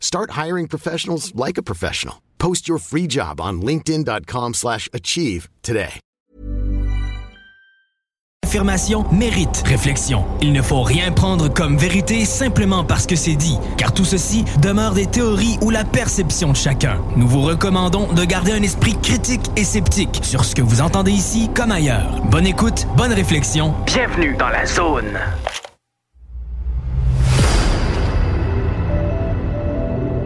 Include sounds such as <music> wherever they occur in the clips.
Start hiring professionals like a professional. Post your free job on linkedin.com/achieve slash achieve today. Affirmation mérite réflexion. Il ne faut rien prendre comme vérité simplement parce que c'est dit, car tout ceci demeure des théories ou la perception de chacun. Nous vous recommandons de garder un esprit critique et sceptique sur ce que vous entendez ici comme ailleurs. Bonne écoute, bonne réflexion. Bienvenue dans la zone.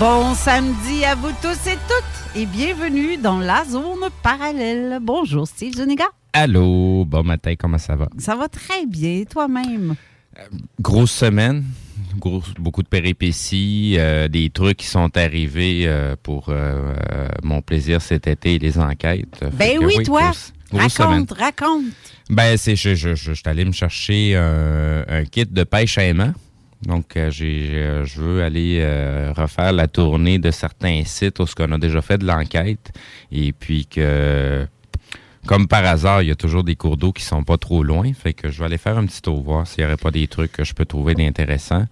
Bon samedi à vous tous et toutes et bienvenue dans la zone parallèle. Bonjour Steve Zuniga. Allô, bon matin, comment ça va? Ça va très bien, toi-même? Grosse semaine, beaucoup de péripéties, euh, des trucs qui sont arrivés euh, pour euh, euh, mon plaisir cet été, les enquêtes. Ben oui, toi, grosse- grosse semaine. raconte, raconte. Ben, c'est, je, je, je, je suis allé me chercher un, un kit de pêche à aimant. Donc, euh, j'ai, j'ai- je veux aller euh, refaire la tournée de certains sites où ce qu'on a déjà fait de l'enquête. Et puis que, comme par hasard, il y a toujours des cours d'eau qui sont pas trop loin. Fait que je vais aller faire un petit tour, voir s'il y aurait pas des trucs que je peux trouver d'intéressants.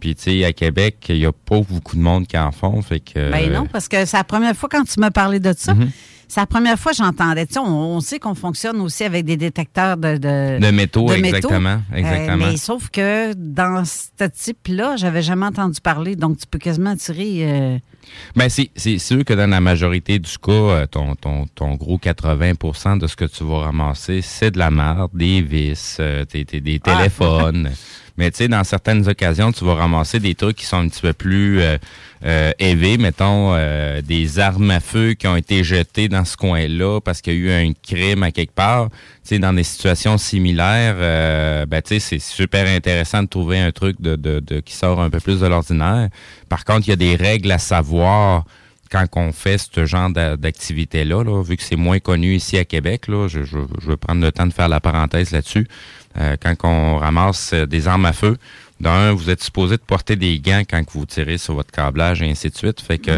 Puis, tu sais, à Québec, il y a pas beaucoup de monde qui en font. Fait que... Ben non, parce que c'est la première fois quand tu m'as parlé de ça. Mhm. C'est la première fois que j'entendais. On, on sait qu'on fonctionne aussi avec des détecteurs de... De, De métaux, de exactement. Euh, exactement. mais sauf que dans ce type-là, j'avais jamais entendu parler. Donc, tu peux quasiment tirer... euh, Ben, c'est sûr que dans la majorité du cas, euh, ton, ton, ton gros 80% de ce que tu vas ramasser, c'est de la merde, des vis, euh, t'es- t'es- des Ah. <laughs> Mais tu sais, dans certaines occasions, tu vas ramasser des trucs qui sont un petit peu plus euh, euh, élevés, mettons euh, des armes à feu qui ont été jetées dans ce coin-là parce qu'il y a eu un crime à quelque part. Tu sais, dans des situations similaires, euh, ben tu sais, c'est super intéressant de trouver un truc de, de, de qui sort un peu plus de l'ordinaire. Par contre, il y a des règles à savoir quand on fait ce genre d'a- d'activité-là, là, vu que c'est moins connu ici à Québec, là, je, je, je veux prendre le temps de faire la parenthèse là-dessus. Euh, quand on ramasse euh, des armes à feu, d'un, vous êtes supposé de porter des gants quand que vous tirez sur votre câblage et ainsi de suite. Fait que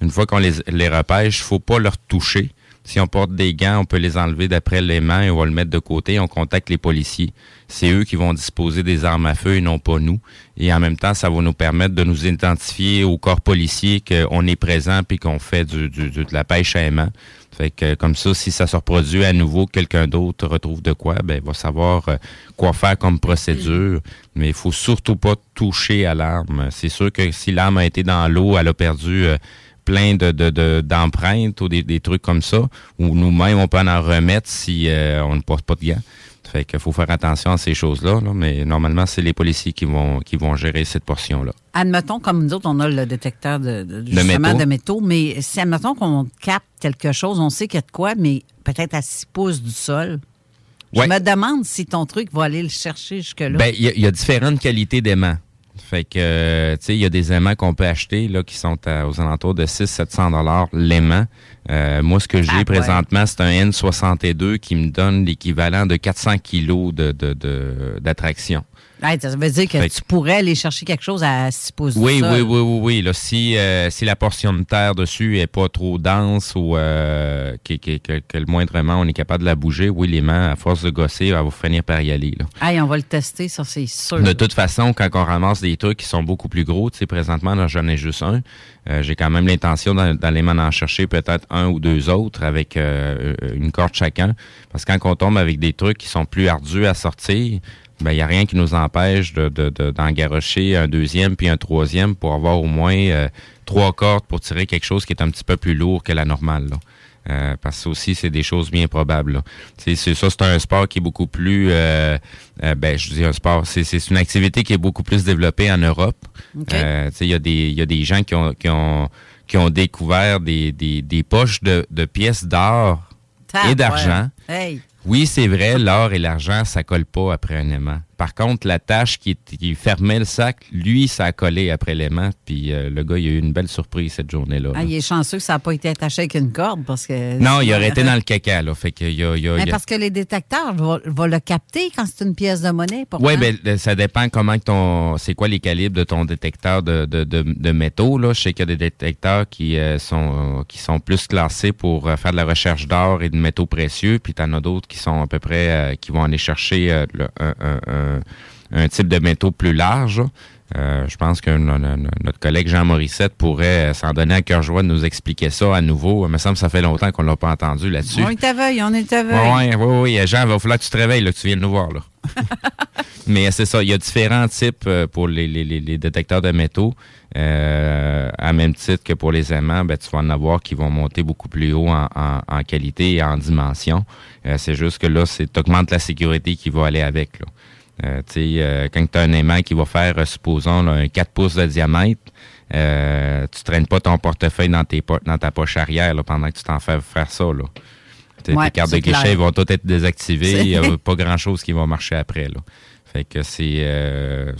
une fois qu'on les, les repêche, faut pas leur toucher. Si on porte des gants, on peut les enlever d'après les mains et on va le mettre de côté. On contacte les policiers. C'est eux qui vont disposer des armes à feu et non pas nous. Et en même temps, ça va nous permettre de nous identifier au corps policier qu'on est présent puis qu'on fait du, du- du- de la pêche à aimant. Fait que comme ça, si ça se reproduit à nouveau, quelqu'un d'autre retrouve de quoi, ben il va savoir euh, quoi faire comme procédure. Mais il faut surtout pas toucher à l'arme. C'est sûr que si l'arme a été dans l'eau, elle a perdu euh, plein de, de, de- d'empreintes ou des, des trucs comme ça. Ou nous-mêmes, on peut en remettre si euh, on ne porte pas de gants. Fait qu'il faut faire attention à ces choses-là, là, mais normalement, c'est les policiers qui vont qui vont gérer cette portion-là. Admettons, comme nous autres, on a le détecteur de, de, justement métaux. de métaux, mais si, admettons qu'on capte quelque chose, on sait qu'il y a de quoi, mais peut-être à 6 pouces du sol. Ouais. Je me demande si ton truc va aller le chercher jusque-là. Il y, a- il y a différentes qualités d'aimants. Fait que, tu sais, il y a des aimants qu'on peut acheter là qui sont à- aux alentours de 600-700 dollars l'aimant. Euh, moi, ce que j'ai Ah, ouais. présentement, c'est un N62 qui me donne l'équivalent de 400 kilos de, de, de- d'attraction. Ça veut dire que Fait tu pourrais aller chercher quelque chose à 6 pouces Oui, oui, oui, oui, oui. Là, si, euh, si la portion de terre dessus est pas trop dense ou euh, que, que, que, que le moindrement on est capable de la bouger, oui, l'aimant, à force de gosser, elle va vous finir par y aller. Là. On va le tester, ça, c'est sûr. De toute façon, quand on ramasse des trucs qui sont beaucoup plus gros, tu sais, présentement, là, j'en ai juste un. Euh, j'ai quand même l'intention d'a- d'aller m'en en chercher peut-être un ou deux autres avec euh, une corde chacun. Parce que quand on tombe avec des trucs qui sont plus ardus à sortir, ben il n'y a rien qui nous empêche de, de, de- un deuxième puis un troisième pour avoir au moins euh, trois cordes pour tirer quelque chose qui est un petit peu plus lourd que la normale. là. Euh, parce que aussi, c'est des choses bien probables. C'est ça, c'est un sport qui est beaucoup plus... euh, euh, ben, je dis un sport, c'est, c'est une activité qui est beaucoup plus développée en Europe. OK. Euh, tu sais, il y, a des- y a des gens qui ont, qui ont, qui ont découvert des, des, des poches de, de pièces d'or et d'argent. ouais. Hey, Oui, c'est vrai, l'or et l'argent, ça colle pas après un aimant. Par contre, la tâche qui, qui fermait le sac, lui, ça a collé après l'aimant. Puis euh, le gars, il a eu une belle surprise cette journée-là. là. ah, il est chanceux que ça n'a pas été attaché avec une corde parce que. Non, il aurait <laughs> été dans le caca, là. Fait que il y a, il a- Mais il y a- parce que les détecteurs vont, vont le capter quand c'est une pièce de monnaie. Oui, ben, euh, ça dépend comment que ton. C'est quoi les calibres de ton détecteur de, de, de, de métaux. Là. Je sais qu'il y a des détecteurs qui euh, sont euh, qui sont plus classés pour faire de la recherche d'or et de métaux précieux, puis tu en as d'autres qui sont à peu près euh, qui vont aller chercher le- un, un- un- un type de métaux plus large. Euh, je pense que no- no- no- notre collègue Jean Morissette pourrait euh, s'en donner à cœur joie de nous expliquer ça à nouveau. Il me semble que ça fait longtemps qu'on l'a pas entendu là-dessus. On est aveugle, on est aveugle. Oui, oui, oui. Jean, il va falloir que tu te réveilles, là, que tu viennes nous voir. Là. <laughs> Mais c'est ça, il y a différents types euh, pour les, les- les- les détecteurs de métaux. Euh, à même titre que pour les aimants, ben, tu vas en avoir qui vont monter beaucoup plus haut en, en- en qualité et en dimension. Euh, c'est juste que là, c'est augmente la sécurité qui va aller avec. Là. Euh, euh, quand tu as un aimant qui va faire, euh, supposons, là, un 4 pouces de diamètre, euh, tu traînes pas ton portefeuille dans, tes po- dans ta poche arrière là, pendant que tu t'en fais faire ça. Là. Tes- Ouais, tes cartes de guichet vont toutes être désactivées. Il n'y a <laughs> pas grand-chose qui va marcher après. Là. Fait que c'est euh,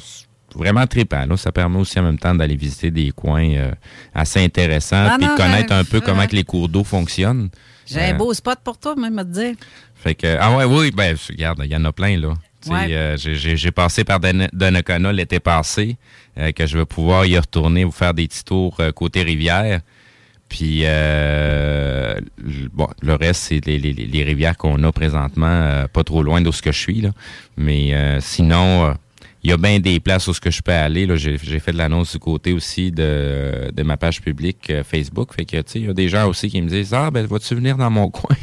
vraiment trippant. Là. Ça permet aussi en même temps d'aller visiter des coins assez intéressants puis de connaître un peu comment que les cours d'eau fonctionnent. J'ai un beau spot pour toi, même à te dire. fait que, ah ouais, oui, ben, regarde, il y en a plein, là. Ouais. euh, j'ai- passé par Donnacona l'été passé, euh, que je vais pouvoir y retourner vous faire des petits tours euh, côté rivière. Puis, euh, bon, le reste, c'est les, les- les rivières qu'on a présentement, euh, pas trop loin d'où ce que je suis, là. Mais euh, sinon, il y a bien des places où ce que je peux aller. là. J'ai j'ai fait de l'annonce du côté aussi de, de ma page publique Facebook. Fait que, tu sais, il y a des gens aussi qui me disent, ah, ben, vas-tu venir dans mon <laughs> coin?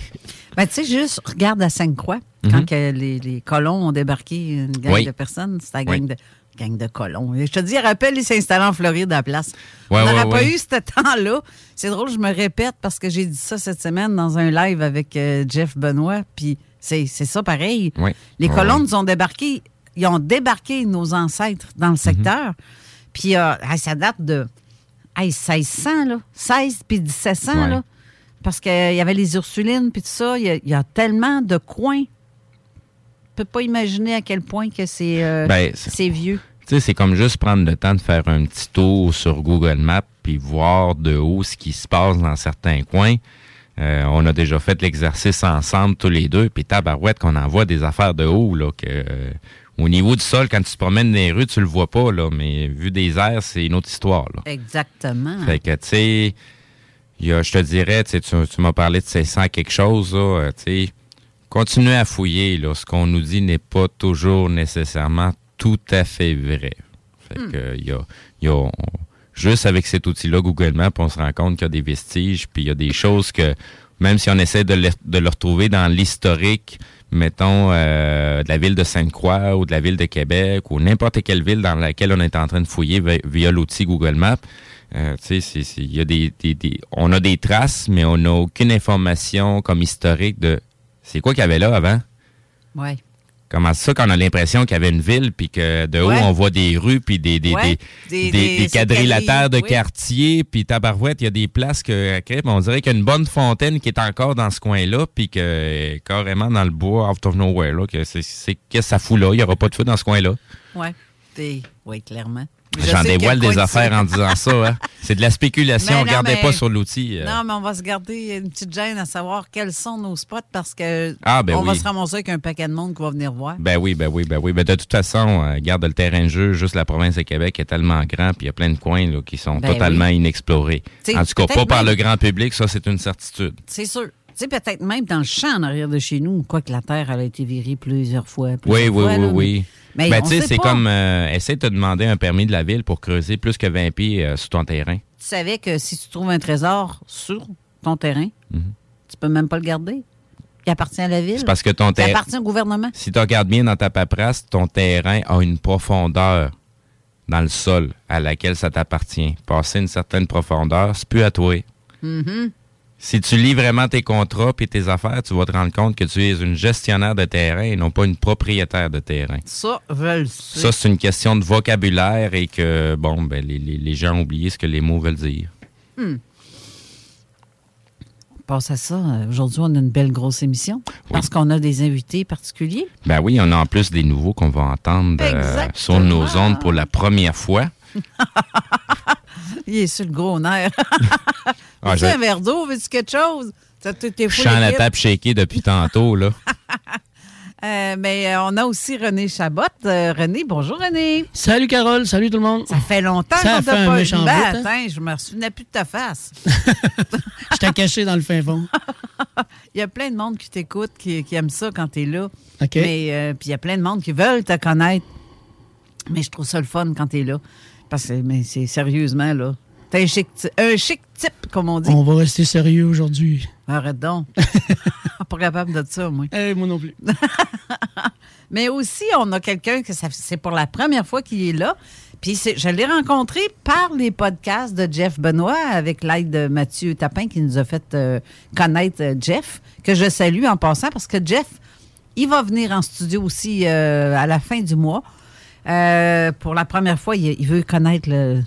Ben, tu sais, juste regarde à Sainte-Croix, quand que les, les colons ont débarqué une gang Mhm. Oui. de personnes, c'était la Oui. gang de, gang de colons. Et Je te dis, rappelle, ils s'installaient en Floride à la place. Ouais, On ouais, n'aurait pas ouais. eu ce temps-là. C'est drôle, je me répète parce que j'ai dit ça cette semaine dans un live avec euh, Jeff Benoît, puis c'est ça pareil. Les colons nous ont débarqué, ils ont débarqué nos ancêtres dans le secteur. Puis euh, ça date de hey, 1600, là. 16 puis 1700, Ouais. là. Parce qu'il y avait les Ursulines puis tout ça. Il y, a- il y a tellement de coins. Je peux pas imaginer à quel point que c'est euh, Ben, vieux. Tu sais, c'est comme juste prendre le temps de faire un petit tour sur Google Maps puis voir de haut ce qui se passe dans certains coins. Euh, on a déjà fait l'exercice ensemble tous les deux, puis tabarouette qu'on envoie des affaires de haut, là, que euh, au niveau du sol, quand tu te promènes dans les rues, tu le vois pas, là, mais vu des airs, c'est une autre histoire, là. Exactement. Fait que, tu sais, il y a- je te dirais, tu tu, m'as parlé de 600 quelque chose, là, euh, continuez à fouiller, là. Ce qu'on nous dit n'est pas toujours nécessairement tout à fait vrai. Fait que, il y a, il y a- on- juste avec cet outil-là, Google Maps, on se rend compte qu'il y a des vestiges, puis il y a des choses que, même si on essaie de le, de le retrouver dans l'historique, mettons, euh, de la ville de Sainte-Croix ou de la ville de Québec ou n'importe quelle ville dans laquelle on est en train de fouiller vi- via l'outil Google Maps, tu sais, il y a des, des- des- on a des traces, mais on n'a aucune information comme historique de c'est quoi qu'il y avait là avant. Ouais. Comment ça qu'on a l'impression qu'il y avait une ville, puis que de haut, Ouais. on voit des rues, puis des, des, Ouais. des, quadrilatères de oui. quartier, puis tabarouette, il y a des places que, crêpe, on dirait qu'il y a une bonne fontaine qui est encore dans ce coin-là, puis que euh, carrément dans le bois, out of nowhere, là, que c'est, c'est- qu'est-ce que ça fout là? Il n'y aura pas de feu dans ce coin-là. Ouais. Des- Oui, clairement. Je J'en dévoile des affaires en disant ça. Hein? <laughs> C'est de la spéculation. Regardez mais- pas sur l'outil. euh. Non, mais on va se garder une petite gêne à savoir quels sont nos spots parce que Ah, ben on va se ramasser avec un paquet de monde qui va venir voir. Ben oui, ben oui, ben oui. Ben de toute façon, euh, garde le terrain de jeu, juste la province de Québec est tellement grand, puis il y a plein de coins là, qui sont Ben totalement inexplorés. T'sais, en tout cas, pas par le grand public, ça c'est une certitude. C'est sûr. Tu sais, peut-être même dans le champ en arrière de chez nous, quoique la terre elle a été virée plusieurs fois. Oui, plusieurs oui, fois, oui, là, oui. Mais ben tu sais, c'est comme euh, essaie de te demander un permis de la ville pour creuser plus que 20 pieds euh, sur ton terrain. Tu savais que si tu trouves un trésor sur ton terrain, tu peux même pas le garder. Il appartient à la ville. C'est parce que ton Il terrain. appartient au gouvernement. Si tu regardes bien dans ta paperasse, ton terrain a une profondeur dans le sol à laquelle ça t'appartient. Passer une certaine profondeur, c'est plus à toi. Mhm. Si tu lis vraiment tes contrats et tes affaires, tu vas te rendre compte que tu es une gestionnaire de terrain et non pas une propriétaire de terrain. Ça, sais. Ça, c'est une question de vocabulaire et que, bon, ben, les, les- les gens ont oublié ce que les mots veulent dire. Hmm. On passe à ça. Aujourd'hui, on a une belle grosse émission parce qu'on a des invités particuliers. Ben oui, on a en plus des nouveaux qu'on va entendre euh, sur nos ondes pour la première fois. <laughs> Il est sur le gros nerf. <laughs> Ah, un verre d'eau? Veux-tu quelque chose? Ça, full sens la table shaker depuis tantôt, là. <laughs> Euh, mais euh, on a aussi René Chabot. Euh, René, bonjour René. Salut Carole, salut tout le monde. Ça fait longtemps Ça qu'on fait t'a un pas méchant Ben, bout, hein? attends, je me souvenais plus de ta face. <laughs> Je t'ai caché dans le fin fond. <laughs> Il y a plein de monde qui t'écoute, qui, qui aime ça quand tu es là. OK. Mais euh, puis il y a plein de monde qui veulent te connaître. Mais je trouve ça le fun quand tu es là. Parce que mais c'est sérieusement là. T'es un chic, ti- un chic type, comme on dit. On va rester sérieux aujourd'hui. Arrête donc. <laughs> <laughs> pas capable de ça, moi. Eh, moi non plus. <laughs> Mais aussi, on a quelqu'un que c'est pour la première fois qu'il est là. Puis je l'ai rencontré par les podcasts de Jeff Benoît avec l'aide de Mathieu Tapin qui nous a fait euh, connaître euh, Jeff, que je salue en passant parce que Jeff, il va venir en studio aussi euh, à la fin du mois. Pour la première fois, il, il veut connaître le-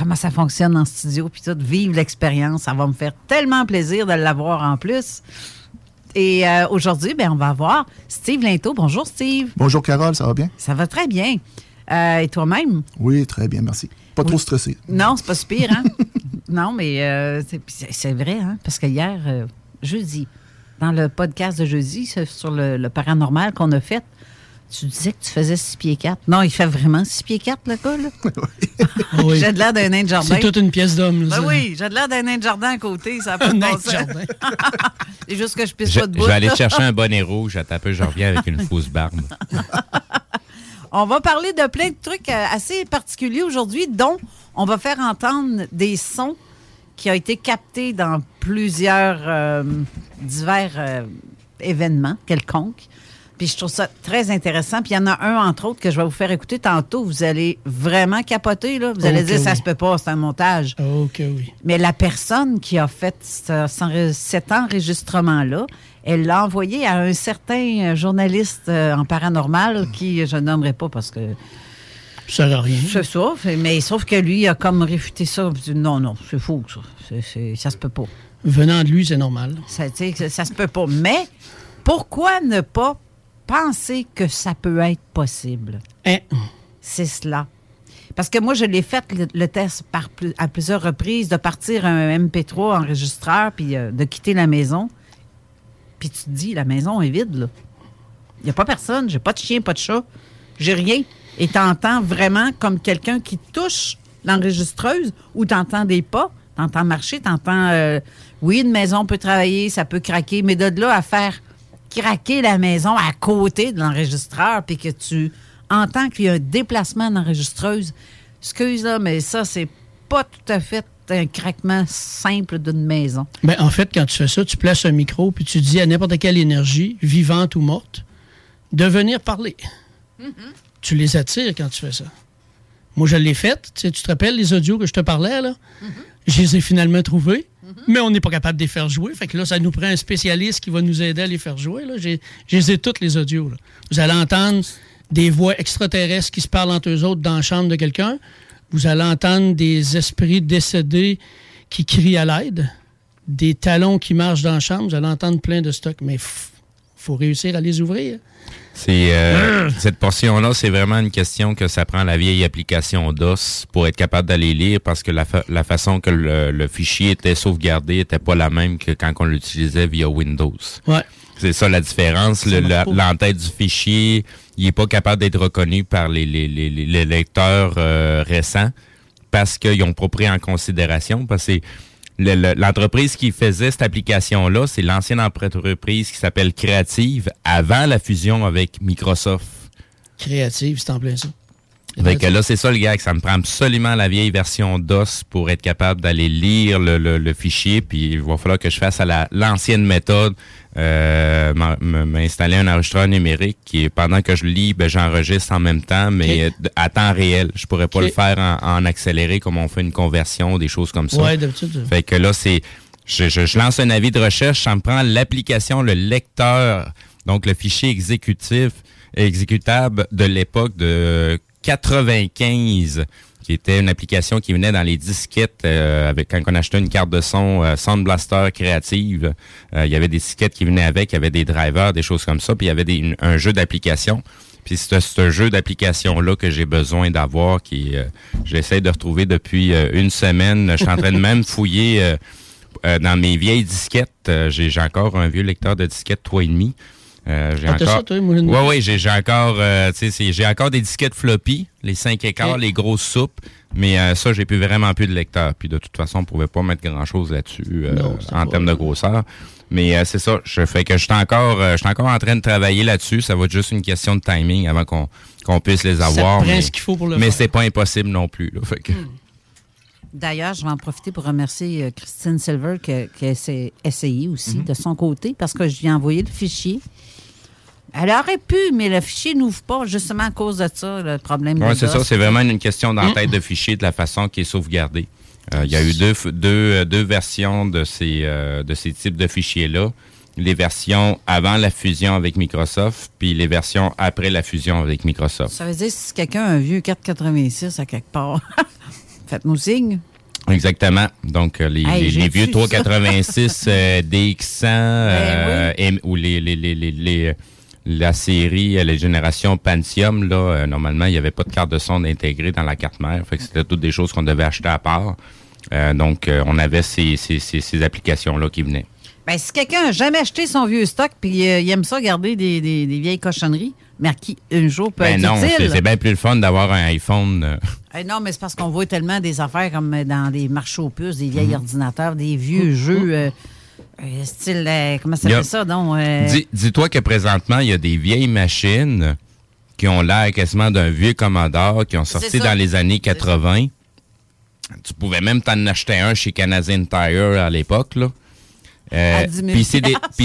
comment ça fonctionne en studio, puis tout, vivre l'expérience. Ça va me faire tellement plaisir de l'avoir en plus. Et euh, aujourd'hui, ben, on va voir Steve Linteau. Bonjour, Steve. Bonjour Carole, ça va bien? Ça va très bien. Euh, et toi-même? Oui, très bien, merci. Pas trop stressé. Non, c'est pas si pire, hein? <laughs> non, mais euh, c'est- vrai, hein? Parce que hier, jeudi, dans le podcast de jeudi sur le, le paranormal qu'on a fait, tu disais que tu faisais 6 pieds 4. Non, il fait vraiment 6 pieds 4, le gars, là. <laughs> <laughs> Oui. J'ai de l'air d'un nain de jardin. C'est toute une pièce d'homme. là, Ben oui, j'ai de l'air d'un nain de jardin à côté, ça a pas <laughs> Un de nain bon de sens. jardin. C'est juste que je pisse Je, pas de je bout. vais aller chercher un bonnet rouge. Un peu, je reviens avec une fausse barbe. On va parler de plein de trucs euh, assez particuliers aujourd'hui, dont on va faire entendre des sons qui ont été captés dans plusieurs euh, divers euh, événements quelconques. Puis je trouve ça très intéressant. Puis il y en a un, entre autres, que je vais vous faire écouter tantôt. Vous allez vraiment capoter, là. Vous allez dire, ça se peut pas, c'est un montage. OK, oui. Mais la personne qui a fait ce- ce- cet enregistrement-là, elle l'a envoyé à un certain journaliste euh, en paranormal qui je nommerai pas parce que Ça à rien. c'est ça. Mais sauf que lui a comme réfuté ça. Il dit, Non, non, c'est faux, ça. Ça se peut pas. Venant de lui, c'est normal. Ça, ça se peut pas. Mais pourquoi ne pas penser que ça peut être possible? Hein? C'est cela. Parce que moi, je l'ai fait le, le test par à plusieurs reprises de partir un MP3 enregistreur puis euh, de quitter la maison. Puis tu te dis, la maison est vide, là. Il n'y a pas personne, j'ai pas de chien, pas de chat, j'ai rien. Et t'entends vraiment comme quelqu'un qui touche l'enregistreuse ou t'entends des pas, t'entends marcher, t'entends... euh, oui, une maison peut travailler, ça peut craquer, mais de là à faire craquer la maison à côté de l'enregistreur puis que tu entends qu'il y a un déplacement d'enregistreuse, excuse là, mais ça, c'est pas tout à fait un craquement simple d'une maison. Ben, en fait, quand tu fais ça, tu places un micro puis tu dis à n'importe quelle énergie, vivante ou morte, de venir parler. Tu les attires quand tu fais ça. Moi, je l'ai fait. Tu, sais, tu te rappelles les audios que je te parlais, là? Je les ai finalement trouvés, mais on n'est pas capable de les faire jouer. Fait que là, ça nous prend un spécialiste qui va nous aider à les faire jouer. J'ai, toutes les audios. Vous allez entendre des voix extraterrestres qui se parlent entre eux autres dans la chambre de quelqu'un. Vous allez entendre des esprits décédés qui crient à l'aide, des talons qui marchent dans la chambre. Vous allez entendre plein de stocks. Mais faut réussir à les ouvrir. C'est euh, cette portion-là, c'est vraiment une question que ça prend la vieille application DOS pour être capable d'aller lire parce que la, fa- la façon que le, le fichier était sauvegardé était pas la même que quand on l'utilisait via Windows. Ouais. C'est ça la différence. Le- L'entête du fichier, il est pas capable d'être reconnu par les, les, les, les- les lecteurs euh, récents parce qu'ils ont pas pris en considération. Parce que l'entreprise qui faisait cette application-là, c'est l'ancienne entreprise qui s'appelle Creative avant la fusion avec Microsoft. Créative, c'est en plein ça. Fait que là, c'est ça, le gars, que ça me prend absolument la vieille version DOS pour être capable d'aller lire le, le- le fichier. Puis il va falloir que je fasse à la- l'ancienne méthode, euh, m'installer un enregistreur numérique qui, pendant que je lis, ben, j'enregistre en même temps, mais à temps réel. Je pourrais pas le faire en, en accéléré comme on fait une conversion, des choses comme ça. Ouais, d'habitude. Fait que là, c'est. Je, je- je lance un avis de recherche, ça me prend l'application, le lecteur, donc le fichier exécutif, exécutable de l'époque de 95, qui était une application qui venait dans les disquettes euh, avec quand on achetait une carte de son euh, Sound Blaster créative. euh, il y avait des disquettes qui venaient avec, il y avait des drivers, des choses comme ça, puis il y avait des- une- un jeu d'application. Puis c'est ce jeu d'application-là que j'ai besoin d'avoir, qui euh, j'essaie de retrouver depuis une semaine. Je suis en train de même <laughs> fouiller euh, euh, dans mes vieilles disquettes. Euh, j'ai j'ai encore un vieux lecteur de disquettes 3,5. Euh, j'ai Ah, encore... ça, toi? Moi, j'ai une- Ouais, ouais, j'ai j'ai encore, euh, tu sais, c'est- j'ai encore des disquettes floppy, les 5 écarts, les grosses soupes. Mais euh, ça, j'ai plus vraiment plus de lecteur. Puis de toute façon, on pouvait pas mettre grand-chose là-dessus euh, en termes de grosseur. Mais euh, c'est ça, je fais que je suis encore, euh, je suis encore en train de travailler là-dessus. Ça va être juste une question de timing avant qu'on qu'on puisse les avoir. mais ce qu'il faut pour le mais faire. c'est pas impossible non plus. là. Fait que- D'ailleurs, je vais en profiter pour remercier euh, Christine Silver qui, qui a essa- essayé aussi Mhm. de son côté parce que je lui ai envoyé le fichier. Elle aurait pu, mais le fichier n'ouvre pas justement à cause de ça, le problème Oui, c'est ça. C'est vraiment une question d'entête de fichier de la façon qui est sauvegardé. Euh, Il y a eu deux, euh, deux versions de ces, euh, de ces types de fichiers-là. Les versions avant la fusion avec Microsoft, puis les versions après la fusion avec Microsoft. Ça veut dire si quelqu'un a un vieux 486 à quelque part, <laughs> faites-nous signe. Exactement. Donc, euh, les, Hey, les- les vieux su 386 <laughs> euh, DX100 euh, M- ou les, les, les, la série, euh, les générations Pentium, là, euh, normalement, il n'y avait pas de carte de son intégrée dans la carte mère. Fait que c'était toutes des choses qu'on devait acheter à part. Euh, donc, euh, on avait ces, ces, ces, ces applications-là qui venaient. Ben, si quelqu'un n'a jamais acheté son vieux stock puis euh, il aime ça garder des, des- des vieilles cochonneries, mais qui un jour peut Ben être non, utile? c'est c'est bien plus le fun d'avoir un iPhone. euh, <laughs> Eh non, mais c'est parce qu'on voit tellement des affaires comme euh, dans des marchés aux puces, des Mhm. vieilles ordinateurs, des vieux jeux, euh, style, euh, comment ça s'appelle ça, donc? Dis- Dis-toi que présentement, il y a des vieilles machines qui ont l'air quasiment d'un vieux Commodore qui ont sorti dans les années 80. Tu pouvais même t'en acheter un chez Canadian Tire à l'époque, là. Euh, À 10 000 Puis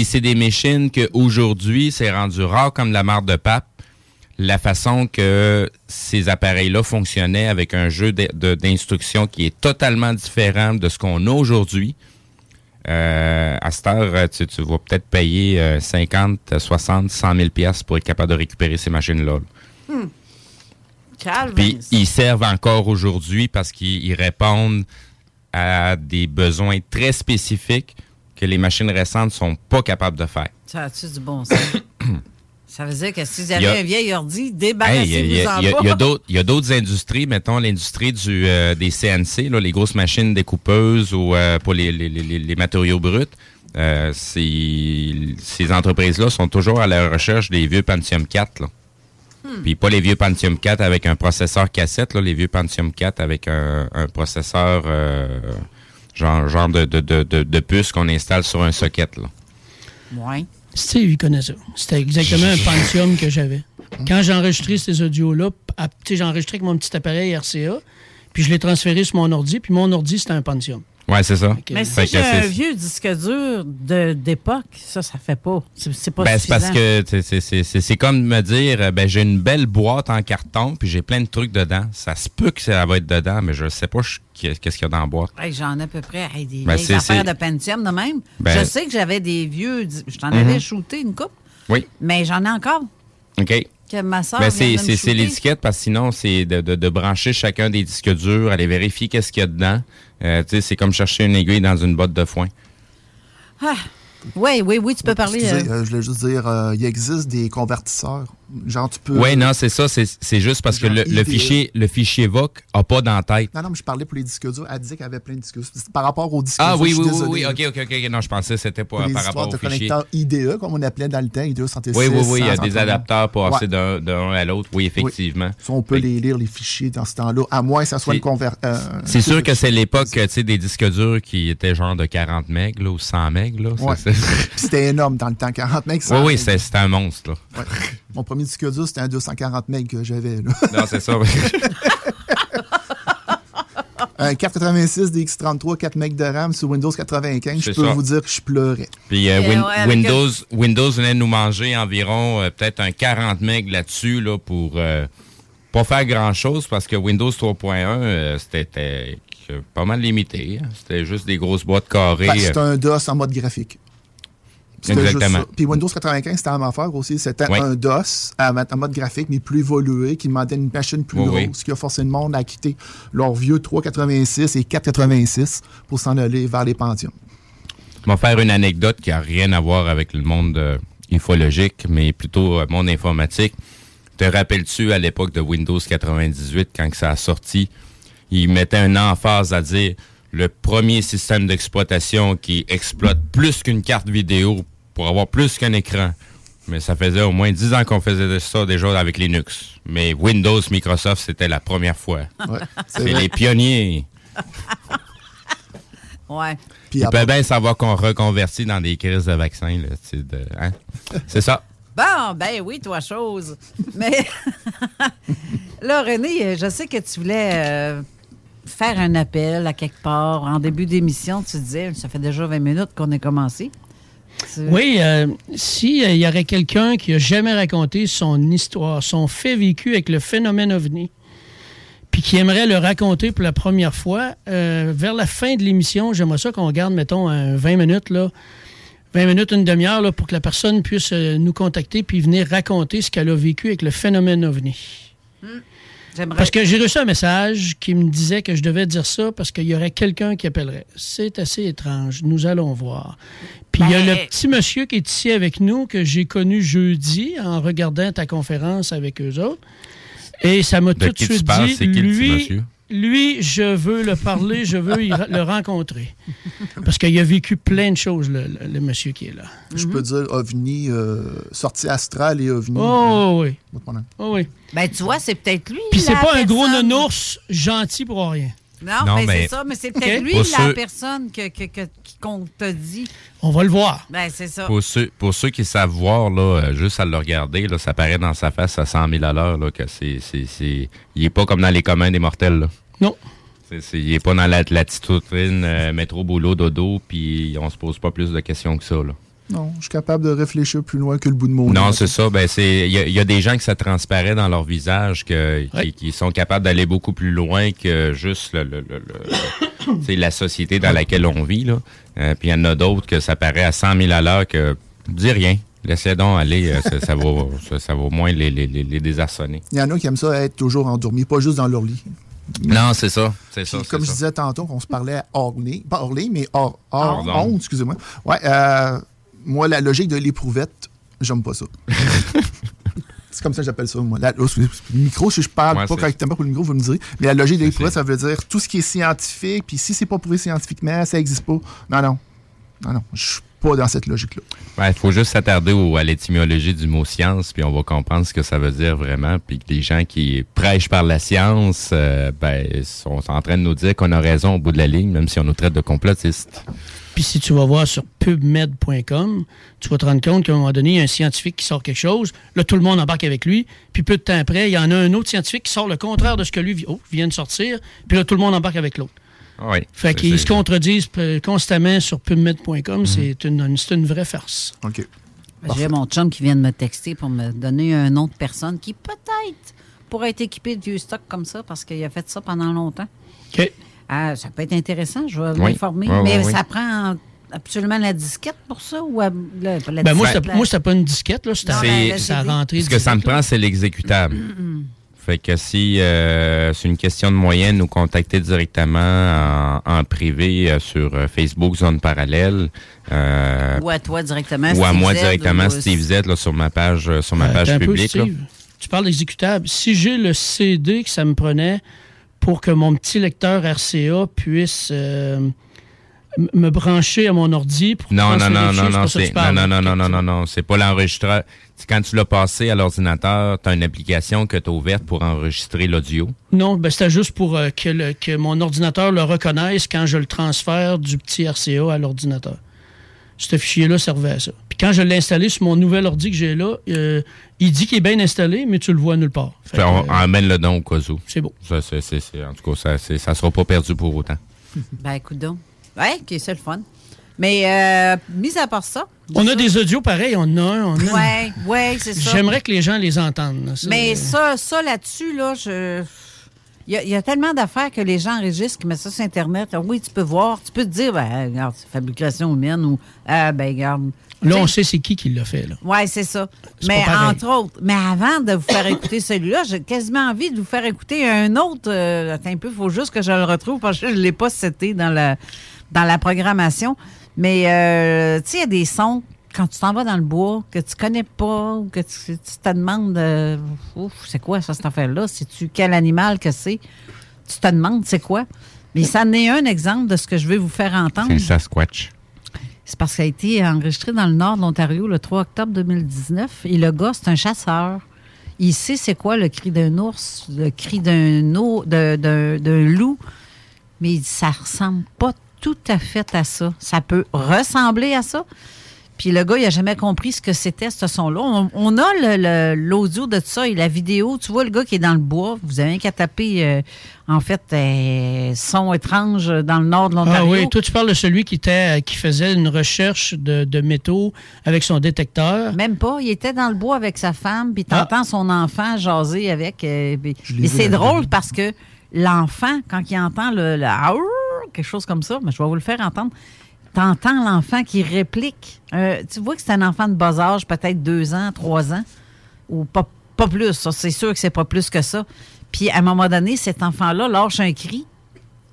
c'est des, des machines qu'aujourd'hui, c'est rendu rare comme la marde de pape. La façon que ces appareils-là fonctionnaient avec un jeu d'instructions qui est totalement différent de ce qu'on a aujourd'hui. Euh, à cette heure, tu, tu vas peut-être payer euh, 50, 60, 100 000 pièces pour être capable de récupérer ces machines-là. là. Calvin. Puis ils servent encore aujourd'hui parce qu'ils ils répondent à des besoins très spécifiques que les machines récentes sont pas capables de faire. Ça a-tu du bon sens? <clears throat> ça veut dire que si vous avez a- un vieil ordi, Hey, Il y a- d'autres- industries, mettons l'industrie du euh, des CNC, là, les grosses machines découpeuses ou euh, pour les, les, les- les matériaux bruts. Euh, ces, entreprises-là sont toujours à la recherche des vieux Pentium 4. Là. Puis pas les vieux Pentium 4 avec un processeur cassette, là, les vieux Pentium 4 avec un, un processeur genre, genre de, de, de, de, de puce qu'on installe sur un socket. Là. Ouais. Steve, il connaît ça. C'était exactement un Pentium que j'avais. Quand j'ai enregistré ces audios-là, à- tu sais, j'ai enregistré avec mon petit appareil RCA, puis je l'ai transféré sur mon ordi, puis mon ordi, c'était un Pentium. Ouais, c'est ça. Mais si j'ai un vieux disque dur d'époque, ça, ça fait pas. C'est pas Ben, c'est parce que c'est- comme me dire, euh, ben, j'ai une belle boîte en carton, puis j'ai plein de trucs dedans. Ça se peut que ça va être dedans, mais je sais pas qu'est-ce qu'il y a dans la boîte. Hey, J'en ai à peu près hey, des Ben, affaires de Pentium de même. Ben- je sais que j'avais des vieux. Je t'en Mhm. avais shooté une coupe, Oui. mais j'en ai encore. OK. Que ma soeur. Ben, vient c'est c'est- l'étiquette parce que sinon, c'est de, de- de brancher chacun des disques durs, aller vérifier qu'est-ce qu'il y a dedans. Euh, tu sais, c'est comme chercher une aiguille dans une botte de foin. Ah, Oui, oui, oui, tu peux parler. Excusez, euh, euh, je voulais juste dire, euh, il existe des convertisseurs. Genre, tu peux. Oui, non, c'est ça. C'est c'est juste parce que le, fichier, le fichier VOC n'a pas d'entête. Non, non, mais je parlais pour les disques durs. Elle disait qu'elle avait plein de disques durs. C'est Par rapport aux disques Ah durs, suis oui, oui, désolé, oui. OK, OK, OK. Non, je pensais que c'était par rapport au fichier. IDE, comme on appelait dans le temps, IDE 106. Oui, oui, oui. Il y a 100, des 130. adapteurs pour passer d'un d'un à l'autre. Oui, effectivement. On peut les lire, les fichiers, dans ce temps-là, à moins que ça soit une conver... euh, C'est sûr que c'est l'époque tu sais, des disques durs qui étaient genre de 40 MB là, ou 100 MB. Là. Ouais. C'était énorme dans le temps, 40 mecs. Oui, oui, c'est- c'était un monstre. Mon premier disque dur, c'était un 240 mecs que j'avais. là. Non, c'est ça. <laughs> un 486 DX33, 4 mecs de RAM sur Windows 95. Je peux ça. vous dire que je pleurais. Puis euh, Win- ouais, avec Windows, Windows venait de nous manger environ euh, peut-être un 40 MB là-dessus là, pour euh, pas faire grand-chose parce que Windows 3.1, euh, c'était euh, pas mal limité. hein. C'était juste des grosses boîtes carrées. Ben, c'était un DOS en mode graphique. Exactement. Puis Windows 95, c'était la même affaire aussi. C'était Oui. un DOS en mode graphique, mais plus évolué, qui demandait une machine plus Oui, grosse, oui. ce qui a forcé le monde à quitter leur vieux 386 et 486 pour s'en aller vers les Pentium. Je vais faire une anecdote qui a rien à voir avec le monde euh, ufologique, mais plutôt euh, monde informatique. Te rappelles-tu à l'époque de Windows 98, quand ça a sorti, ils mettaient un emphase à dire le premier système d'exploitation qui exploite plus qu'une carte vidéo pour avoir plus qu'un écran. Mais ça faisait au moins 10 ans qu'on faisait ça déjà avec Linux. Mais Windows, Microsoft, c'était la première fois. Ouais, c'est les pionniers. <laughs> ouais. Puis peuvent bien savoir qu'on reconvertit dans des crises de vaccins. là, tu sais, de- hein? <laughs> C'est ça. Bon, ben oui, toi, chose. Mais <laughs> là, René, je sais que tu voulais euh, faire un appel à quelque part. En début d'émission, tu disais, ça fait déjà 20 minutes qu'on a commencé. Oui, euh, s'il y aurait quelqu'un qui a jamais raconté son histoire, son fait vécu avec le phénomène ovni, puis qui aimerait le raconter pour la première fois, euh, vers la fin de l'émission, j'aimerais ça qu'on garde, mettons, un 20 minutes, là, 20 minutes, une demi-heure, là, pour que la personne puisse euh, nous contacter puis venir raconter ce qu'elle a vécu avec le phénomène ovni. J'aimerais. Parce que j'ai reçu un message qui me disait que je devais dire ça parce qu'il y aurait quelqu'un qui appellerait. C'est assez étrange. Nous allons voir. Puis il y a Ben- le petit monsieur qui est ici avec nous que j'ai connu jeudi en regardant ta conférence avec eux autres. Et ça m'a tout de suite parles? dit, lui, lui, je veux le parler, je veux le rencontrer. Parce qu'il a vécu plein de choses, le, le- le monsieur qui est là. Je peux dire OVNI, euh, sortie astrale et OVNI. Oh oui, Pas de problème. oh oui. Ben, tu vois, c'est peut-être lui. Puis c'est pas un gros nounours gentil pour rien. Non, Non, ben, mais- c'est ça, mais c'est peut-être lui Pour la ceux- personne que, que, que- qu'on t'a dit. On va le voir. Ben, c'est ça. Pour ceux, pour ceux qui savent voir, là, euh, juste à le regarder, là, ça paraît dans sa face à 100 000 à l'heure là, que c'est, c'est, c'est- Il est pas comme dans les communs des mortels. Là. Non. C'est, c'est- il est pas dans la latitude, euh, métro, boulot, dodo, puis on se pose pas plus de questions que ça. Là. Non, je suis capable de réfléchir plus loin que le bout de mon Non, nez. c'est ça. Ben, c'est, il y, a- il y a des gens que ça transparaît dans leur visage, que, qui, Ouais. qui sont capables d'aller beaucoup plus loin que juste le, le- le- la société dans laquelle on vit. Là. Euh, puis il y en a d'autres que ça paraît à 100 000 à l'heure que dis rien. Laissez donc aller, euh, ça, ça va, ça, ça va au moins les, les, les, les désarçonner. Il y en a qui aiment ça être toujours endormis, pas juste dans leur lit. Non, c'est ça. C'est ça. Comme je ça. disais tantôt, qu'on se parlait hors lit, pas hors lit, mais hors, hors excusez-moi. Ouais, euh, moi, la logique de l'éprouvette, j'aime pas ça. <laughs> c'est comme ça que j'appelle ça, moi. La- oh, le micro, si je parle Ouais, pas correctement pour le micro, vous me direz. Mais la logique de l'éprouvette, ça veut dire tout ce qui est scientifique, puis si c'est pas prouvé scientifiquement, ça existe pas. Non, non. Non, non. Je suis pas dans cette logique-là. Il faut juste s'attarder à l'étymologie du mot science, puis on va comprendre ce que ça veut dire vraiment. Puis que les gens qui prêchent par la science, euh, ben, sont en train de nous dire qu'on a raison au bout de la ligne, même si on nous traite de complotistes. Puis si tu vas voir sur pubmed.com, tu vas te rendre compte qu'à un moment donné, il y a un scientifique qui sort quelque chose. Là, tout le monde embarque avec lui. Puis peu de temps après, il y en a un autre scientifique qui sort le contraire de ce que lui oh, vient de sortir. Puis là, tout le monde embarque avec l'autre. Oui. Fait qu'ils se contredisent constamment sur pubmed.com. C'est une, une vraie farce. OK. J'ai mon chum qui vient de me texter pour me donner un nom de personne qui peut-être pourrait être équipé de vieux stock comme ça parce qu'il a fait ça pendant longtemps. OK. Ah, ça peut être intéressant, je vais Oui. m'informer. Oui, oui, mais oui. ça prend absolument la disquette pour ça ou la, la Ben, moi, c'était moi, c'était pas une disquette. là. C'était Non, C'est- la- la ça Ce que ça me prend, c'est l'exécutable. Fait que si euh, c'est une question de moyenne, nous contacter directement en, en privé euh, sur euh, Facebook Zone Parallèle. euh, Ou à toi directement, Ou à Steve moi Z, directement, ou- Steve Z, là, sur ma page, sur ma Euh, page peu, publique. Steve. Tu parles d'exécutable. Si j'ai le CD que ça me prenait pour que mon petit lecteur RCA puisse euh, me brancher à mon ordi pour Non, non, non, non, non, c'est non, non, non, non, non, non, non, c'est pas l'enregistreur. Quand tu l'as passé à l'ordinateur, tu as une application que tu as ouverte pour enregistrer l'audio? Non, ben, c'était juste pour euh, que, le- que mon ordinateur le reconnaisse quand je le transfère du petit RCA à l'ordinateur. Ce fichier-là servait à ça. Puis quand je l'ai installé sur mon nouvel ordi que j'ai là, euh, il dit qu'il est bien installé, mais tu le vois nulle part. Fait on, que, euh, emmène le don au cas où. C'est beau. Ça, c'est- c'est- en tout cas, ça, ça sera pas perdu pour autant. <laughs> Ben, écoute donc. Ouais, OK, c'est le fun. Mais, euh, mis à part ça. on a des audios pareils, on en a un, on a un. Ouais, ouais, c'est ça. J'aimerais que les gens les entendent. là. Mais euh, ça, ça là-dessus, là, je. Il y, a, il y a tellement d'affaires que les gens enregistrent qui mettent ça sur Internet. Ah Oui, tu peux voir, tu peux te dire, ben, regarde, c'est fabrication humaine ou, ah, ben, regarde. Là, on sait c'est qui qui l'a fait. Là. Oui, c'est ça. Mais entre autres, mais avant de vous faire écouter celui-là, j'ai quasiment envie de vous faire écouter un autre. euh, attends un peu, il faut juste que je le retrouve parce que je ne l'ai pas cité dans la, dans la programmation. Mais, euh, tu sais, il y a des sons, quand tu t'en vas dans le bois, que tu connais pas, ou que tu, tu te demandes, euh, ouf, c'est quoi ça, cette affaire-là? Sais-tu quel animal que c'est? Tu te demandes, c'est quoi? Mais ça en est un exemple de ce que je vais vous faire entendre. C'est un Sasquatch. C'est parce qu'il a été enregistré dans le nord de l'Ontario le 3 octobre 2019. Et le gars, c'est un chasseur. Il sait c'est quoi le cri d'un ours, le cri d'un o- de- d'un- d'un loup. Mais il dit, ça ressemble pas tout à fait à ça. Ça peut ressembler à ça. Puis le gars, il a jamais compris ce que c'était, ce son-là. On, on a le- le- l'audio de ça et la vidéo. Tu vois le gars qui est dans le bois. Vous avez qu'à taper, euh, en fait, euh, son étrange dans le nord de Ah l'Ontario. oui, toi, tu parles de celui qui, était, qui faisait une recherche de, de métaux avec son détecteur. Même pas. Il était dans le bois avec sa femme, puis t'entends son enfant jaser avec. euh, puis- vu, c'est drôle parce que l'enfant, quand il entend le, le quelque chose comme ça, mais je vais vous le faire entendre. T'entends l'enfant qui réplique. Euh, tu vois que c'est un enfant de bas âge, peut-être deux ans, trois ans, ou pas, pas plus. C'est sûr que c'est pas plus que ça. Puis à un moment donné, cet enfant-là lâche un cri,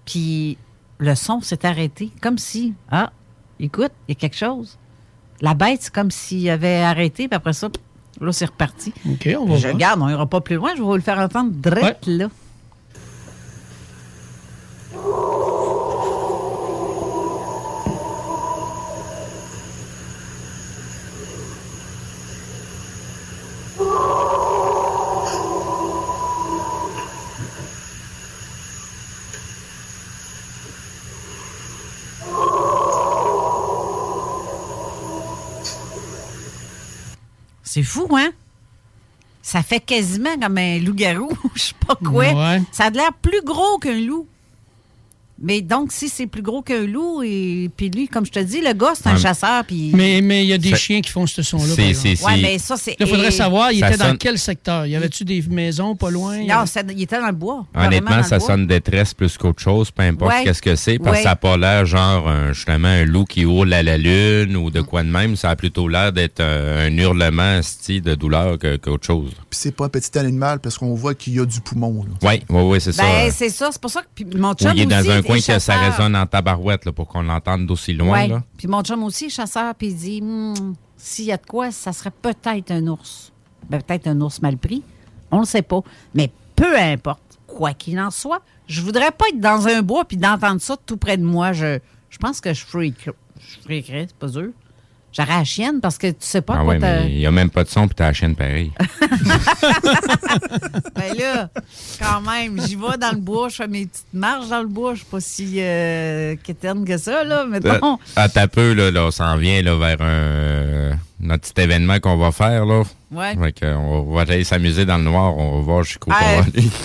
puis le son s'est arrêté, comme si, ah, écoute, il y a quelque chose. La bête, c'est comme s'il avait arrêté, puis après ça, là, c'est reparti. OK, on va Je voir. regarde, on ira pas plus loin, je vais vous le faire entendre direct là. C'est fou, hein? Ça fait quasiment comme un loup-garou, <laughs> je sais pas quoi. Ouais. Ça a l'air plus gros qu'un loup. Mais donc, si c'est plus gros qu'un loup, et puis lui, comme je te dis, le gars, c'est un Ouais. chasseur, puis... Mais mais il y a des Ça- chiens qui font ce son-là. C'est, c'est, Ouais, mais ça, c'est... Là, il faudrait et- savoir, il Ça était dans quel secteur? Y avait-tu des maisons pas loin? Non, avait- ça- il était dans le bois. Honnêtement, le ça bois. sonne détresse plus qu'autre chose, peu importe Ouais. qu'est-ce que c'est, parce Ouais. que ça n'a pas l'air genre un- justement un loup qui hurle à la lune ou de quoi de même. Ça a plutôt l'air d'être un, un hurlement style de douleur qu'autre chose. Puis c'est pas un petit animal parce qu'on voit qu'il y a du poumon. là. Oui, oui, oui, c'est ça. Ben, c'est ça. C'est pour ça que mon chum il est dans aussi un coin que ça résonne en tabarouette là, pour qu'on l'entende d'aussi loin. Ouais. Puis mon chum aussi est chasseur, puis il dit Hmm, s'il y a de quoi, ça serait peut-être un ours. Ben, peut-être un ours mal pris. On le sait pas. Mais peu importe, quoi qu'il en soit, je voudrais pas être dans un bois puis d'entendre ça tout près de moi. Je, je pense que je freak. Je freakerais, c'est pas sûr. J'aurais la chienne parce que tu sais pas Ah quoi ouais, t'as- mais il n'y a même pas de son puis t'as la chaîne pareil. <laughs> Ben là, quand même, j'y vais dans le bois, je fais mes petites marches dans le bois. Je suis pas si euh, quétaine que ça, là. Mettons. À ta peu, là, là, on s'en vient là, vers un, notre petit événement qu'on va faire. Là. Ouais. Fait que, on va aller s'amuser dans le noir. On va voir jusqu'où Ah, on va aller. <laughs>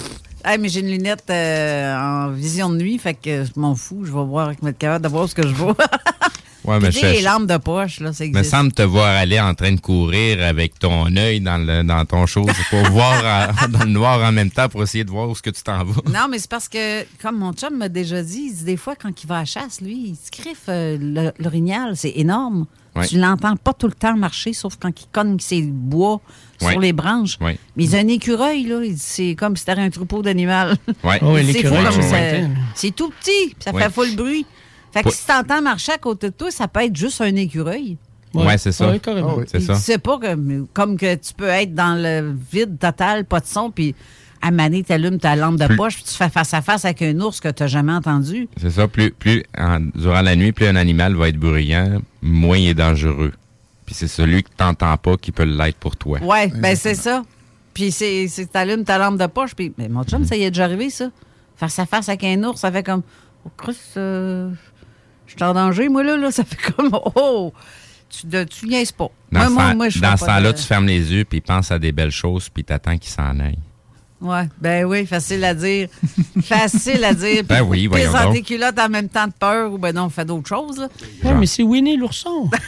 Hey, mais j'ai une lunette euh, en vision de nuit, fait que je m'en fous. Je vais voir avec mettre capable de voir ce que je vois. <laughs> Ouais, mais je- les lampes de poche, là, ça me semble te voir aller en train de courir avec ton œil dans, le, dans ton chose pour <laughs> voir en- dans le noir en même temps pour essayer de voir où est-ce que tu t'en vas. Non, mais c'est parce que, comme mon chum m'a déjà dit, il dit des fois, quand il va à la chasse, lui, il se griffe euh, le- l'orignal. C'est énorme. Ouais. Tu l'entends pas tout le temps marcher, sauf quand il cogne ses bois Ouais. sur les branches. Ouais. Mais il a un écureuil, là. C'est comme si c'était un troupeau d'animal. Ouais. Oh, oui, <laughs> C'est fou tout petit, puis ça Ouais. fait full bruit. Fait que si t'entends marcher à côté de toi, ça peut être juste un écureuil. Ouais, c'est ça. Ouais, carrément. Ah oui. C'est ça. Tu sais pas que, comme que tu peux être dans le vide total, pas de son, puis à maner, t'allumes ta lampe de Plus- poche, puis tu fais face à face avec un ours que t'as jamais entendu. C'est ça. Plus, plus en- durant la nuit, plus un animal va être bruyant, moins il est dangereux. Puis c'est celui que t'entends pas qui peut l'être pour toi. Ouais, ben c'est ça. Puis c'est, c'est t'allumes ta lampe de poche, puis mais mon chum, ça y est déjà arrivé, ça. Face à face avec un ours, ça fait comme, oh, Chris, euh, je suis en danger, moi, là, là. <laughs> Ça fait comme, oh, tu, de, tu niaises pas. Dans moi, ce, moi, temps- moi, je dans fais ce pas temps-là, de- tu fermes les yeux, puis pense à des belles choses, puis t'attends qu'il s'en aille. Ouais, ben oui, facile à dire. <laughs> facile à dire. Ben oui, voyons tes culottes en même temps de peur, ou ben non, on fait d'autres choses, là. Ouais, mais c'est Winnie l'ourson. <laughs>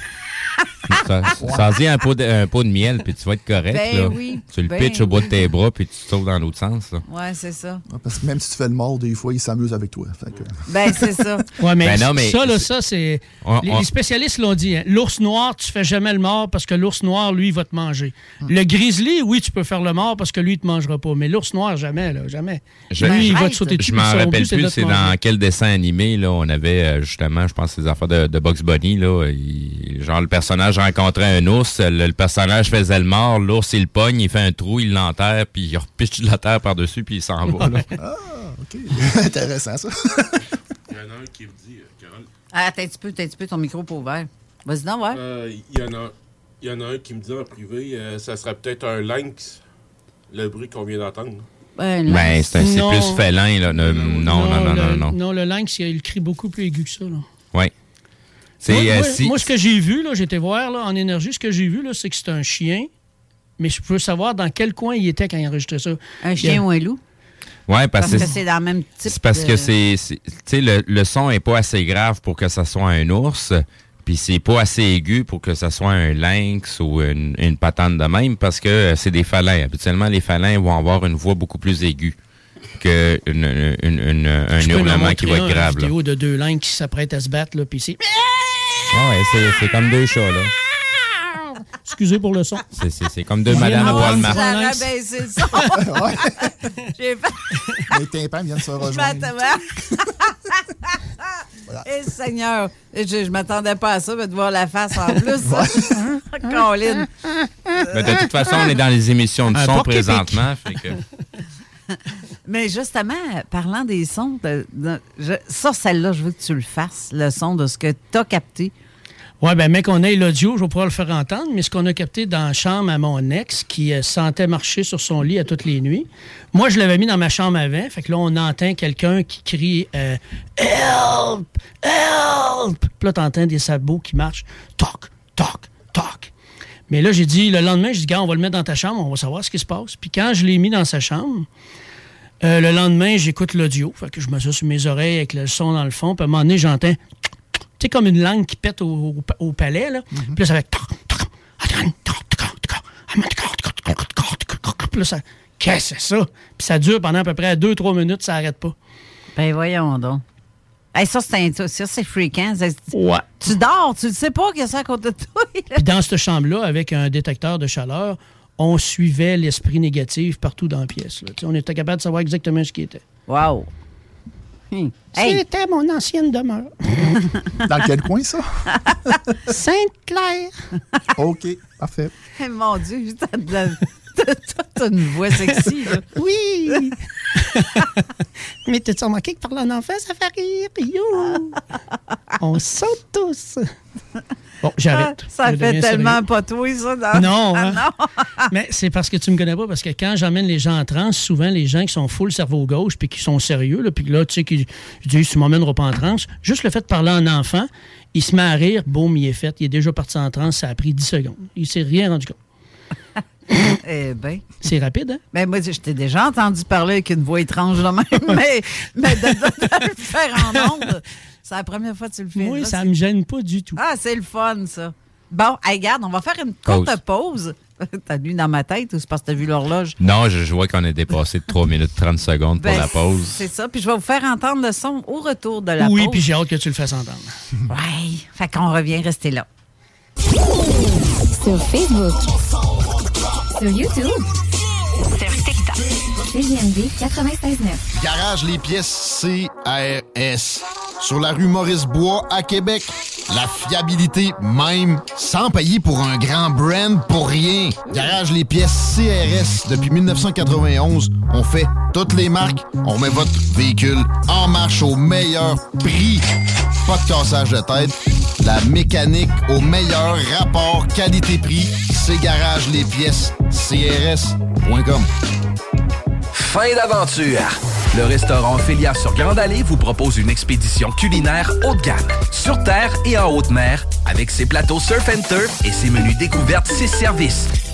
Ça, ça dit un pot, de, un pot de miel, puis tu vas être correct. Ben là. oui, Tu le ben pitches au bout de tes bras, puis tu te sauves dans l'autre sens. là. Ouais, c'est ça. Ouais, Parce que même si tu fais le mort, des fois, il s'amuse avec toi. Fait que- Ben, c'est ça. <laughs> Ouais, mais, Ben non, mais ça, là, c'est- ça, c'est. On- Les, spécialistes l'ont dit. hein. L'ours noir, tu fais jamais le mort parce que l'ours noir, lui, il va te manger. Le grizzly, oui, tu peux faire le mort parce que lui, il te mangera pas. Mais l'ours noir, jamais, là, jamais. Je- lui, il va te sauter dessus. Je m'en rappelle but, plus c'est dans quel dessin animé là on avait euh, justement je pense ces affaires de, de Bugs Bunny là il- genre le personnage rencontrait un ours le, le personnage faisait le mort l'ours il le pogne il fait un trou il l'enterre puis il repiche de la terre par dessus puis il s'en va là. <laughs> Ah, OK. <laughs> Intéressant, ça. Il y en a un qui me dit, euh, Carole, Ah, t'as un petit peu, t'as un petit peu ton micro pas ouvert. Vas-y, non, ouais. euh, il y en a, il y en a un qui me dit en privé, euh, ça serait peut-être un lynx, le bruit qu'on vient d'entendre. Ben, ben c'est Non. plus félin là non non non non le, non Non, le lynx, il, il crie beaucoup plus aigu que ça. Là. Ouais c'est Moi, euh, moi- si moi, ce que j'ai vu, là, j'étais voir là, en énergie, ce que j'ai vu, là, c'est que c'est un chien, mais je peux savoir dans quel coin il était quand il enregistrait ça. un chien a- ou un loup? ouais parce, Parce que c'est dans le même type. C'est parce de- que c'est. c'est- Tu sais, le, le son est pas assez grave pour que ça soit un ours, puis c'est pas assez aigu pour que ça soit un lynx ou une, une patente de même, parce que euh, c'est des félins. Habituellement, les félins vont avoir une voix beaucoup plus aiguë qu'un une, une- une- un hurlement qui va être grave. Une là. vidéo de deux lynx qui s'apprêtent à se battre, là, puis c'est... Ah ouais, c'est- c'est comme deux chats, là. Excusez pour le son. C'est- C'est c'est comme deux Viens madames à poil baissé le son. Ouais. J'ai fait. Les tympans viennent se Je rejoindre. m'attendais. Eh, Seigneur, je, je m'attendais pas à ça, mais de voir la face en plus. <laughs> Colin. Mais de toute façon, on est dans les émissions de son présentement. Fait que, <laughs> <laughs> Mais justement, parlant des sons, ça, celle-là, je veux que tu le fasses, le son de ce que tu as capté. Ouais, ben, mec, on ait l'audio, je vais pouvoir le faire entendre, mais ce qu'on a capté dans la chambre à mon ex, qui euh, sentait marcher sur son lit à toutes les nuits, moi, je l'avais mis dans ma chambre avant, fait que là, on entend quelqu'un qui crie euh, Help! Help! Puis là, t'entends des sabots qui marchent. Toc, toc, toc. Mais là, j'ai dit, le lendemain, j'ai dit, gars, on va le mettre dans ta chambre, on va savoir ce qui se passe. Puis quand je l'ai mis dans sa chambre, euh, le lendemain, j'écoute l'audio. Fait que je me suis sur mes oreilles avec le son dans le fond. Puis à un moment donné, j'entends, tu sais, comme une langue qui pète au, au- au palais, là. Puis là, ça fait. Puis là, ça. Qu'est-ce que c'est ça? Puis ça dure pendant à peu près 2-3 minutes, ça n'arrête pas. Ben voyons donc. Hey, ça, c'est un- ça, c'est fréquent. Ça, c'est- Ouais. Tu dors, tu ne sais pas qu'il y a ça à côté de toi. Puis dans cette chambre-là, avec un détecteur de chaleur, on suivait l'esprit négatif partout dans la pièce. là. On était capable de savoir exactement ce qui était. Wow. Hey, C'était mon ancienne demeure. <laughs> Dans quel coin, ça? Sainte-Claire. <laughs> OK, parfait. hey, mon Dieu, la- <laughs> t'as- une voix sexy. Là. <laughs> Oui! <laughs> Mais t'as-tu remarqué que parler en enfant, ça fait rire? You! On saute tous! Bon, j'arrête. Ça Je fait tellement sérieux. pas toi, ça. Dans... Non, Ah, hein? non. Mais c'est parce que tu me connais pas, parce que quand j'emmène les gens en transe, souvent les gens qui sont full cerveau gauche puis qui sont sérieux, là, puis là, tu sais, qui disent, tu m'emmèneras pas en transe, juste le fait de parler en enfant, il se met à rire, boum, il est fait, il est déjà parti en transe, ça a pris 10 secondes. Il s'est rien rendu compte. Eh bien. C'est rapide, hein? Ben, moi, je t'ai déjà entendu parler avec une voix étrange de même, mais, mais de, de- de le faire en ondes, C'est la première fois que tu le fais. Moi, Là, ça me gêne pas du tout. Ah, c'est le fun, ça. Bon, hey, regarde, on va faire une courte pause. <laughs> T'as lu dans ma tête ou c'est parce que t'as vu l'horloge? Non, je, je vois qu'on a dépassé de 3 minutes 30 secondes pour Ben, la pause. C'est ça. Puis je vais vous faire entendre le son au retour de la oui, pause. puis j'ai hâte que tu le fasses entendre. Ouais. Fait qu'on revient, restez là. Sur Facebook. Sur YouTube. Sur TikTok. CGMD 96.9. Garage les pièces CRS. Sur la rue Maurice-Bois à Québec. La fiabilité même, sans payer pour un grand brand pour rien. Garage les pièces CRS. Depuis 1991, on fait toutes les marques. On met votre véhicule en marche au meilleur prix. Pas de cassage de tête. La mécanique au meilleur rapport qualité-prix. C'est Garage les pièces CRS.com. Fin d'aventure! Le restaurant Félia sur Grande Allée vous propose une expédition culinaire haut de gamme, sur terre et en haute mer, avec ses plateaux surf and turf et ses menus découvertes, ses services.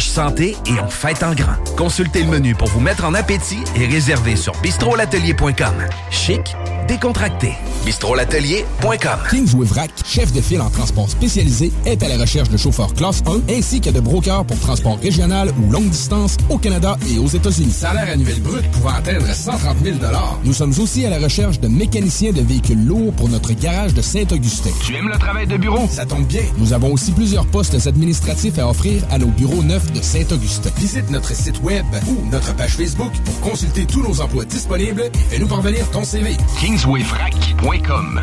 santé et on fête en grand. Consultez le menu pour vous mettre en appétit et réservez sur bistrolatelier.com. Chic, décontracté. bistrolatelier.com. Kingsway Vrac, chef de file en transport spécialisé, est à la recherche de chauffeurs classe 1 ainsi que de brokers pour transport régional ou longue distance au Canada et aux États-Unis. Salaire annuel brut pouvant atteindre 130 000 Nous sommes aussi à la recherche de mécaniciens de véhicules lourds pour notre garage de Saint-Augustin. Tu aimes le travail de bureau? Ça tombe bien. Nous avons aussi plusieurs postes administratifs à offrir à nos bureaux neufs de Saint-Augustin. Visite notre site web ou notre page Facebook pour consulter tous nos emplois disponibles et fais-nous parvenir ton CV. KingswayFrac.com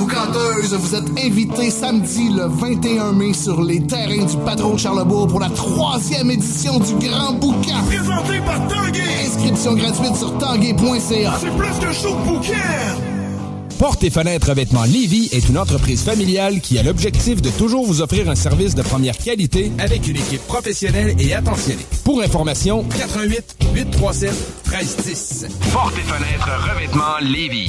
Boucanteur, boucanteuse, vous êtes invités samedi le 21 mai sur les terrains du Patron de Charlebourg pour la troisième édition du Grand Boucan. Présenté par Tanguay. Inscription gratuite sur tanguay.ca. C'est plus que chaud bouquin. Porte et fenêtres revêtements Lévy est une entreprise familiale qui a l'objectif de toujours vous offrir un service de première qualité avec une équipe professionnelle et attentionnée. Pour information, 88 837 1310. Porte et fenêtres revêtements Lévis.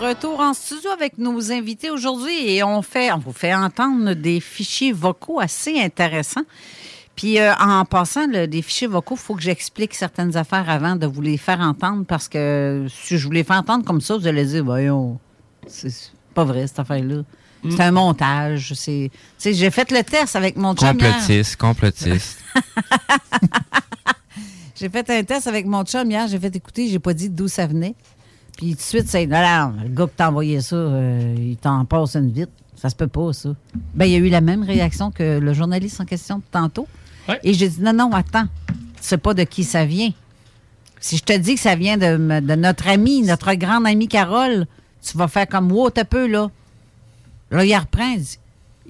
Retour en studio avec nos invités aujourd'hui et on fait, on vous fait entendre des fichiers vocaux assez intéressants. Puis euh, en passant, le, des fichiers vocaux, il faut que j'explique certaines affaires avant de vous les faire entendre parce que si je vous les fais entendre comme ça, vous allez dire, voyons, c'est pas vrai cette affaire-là. C'est un montage. C'est, j'ai fait le test avec mon chum. Complotiste, complotiste. <laughs> J'ai fait un test avec mon chum hier. J'ai fait écouter, j'ai pas dit d'où ça venait. Puis tout de suite, c'est. Non, non, le gars qui t'a envoyé ça, euh, il t'en passe une vite. Ça se peut pas, ça. Ben, il y a eu la même réaction que le journaliste en question de tantôt. Et j'ai dit non, non, attends. Tu sais pas de qui ça vient. Si je te dis que ça vient de, notre amie, notre grande amie Carole, tu vas faire comme wow, t'as peu, là. Là, il reprend. il dit-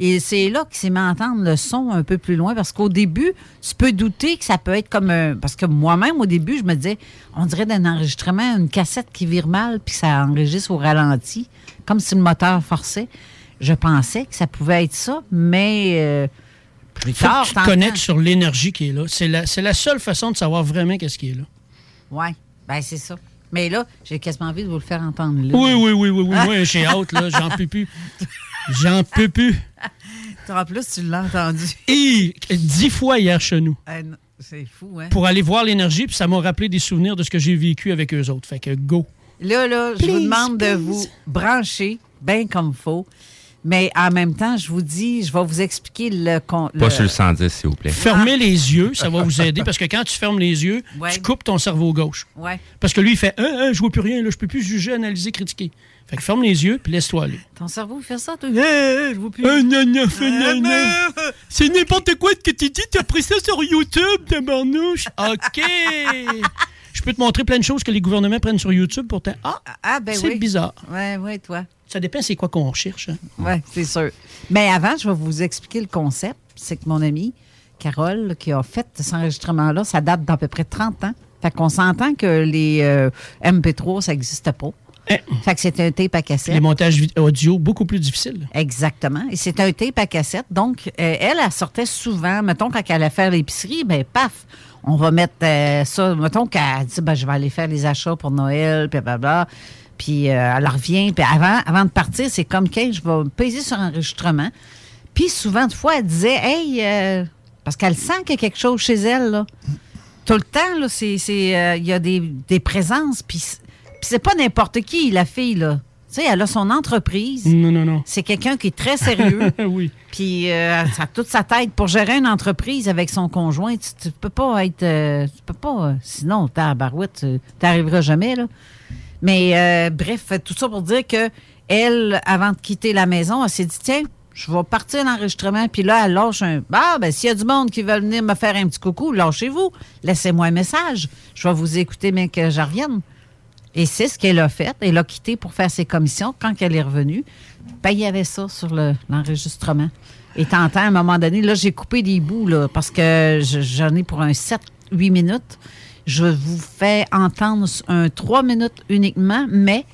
Et c'est là qu'il s'est mis à entendre le son un peu plus loin parce qu'au début, tu peux douter que ça peut être comme un. Parce que moi-même, au début, je me disais, on dirait d'un enregistrement, une cassette qui vire mal puis que ça enregistre au ralenti, comme si le moteur forçait. Je pensais que ça pouvait être ça, mais euh, plus Faut tard, que tu te connectes sur l'énergie qui est là. C'est la, c'est la seule façon de savoir vraiment qu'est-ce qui est là. Oui, ben c'est ça. Mais là, j'ai quasiment envie de vous le faire entendre là. Oui, oui, oui, oui, oui. Moi, j'ai hâte, là. J'en peux plus. J'en peux plus. <laughs> En plus, tu l'as entendu. Et dix fois hier chez nous. Ah, non, C'est fou, hein? Pour aller voir l'énergie, puis ça m'a rappelé des souvenirs de ce que j'ai vécu avec eux autres. Fait que go. Là, là, je vous Please, demande de vous brancher bien comme faut. Mais en même temps, je vous dis, je vais vous expliquer le... con- Pas sur le 110, s'il vous plaît. Fermez les yeux, ça va vous aider parce que quand tu fermes les yeux, Ouais. tu coupes ton cerveau gauche. Ouais. Parce que lui, il fait hein, hein, je vois plus rien, là, je peux plus juger, analyser, critiquer. Fait que ferme les yeux puis laisse-toi aller. Ton cerveau fait ça, toi? Eh, je. Ah, fais non, non. C'est n'importe quoi ce que tu dis, t'as pris ça sur YouTube, tabarnouche. <laughs> OK. Je peux te montrer plein de choses que les gouvernements prennent sur YouTube pour te... Ah, Ah, ben c'est oui. bizarre. Ouais, ouais, toi. Ça dépend c'est quoi qu'on recherche. hein. Oui, c'est sûr. Mais avant, je vais vous expliquer le concept. C'est que mon amie, Carole, qui a fait cet enregistrement-là, ça date d'à peu près 30 ans. Fait qu'on s'entend que les euh, MP3, ça n'existe pas. Fait que c'est un tape à cassette. Eh. Les montages audio, beaucoup plus difficiles. Exactement. Et c'est un tape à cassette. Donc, euh, elle, elle sortait souvent, mettons, quand elle allait faire l'épicerie, ben paf, on va mettre euh, ça. Mettons qu'elle dit, ben, je vais aller faire les achats pour Noël, puis blablabla. Puis euh, elle revient. Puis avant, avant de partir, c'est comme que je vais peser sur enregistrement. Puis souvent, de fois, elle disait, hey, parce qu'elle sent qu'il y a quelque chose chez elle, là. Tout le temps, là, il y a des, des présences. Puis puis c'est pas n'importe qui, la fille, là. Tu sais, elle a son entreprise. Non, non, non. C'est quelqu'un qui est très sérieux. <laughs> oui. Puis euh, ça a toute sa tête pour gérer une entreprise avec son conjoint. Tu, tu peux pas être. euh, tu peux pas. euh, sinon, t'es à barouette, tu t'arriveras jamais, là. Mais euh, bref, tout ça pour dire que elle, avant de quitter la maison, elle s'est dit tiens, je vais partir l'enregistrement. Puis là, elle lâche un. Ah, ben, s'il y a du monde qui veut venir me faire un petit coucou, lâchez-vous. Laissez-moi un message. Je vais vous écouter, mais que je revienne. Et c'est ce qu'elle a fait. Elle a quitté pour faire ses commissions. Quand elle est revenue, ben, il y avait ça sur le- l'enregistrement. Et t'entends, à un moment donné, là, j'ai coupé des bouts, là, parce que je- j'en ai pour un 7-8 minutes. Je vous fais entendre un 3 minutes uniquement, mais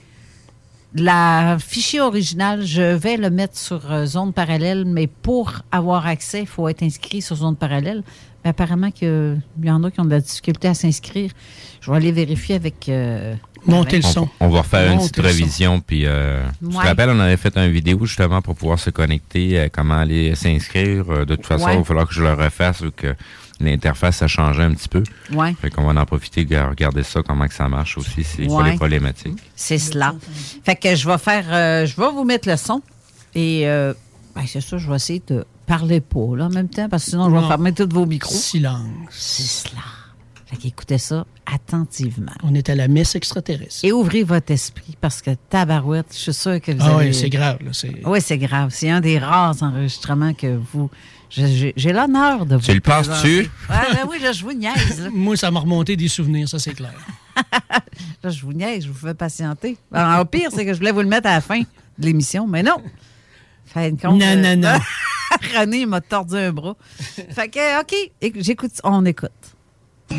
la fichier original, je vais le mettre sur euh, Zone Parallèle, mais pour avoir accès, il faut être inscrit sur Zone Parallèle. Mais apparemment qu'il y en a qui ont de la difficulté à s'inscrire. Je vais aller vérifier avec... euh, avec- On, on va refaire une Montez petite le son. révision. Puis, euh, tu Ouais. te rappelles, on avait fait une vidéo justement pour pouvoir se connecter, euh, comment aller s'inscrire. Euh, de toute façon, Ouais. il va falloir que je le refasse ou que l'interface a changé un petit peu. Ouais. Fait qu'on va en profiter de regarder ça, comment que ça marche aussi, c'est Ouais. les problématiques. C'est cela. Fait que je vais faire, euh, je vais vous mettre le son et euh, ben, c'est ça, je vais essayer de parler pas là, en même temps parce que sinon je vais Non. fermer tous vos micros. Silence. C'est cela. Fait qu'écoutez ça attentivement. On est à la messe extraterrestre. Et ouvrez votre esprit parce que tabarouette, je suis sûre que vous Ah avez... oui, c'est grave. là, c'est- Oui, c'est grave. C'est un des rares enregistrements que vous... J'ai l'honneur de vous Tu le penses-tu? Ouais, ben oui, là, je vous niaise. là. <laughs> Moi, ça m'a remonté des souvenirs, ça c'est clair. <laughs> Là, je vous niaise, je vous fais patienter. Alors, au pire, c'est que je voulais vous le mettre à la fin de l'émission, mais non. Fait une compte, Non, non, non. <laughs> René il m'a tordu un bras. Fait que, OK, éc- j'écoute, on écoute. Ah.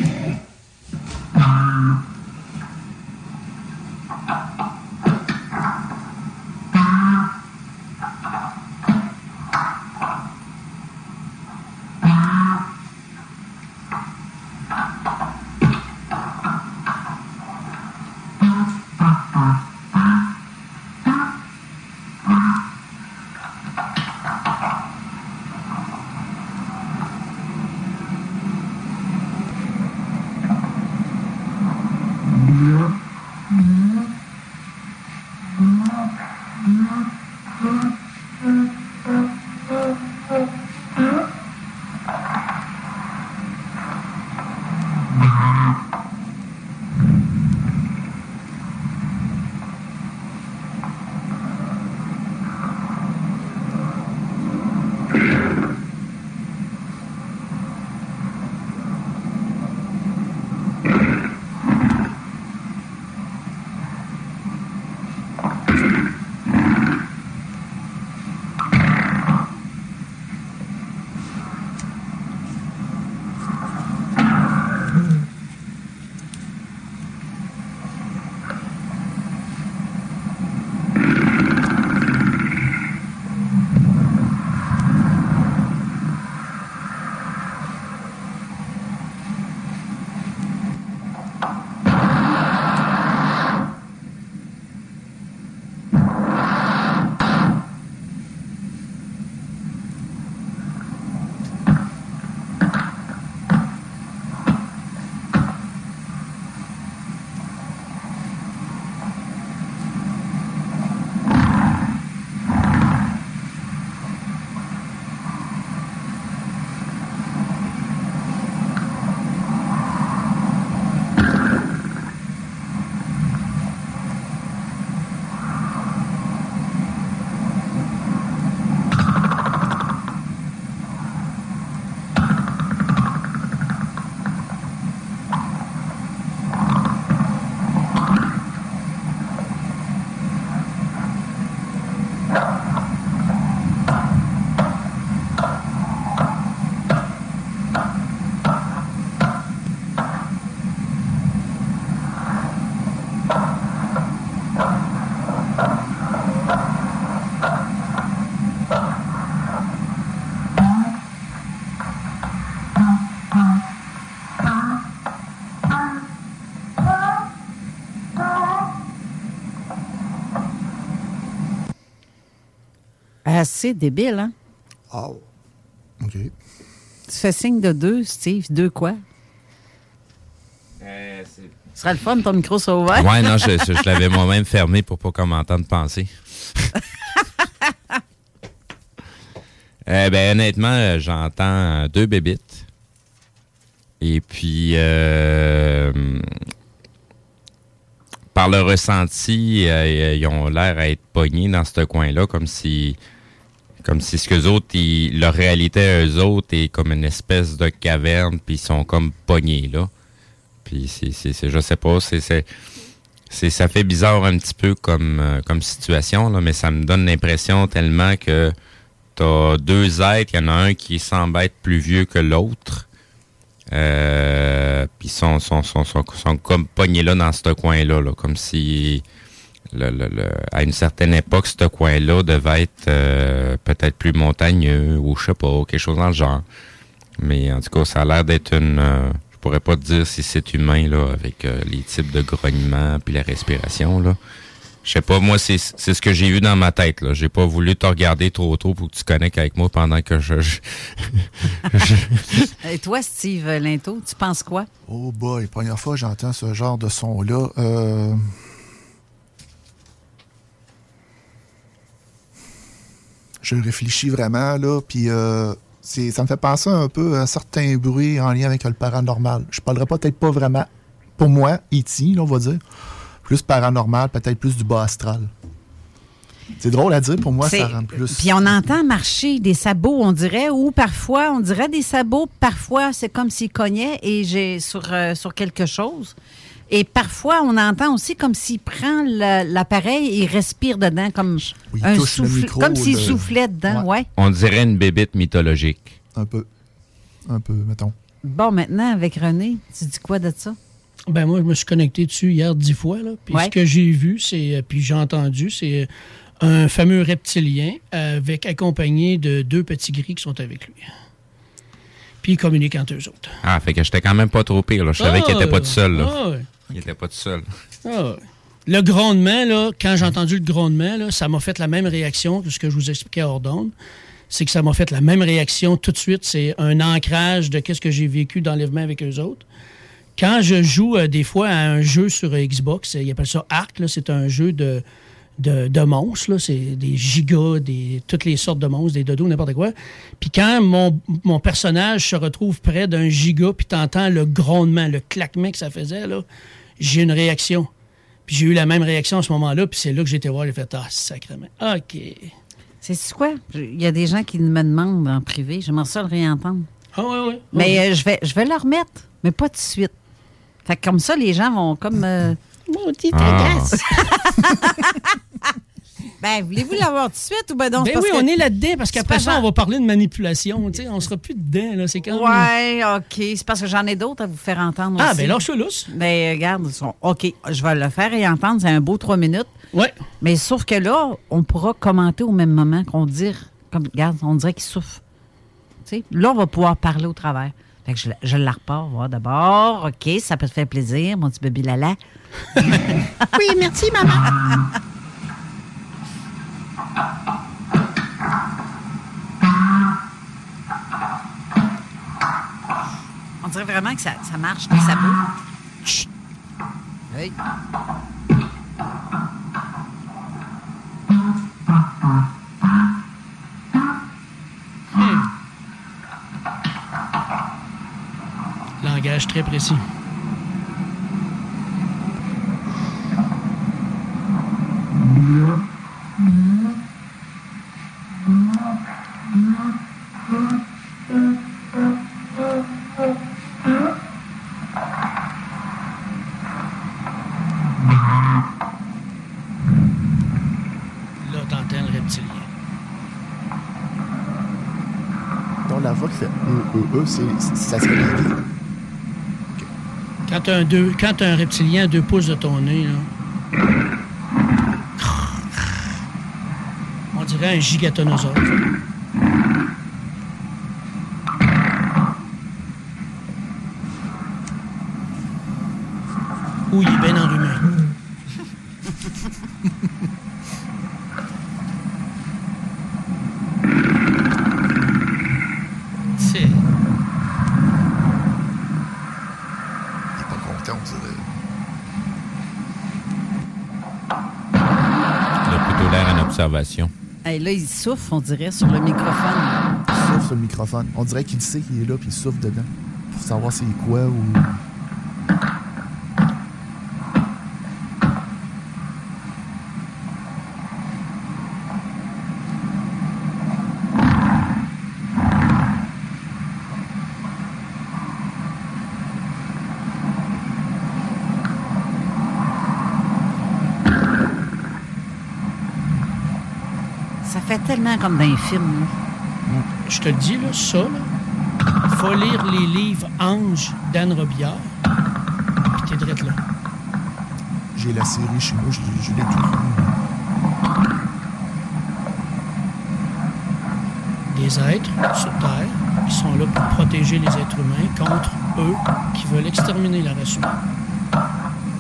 Uh. Assez débile, hein? Oh. OK. Tu fais signe de deux, Steve. Deux quoi? Ce serait le fun, ton micro soit ouvert. Ouais, non, je, je- je l'avais moi-même fermé pour pas qu'on m'entende penser. <laughs> Euh, ben, honnêtement, euh, j'entends euh, deux bébites. Et puis, euh, par le ressenti, euh, ils ont l'air à être pognés dans ce coin-là, comme si, comme si ce que autres, ils- leur réalité à eux autres est comme une espèce de caverne, puis ils sont comme pognés là. Puis c'est, je sais pas, c'est, c'est, ça fait bizarre un petit peu comme, euh, comme situation, là, mais ça me donne l'impression tellement que t'as deux êtres, il y en a un qui semble être plus vieux que l'autre. Euh, puis ils sont, sont, sont, sont, sont comme pognés là dans ce coin-là, là, comme si le, le, le- à une certaine époque, ce coin-là devait être euh, peut-être plus montagneux ou je sais pas, quelque chose dans le genre. Mais en tout cas, ça a l'air d'être une. euh, je pourrais pas te dire si c'est humain là, avec euh, les types de grognements puis la respiration là. Je sais pas, moi c'est c'est ce que j'ai vu dans ma tête là. J'ai pas voulu te regarder trop tôt pour que tu connectes avec moi pendant que je. je- <laughs> <laughs> Et toi, Steve Linto, tu penses quoi? Oh boy, première fois que j'entends ce genre de son-là. Euh... Je réfléchis vraiment, là, puis euh, Ça me fait penser un peu à certains bruits en lien avec le paranormal. Je parlerai peut-être pas vraiment, pour moi, E.T., là, on va dire. Plus paranormal, peut-être plus du bas astral. C'est drôle à dire, pour moi, ça rend plus. Puis on entend marcher des sabots, on dirait, ou parfois, on dirait des sabots, parfois, c'est comme s'ils cognaient et j'ai sur, euh, sur quelque chose. Et parfois, on entend aussi comme s'il prend l'appareil et il respire dedans, comme, un souffle- micro, comme s'il le- soufflait dedans. Ouais. On dirait une bébite mythologique. Un peu. Un peu, mettons. Bon, maintenant, avec René, tu dis quoi de ça? Ben moi, je me suis connecté dessus hier dix fois. Là, puis Ouais. ce que j'ai vu, c'est euh, puis j'ai entendu, c'est euh, un fameux reptilien avec accompagné de deux petits gris qui sont avec lui. Puis ils communiquent entre eux autres. Ah, fait que j'étais quand même pas trop pire. Là. Je savais Ah, qu'il était pas tout seul. Là. ah Il était pas tout seul. Ah. Le grondement, là, quand j'ai entendu le grondement, là, ça m'a fait la même réaction que ce que je vous expliquais hors d'onde. C'est que ça m'a fait la même réaction tout de suite. C'est un ancrage de qu'est-ce que j'ai vécu d'enlèvement avec eux autres. Quand je joue euh, des fois à un jeu sur Xbox, ils appellent ça Arc, c'est un jeu de, de, de monstres. là. C'est des gigas, des, toutes les sortes de monstres, des dodos, n'importe quoi. Puis quand mon, mon personnage se retrouve près d'un giga, puis t'entends le grondement, le claquement que ça faisait, là, j'ai une réaction. Puis j'ai eu la même réaction à ce moment-là, puis c'est là que j'ai été voir, j'ai fait Ah, sacrément. OK. C'est quoi? Il y a des gens qui me demandent en privé. J'aimerais ça le réentendre. Ah, ouais, ouais. Mais euh, je, vais, je vais le remettre, mais pas tout de suite. Fait que comme ça, les gens vont comme. Euh... Maudit Ah. <laughs> <laughs> ben, voulez-vous l'avoir tout de suite ou ben non? Ben parce oui, que- on est là-dedans, parce qu'après ça, on va parler de manipulation. tu sais, On sera plus dedans. là. C'est quand même- Ouais, OK. C'est parce que j'en ai d'autres à vous faire entendre Ah, aussi. ben lâche-le lousse. Ben, regarde, ils sont- OK, je vais le faire et entendre. C'est un beau trois minutes. Ouais. Mais sauf que là, on pourra commenter au même moment qu'on dire, comme, regarde, on dirait qu'il souffre. Tu sais, là, on va pouvoir parler au travers. Fait que je, la- je la repars, voir d'abord. OK, ça peut te faire plaisir, mon petit bébé Lala. <laughs> Oui, merci, maman. <laughs> On dirait vraiment que ça, ça marche, des sabots. Chut. Hey. Langage très précis. Quand t'as un reptilien à deux pouces de ton nez, on dirait un gigatonosaure. Ouh, il est bien enrhumé. C'est... Il est pas content, on dirait. Il a plutôt l'air en observation. Hey, là, il souffle, on dirait, sur le microphone. Il souffle sur le microphone. On dirait qu'il sait qu'il est là, puis il souffle dedans. Pour savoir c'est quoi ou. Ça fait tellement comme dans les films. là. Je te le dis, là, ça, là, faut lire les livres Ange d'Anne Robillard, puis t'es drette là. J'ai la série chez moi, je, je l'ai tout lu. Des êtres sur Terre qui sont là pour protéger les êtres humains contre eux qui veulent exterminer la race humaine.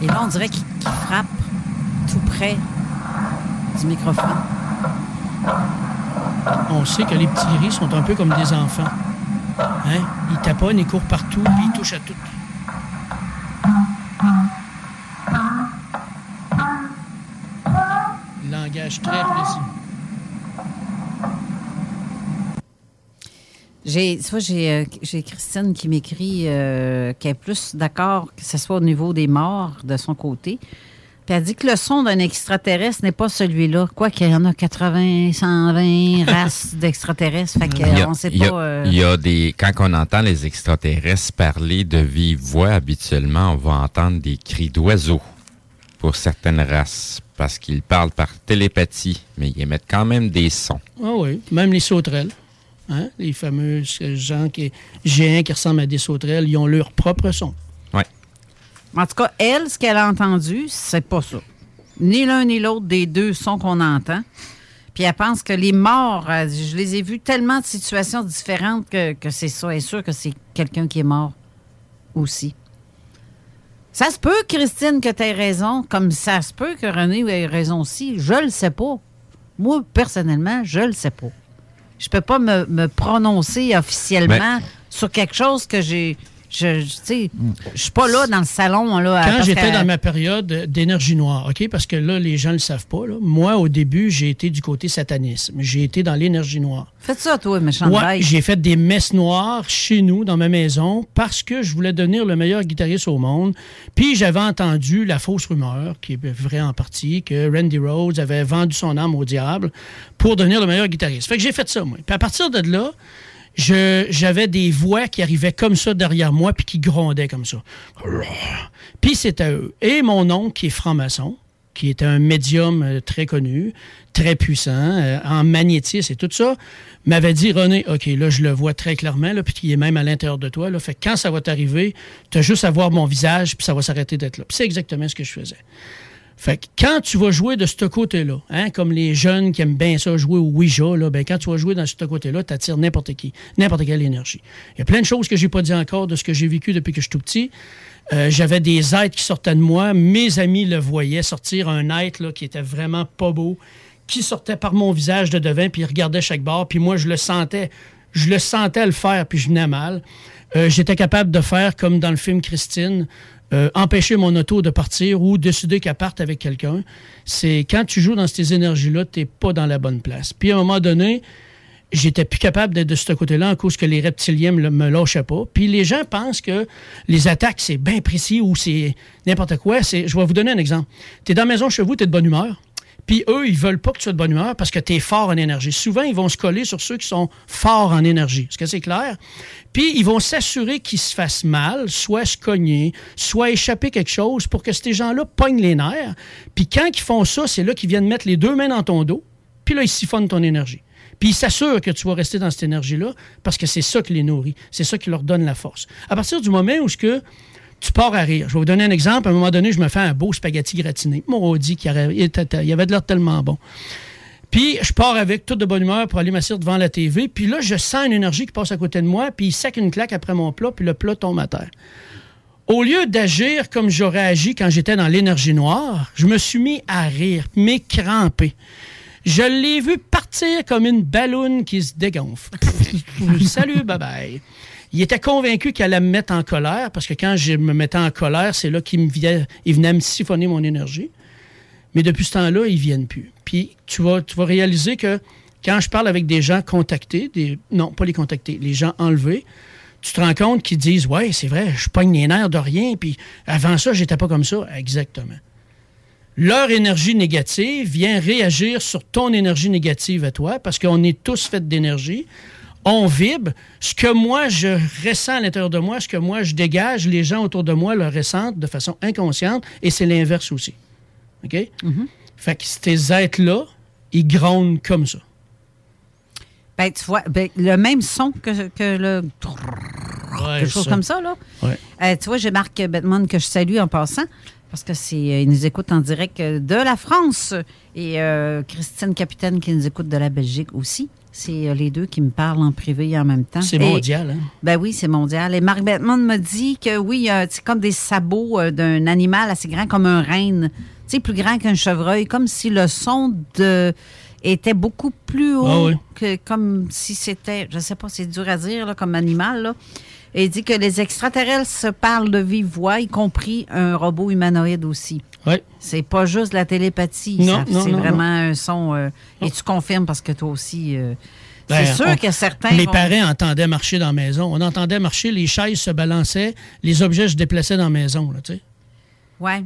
Et là, on dirait qu'il qu'il frappe tout près du microphone. On sait que les petits gris sont un peu comme des enfants. Hein? Ils taponnent, ils courent partout, puis ils touchent à tout. Langage très précis. J'ai, vois, j'ai, euh, j'ai Christine qui m'écrit euh, qu'elle est plus d'accord que ce soit au niveau des morts de son côté. Puis elle dit que le son d'un extraterrestre n'est pas celui-là. Quoi qu'il y en a 80, 120 <laughs> races d'extraterrestres. Fait Il y a- qu'on sait il y a- pas. euh, il y a des. Quand on entend les extraterrestres parler de vive voix, habituellement, on va entendre des cris d'oiseaux pour certaines races. Parce qu'ils parlent par télépathie, mais ils émettent quand même des sons. Ah oui, même les sauterelles. Hein? Les fameux gens qui, géants qui ressemblent à des sauterelles, ils ont leur propre son. En tout cas, elle, ce qu'elle a entendu, c'est pas ça. Ni l'un ni l'autre des deux sons qu'on entend. Puis elle pense que les morts, dit, je les ai vus tellement de situations différentes que, que c'est ça. Elle est sûre que c'est quelqu'un qui est mort aussi. Ça se peut, Christine, que tu aies raison, comme ça se peut que René ait raison aussi. Je le sais pas. Moi, personnellement, je le sais pas. Je peux pas me, me prononcer officiellement sur quelque chose que j'ai. Je, je suis pas là dans le salon. Là, Quand j'étais que- dans ma période d'énergie noire, OK? Parce que là, les gens ne le savent pas. là. Moi, au début, j'ai été du côté satanisme. J'ai été dans l'énergie noire. Faites ça, toi, méchant Ouais, j'ai fait des messes noires chez nous, dans ma maison, parce que je voulais devenir le meilleur guitariste au monde. Puis j'avais entendu la fausse rumeur, qui est vraie en partie, que Randy Rhodes avait vendu son âme au diable pour devenir le meilleur guitariste. Fait que j'ai fait ça, moi. Puis à partir de là, j'avais des voix qui arrivaient comme ça derrière moi, puis qui grondaient comme ça. Puis c'était eux. Et mon oncle, qui est franc-maçon, qui était un médium euh, très connu, très puissant, euh, en magnétisme et tout ça, m'avait dit René, OK, là, je le vois très clairement, là, puis il est même à l'intérieur de toi. Là, fait quand ça va t'arriver, tu as juste à voir mon visage, puis ça va s'arrêter d'être là. C'est exactement ce que je faisais. Fait que quand tu vas jouer de ce côté-là, hein, comme les jeunes qui aiment bien ça jouer au Ouija, là, ben quand tu vas jouer dans ce côté-là, tu attires n'importe qui, n'importe quelle énergie. Il y a plein de choses que j'ai pas dit encore de ce que j'ai vécu depuis que je suis tout petit. Euh, J'avais des êtres qui sortaient de moi. Mes amis le voyaient sortir un être qui était vraiment pas beau, qui sortait par mon visage de devant, puis il regardait chaque bord, puis moi, je le sentais. Je le sentais le faire, puis je venais mal. Euh, J'étais capable de faire comme dans le film Christine, euh, empêcher mon auto de partir ou décider qu'elle parte avec quelqu'un. C'est quand tu joues dans ces énergies-là, tu pas dans la bonne place. Puis à un moment donné, j'étais plus capable d'être de ce côté-là en cause que les reptiliens me, me lâchaient pas. Puis les gens pensent que les attaques, c'est bien précis ou c'est n'importe quoi. C'est, je vais vous donner un exemple. Tu es dans la maison chez vous, tu es de bonne humeur. Puis eux, ils veulent pas que tu sois de bonne humeur parce que tu es fort en énergie. Souvent, ils vont se coller sur ceux qui sont forts en énergie. Est-ce que c'est clair? Puis ils vont s'assurer qu'ils se fassent mal, soit se cogner, soit échapper quelque chose pour que ces gens-là pognent les nerfs. Puis quand ils font ça, c'est là qu'ils viennent mettre les deux mains dans ton dos. Puis là, ils siphonnent ton énergie. Puis ils s'assurent que tu vas rester dans cette énergie-là parce que c'est ça qui les nourrit. C'est ça qui leur donne la force. À partir du moment où ce que tu pars à rire. Je vais vous donner un exemple. À un moment donné, je me fais un beau spaghetti gratiné. Maudit, il, il avait de l'air tellement bon. Puis je pars avec toute de bonne humeur pour aller m'asseoir devant la TV. Puis là, je sens une énergie qui passe à côté de moi. Puis il sac une claque après mon plat. Puis le plat tombe à terre. Au lieu d'agir comme j'aurais agi quand j'étais dans l'énergie noire, je me suis mis à rire, m'écramper. Je l'ai vu partir comme une balloune qui se dégonfle. <laughs> Salut, bye bye. Il était convaincu qu'elle allait me mettre en colère, parce que quand je me mettais en colère, c'est là qu'il me venait, il venait me siphonner mon énergie. Mais depuis ce temps-là, ils viennent plus. Puis tu vas, tu vas réaliser que quand je parle avec des gens contactés, des, non, pas les contactés, les gens enlevés, tu te rends compte qu'ils disent Ouais, c'est vrai, je pogne les nerfs de rien, puis avant ça, j'étais pas comme ça. Exactement. Leur énergie négative vient réagir sur ton énergie négative à toi, parce qu'on est tous faits d'énergie. On vibre. Ce que moi, je ressens à l'intérieur de moi, ce que moi, je dégage, les gens autour de moi le ressentent de façon inconsciente, et c'est l'inverse aussi. OK? Fait que ces êtres-là, ils grondent comme ça. Ben, tu vois, ben, le même son que, que le. Ouais, quelque chose ça. comme ça, là. Ouais. Euh, tu vois, j'ai Marc Bettman que je salue en passant, parce que c'est, euh, il nous écoute en direct euh, de la France. Et euh, Christine Capitaine qui nous écoute de la Belgique aussi. C'est euh, les deux qui me parlent en privé en même temps. C'est mondial, hein? Ben oui, c'est mondial. Et Marc Bettman me dit que oui, c'est comme des sabots euh, d'un animal assez grand comme un renne. Tu sais, plus grand qu'un chevreuil, comme si le son de était beaucoup plus haut Ah oui. que comme si c'était, je sais pas, c'est dur à dire là, comme animal. Là. Et il dit que les extraterrestres se parlent de vive voix, y compris un robot humanoïde aussi. Oui. C'est pas juste la télépathie, Non, c'est non, vraiment un son. euh, et tu confirmes parce que toi aussi, euh, Ben, C'est sûr on- que certains Mes vont- parents entendaient marcher dans la maison. On entendait marcher, les chaises se balançaient, les objets se déplaçaient dans la maison. Là, tu sais. Ouais.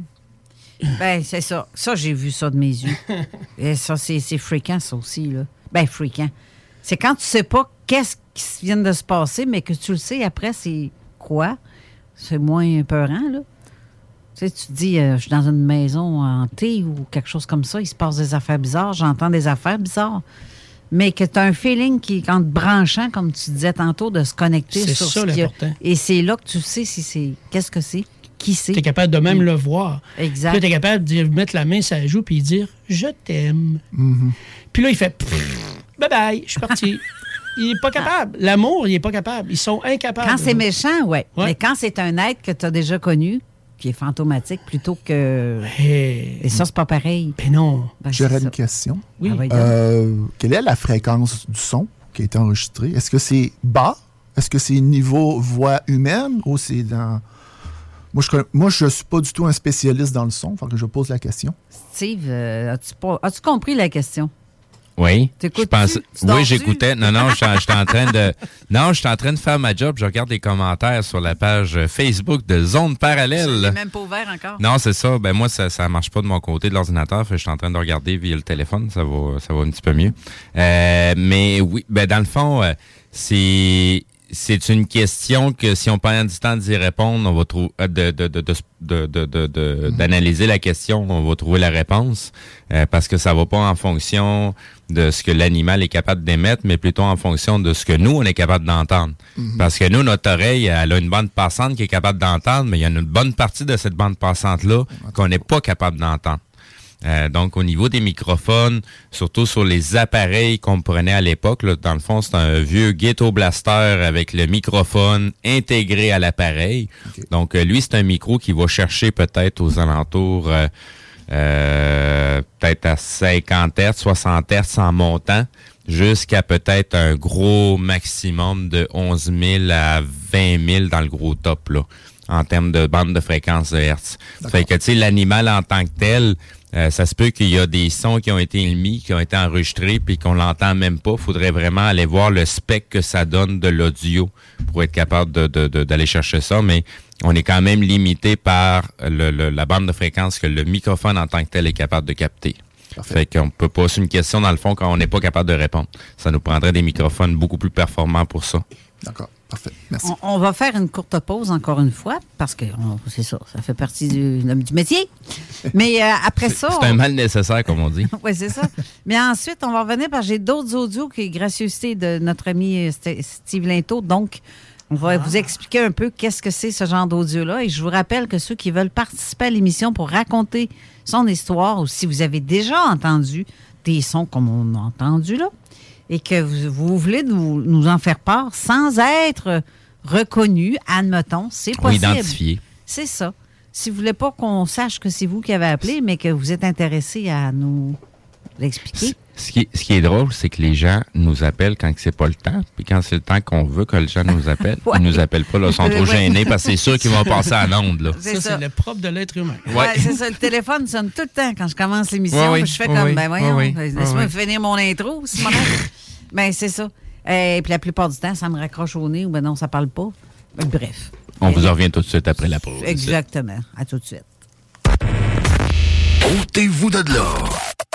Ben, c'est ça. Ça, j'ai vu ça de mes yeux. <laughs> Et ça, c'est c'est fréquent, ça aussi, là. Ben, fréquent. C'est quand tu sais pas qu'est-ce qui vient de se passer, mais que tu le sais après, c'est quoi? C'est moins peurant, là. Tu sais, tu te dis, euh, je suis dans une maison hantée ou quelque chose comme ça, il se passe des affaires bizarres, j'entends des affaires bizarres. Mais que tu as un feeling qui, en te branchant, comme tu disais tantôt, de se connecter C'est sur ça, ce qu'il y a. l'important. Et c'est là que tu sais si c'est. Qu'est-ce que c'est? Qui c'est? Tu es capable de même le voir. Exact. Puis tu es capable de mettre la main sur la joue puis dire Je t'aime. Puis là, il fait Bye bye, je suis parti. <laughs> il n'est pas capable. L'amour, il n'est pas capable. Ils sont incapables. Quand c'est méchant, ouais. Ouais. Mais quand c'est un être que tu as déjà connu, qui est fantomatique, plutôt que. Et ça, c'est pas pareil. Mais non. J'aurais une question. Oui. Ah, donc. Euh, quelle est la fréquence du son qui a été enregistré? Est-ce que c'est bas? Est-ce que c'est niveau voix humaine ou c'est dans. Moi, je connais- moi, je suis pas du tout un spécialiste dans le son, faut que je pose la question. Steve, euh, as-tu pas- as-tu compris la question? Oui. Je pense, oui, j'écoutais. Non, non, j'étais j'étais en train de. <laughs> Non, j'étais en train de faire ma job. Je regarde les commentaires sur la page Facebook de Zone Parallèle. même pas ouvert encore? Non, c'est ça. Ben moi, ça ça marche pas de mon côté de l'ordinateur. Je suis en train de regarder via le téléphone. Ça va, ça va un petit peu mieux. Euh, mais oui, ben dans le fond, euh, c'est c'est une question que si on prend du temps d'y répondre, on va trouver de de de- d'analyser la question, on va trouver la réponse euh, parce que ça va pas en fonction de ce que l'animal est capable d'émettre, mais plutôt en fonction de ce que nous on est capable d'entendre. Mhm. Parce que nous, notre oreille, elle a une bande passante qui est capable d'entendre, mais il y a une bonne partie de cette bande passante-là qu'on n'est pas capable d'entendre. Euh, donc, au niveau des microphones, surtout sur les appareils qu'on prenait à l'époque, là, dans le fond, c'est un vieux Ghetto Blaster avec le microphone intégré à l'appareil. Donc, euh, lui, c'est un micro qui va chercher peut-être aux alentours, euh, euh, peut-être à 50 Hz, 60 Hz en montant, jusqu'à peut-être un gros maximum de 11 000 à 20 000 dans le gros top, là, en termes de bande de fréquence de Hertz. Fait que, tu sais, l'animal en tant que tel, euh, ça se peut qu'il y a des sons qui ont été émis, qui ont été enregistrés, puis qu'on l'entend même pas. faudrait vraiment aller voir le spec que ça donne de l'audio pour être capable de- de- de- d'aller chercher ça. Mais on est quand même limité par le- le- la bande de fréquence que le microphone en tant que tel est capable de capter. Fait qu'on peut poser une question dans le fond quand on n'est pas capable de répondre. Ça nous prendrait des microphones beaucoup plus performants pour ça. D'accord, parfait. Merci. On, on va faire une courte pause encore une fois, parce que c'est ça, ça fait partie du, du métier. Mais euh, après ça. C'est un mal nécessaire, comme on dit. <laughs> oui, c'est ça. Mais ensuite, on va revenir parce que j'ai d'autres audios qui est gracieuseté de notre ami euh, St- Steve Linto. Donc, on va vous expliquer un peu qu'est-ce que c'est ce genre d'audio-là. Et je vous rappelle que ceux qui veulent participer à l'émission pour raconter son histoire ou si vous avez déjà entendu des sons comme on a entendu là et que vous, vous voulez nous, nous en faire part sans être reconnu, admettons, c'est Ou possible. identifié. C'est ça. Si vous voulez pas qu'on sache que c'est vous qui avez appelé, mais que vous êtes intéressé à nous l'expliquer. Ce qui, ce qui est drôle, c'est que les gens nous appellent quand c'est pas le temps, puis quand c'est le temps qu'on veut que les gens nous appellent, <laughs> Ouais. ils nous appellent pas, là, ils sont <laughs> trop Ouais. gênés parce que c'est sûr qu'ils vont passer à l'onde, là. C'est Ça, ça. c'est le propre de l'être humain. Ouais, c'est ça. Le téléphone sonne tout le temps quand je commence l'émission. Ouais. Je fais comme, ben voyons, laisse-moi finir mon intro, <laughs> ben, c'est ça. Et puis la plupart du temps, ça me raccroche au nez ou ben non, ça parle pas. Ben, Bref. On vous en revient tout de suite après la pause. Exactement. À tout de suite. Ôtez-vous de l'or.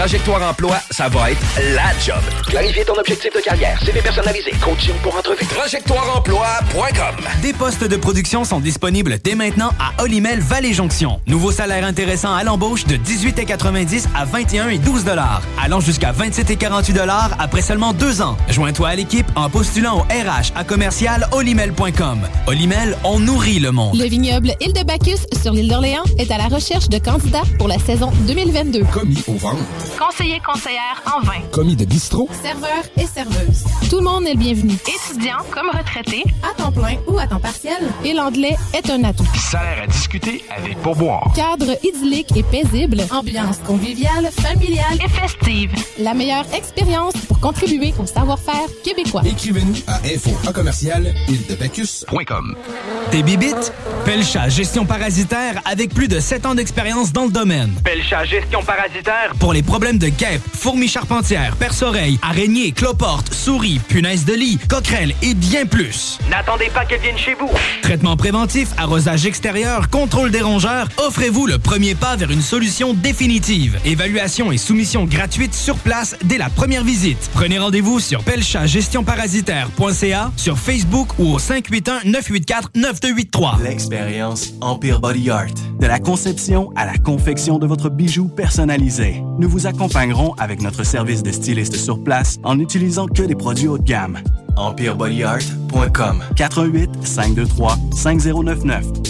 Trajectoire Emploi, ça va être la job. Clarifier ton objectif de carrière, CV personnalisé, coaching pour entrevue. TrajectoireEmploi.com Des postes de production sont disponibles dès maintenant à Olimel Valley Jonction. Nouveau salaire intéressant à l'embauche de 18,90 à 21 et 12 dollars, allant jusqu'à 27 et 48 dollars après seulement deux ans. Joins-toi à l'équipe en postulant au RH à commercial olimel.com. Olimel, on nourrit le monde. Le vignoble Île de Bacchus sur l'île d'Orléans est à la recherche de candidats pour la saison 2022. Commis au ventre. Conseiller conseillère en vin. Commis de bistrot. Serveur et serveuse. Tout le monde est le bienvenu. Étudiant comme retraité, à temps plein ou à temps partiel. Et l'anglais est un atout. Salaire à discuter avec pourboire. Cadre idyllique et paisible. Ambiance conviviale, familiale et festive. La meilleure expérience pour contribuer au savoir-faire québécois. Écrivez-nous à info à commercial ildebacchus.com. Tes bibites? Pelcha Gestion Parasitaire avec plus de 7 ans d'expérience dans le domaine. Pelcha Gestion Parasitaire. Pour les problèmes de guêpes, fourmis charpentières, perce-oreilles, araignées, cloportes, souris, punaises de lit, coquerelles et bien plus. N'attendez pas qu'elle vienne chez vous. Traitement préventif, arrosage extérieur, contrôle des rongeurs, offrez-vous le premier pas vers une solution définitive. Évaluation et soumission gratuite sur place dès la première visite. Prenez rendez-vous sur pelchagestionparasitaire.ca, sur Facebook ou au 581-984-9283. L'expérience Empire Body Art. De la conception à la confection de votre bijou personnalisé. Nous vous accompagnerons avec notre service de styliste sur place en n'utilisant que des produits haut de gamme. EmpireBodyArt.com 418 523 5099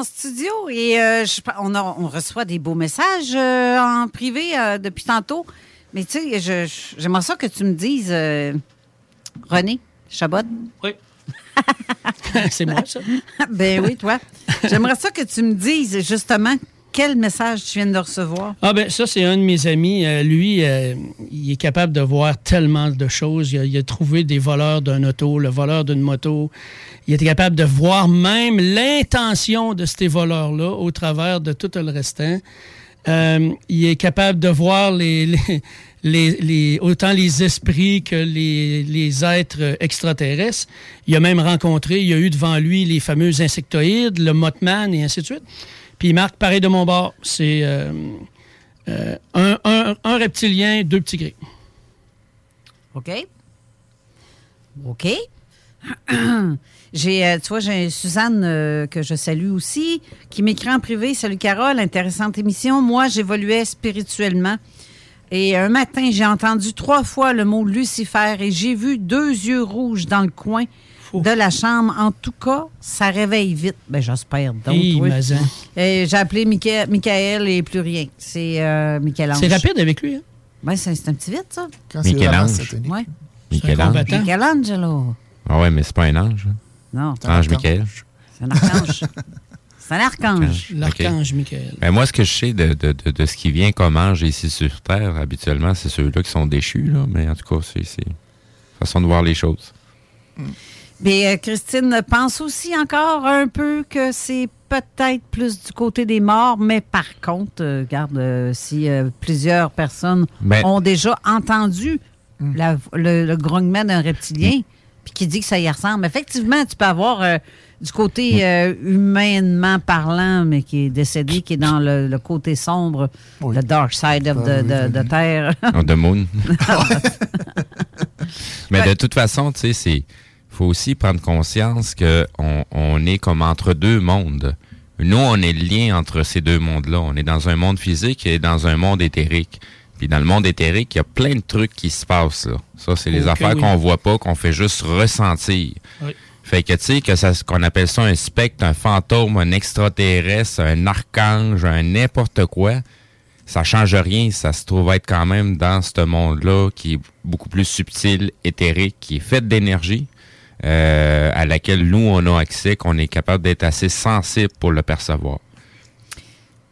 En studio et euh, je- on, a- on reçoit des beaux messages euh, en privé euh, depuis tantôt. Mais tu sais, j'aimerais ça que tu me dises, René Chabot. Oui. <laughs> C'est moi, ça. ben oui, toi. J'aimerais ça que tu me dises justement quel message tu viens de recevoir? Ah ben ça, c'est un de mes amis. Euh, lui, euh, il est capable de voir tellement de choses. Il a, trouvé des voleurs d'un auto, le voleur d'une moto. Il était capable de voir même l'intention de ces voleurs-là au travers de tout le restant. Euh, il est capable de voir les, <laughs> les- autant les esprits que les, les êtres extraterrestres. Il a même rencontré, il a eu devant lui les fameux insectoïdes, le Mothman et ainsi de suite. Puis marque pareil de mon bord. C'est euh, euh, un, reptilien, deux petits gris. OK? OK. <clears throat> J'ai, euh, tu vois, j'ai Suzanne que je salue aussi, qui m'écrit en privé Salut Carole, intéressante émission. Moi, j'évoluais spirituellement. Et un matin, j'ai entendu trois fois le mot Lucifer et j'ai vu deux yeux rouges dans le coin de la chambre. En tout cas, ça réveille vite. Ben, j'espère donc. Oui. hein. Et J'ai appelé Micha- Michael et plus rien. C'est euh, Michel-Ange. C'est rapide avec lui. Hein? Ben, c'est c'est un petit vite, ça. Quand c'est Michel-Ange. Ouais. Michel-Ange. Michelangelo. Ah ouais, mais c'est pas un ange. hein? Non. Ange Michael. C'est un archange. <laughs> c'est un archange. L'archange Michael. Ben, moi, ce que je sais de, de, de, de ce qui vient comme ange ici sur Terre, habituellement, c'est ceux-là qui sont déchus. Là. Mais en tout cas, c'est c'est façon de voir les choses. Mais euh, Christine pense aussi encore un peu que c'est peut-être plus du côté des morts, mais par contre, euh, regarde, euh, si euh, plusieurs personnes Ben- ont déjà entendu la- le, le grognement d'un reptilien, puis qui dit que ça y ressemble, effectivement, tu peux avoir du côté euh, humainement parlant, mais qui est décédé, qui est dans le, le côté sombre, le dark side of the, the- the Terre. On the moon. <laughs> <laughs> Mais de toute façon, tu sais, c'est faut aussi prendre conscience que on, est comme entre deux mondes. Nous, on est le lien entre ces deux mondes-là. On est dans un monde physique et dans un monde éthérique. Puis dans le monde éthérique, il y a plein de trucs qui se passent. Là. Ça, c'est les affaires oui. qu'on voit pas, qu'on fait juste ressentir. Oui. Fait que tu sais que ça qu'on appelle ça un spectre, un fantôme, un extraterrestre, un archange, un n'importe quoi, ça change rien, ça se trouve être quand même dans ce monde-là qui est beaucoup plus subtil, éthérique, qui est fait d'énergie, euh, à laquelle nous on a accès, qu'on est capable d'être assez sensible pour le percevoir.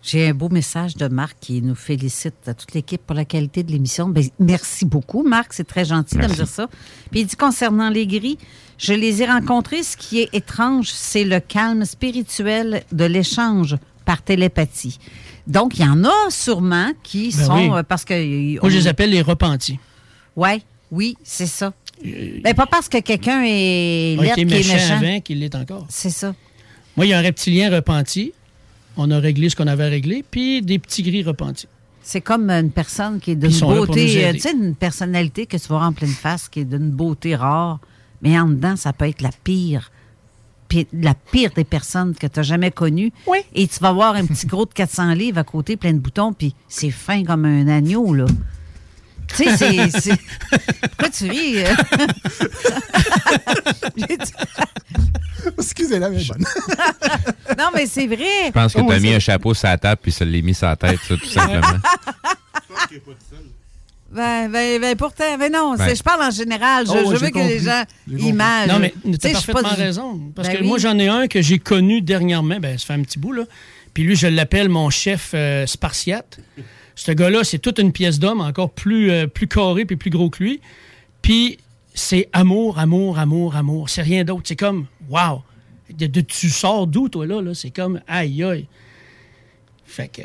J'ai un beau message de Marc qui nous félicite à toute l'équipe pour la qualité de l'émission. Ben, merci beaucoup, Marc. C'est très gentil de me dire ça. Puis il dit concernant les gris, je les ai rencontrés. Ce qui est étrange, c'est le calme spirituel de l'échange par télépathie. Donc, il y en a sûrement qui Ben sont. oui. euh, parce que. Moi, je les appelle les repentis. Ouais, oui, c'est ça. Mais pas parce que quelqu'un est qui est méchant, méchant. avant qu'il l'est encore. C'est ça. Moi, il y a un reptilien repenti. On a réglé ce qu'on avait réglé. Puis des petits gris repentis. C'est comme une personne qui est d'une beauté, euh, tu sais, une personnalité que tu vois en pleine face, qui est d'une beauté rare, mais en dedans, ça peut être la pire, pi- la pire des personnes que tu n'as jamais connues. Oui. Et tu vas voir un petit gros de 400 livres à côté, plein de boutons, puis c'est fin comme un agneau, là. Tu sais, c'est- c'est. Pourquoi tu ris? euh? <laughs> Excusez-la, mais bonne. <laughs> non, mais c'est vrai. Je pense que Oh, tu as mis un chapeau sur la table puis ça l'a mis sur la tête, ça, tout simplement. <laughs> Ben, ben, ben, pourtant, ben non, Ben. je parle en général. Je, Oh, je veux que les gens imaginent. Non, mais Tu as pas parfaitement du- raison. Parce Ben que oui. moi, j'en ai un que j'ai connu dernièrement. Ben, ça fait un petit bout, là. Puis lui, je l'appelle mon chef euh, spartiate. Ce gars-là, c'est toute une pièce d'homme, encore plus, euh, plus carré puis plus gros que lui. Puis c'est amour, amour, amour, amour. C'est rien d'autre. C'est comme, wow! De, tu sors d'où, toi, là? là? C'est comme, aïe, aïe. Fait que.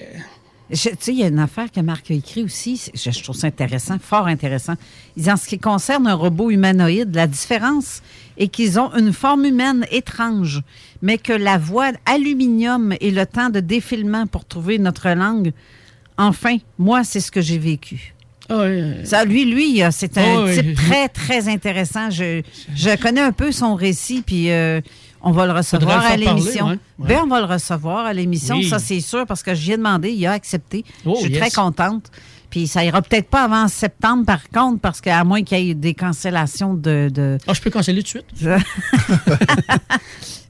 Je- Tu sais, il y a une affaire que Marc a écrit aussi, je trouve ça intéressant, fort intéressant. Il dit en ce qui concerne un robot humanoïde, la différence est qu'ils ont une forme humaine étrange, mais que la voix aluminium et le temps de défilement pour trouver notre langue, enfin, moi, c'est ce que j'ai vécu. Ça, lui, lui, c'est un Ah oui. type très, très intéressant. Je, je connais un peu son récit, puis euh, on va le recevoir à l'émission. parler, ouais, ouais. Ben, on va le recevoir à l'émission, Oui. ça c'est sûr, parce que je lui ai demandé, il a accepté. Oh, je suis yes. très contente. Puis ça ira peut-être pas avant septembre, par contre, parce qu'à moins qu'il y ait des cancellations de. de... Ah, je peux canceller tout de suite? <laughs>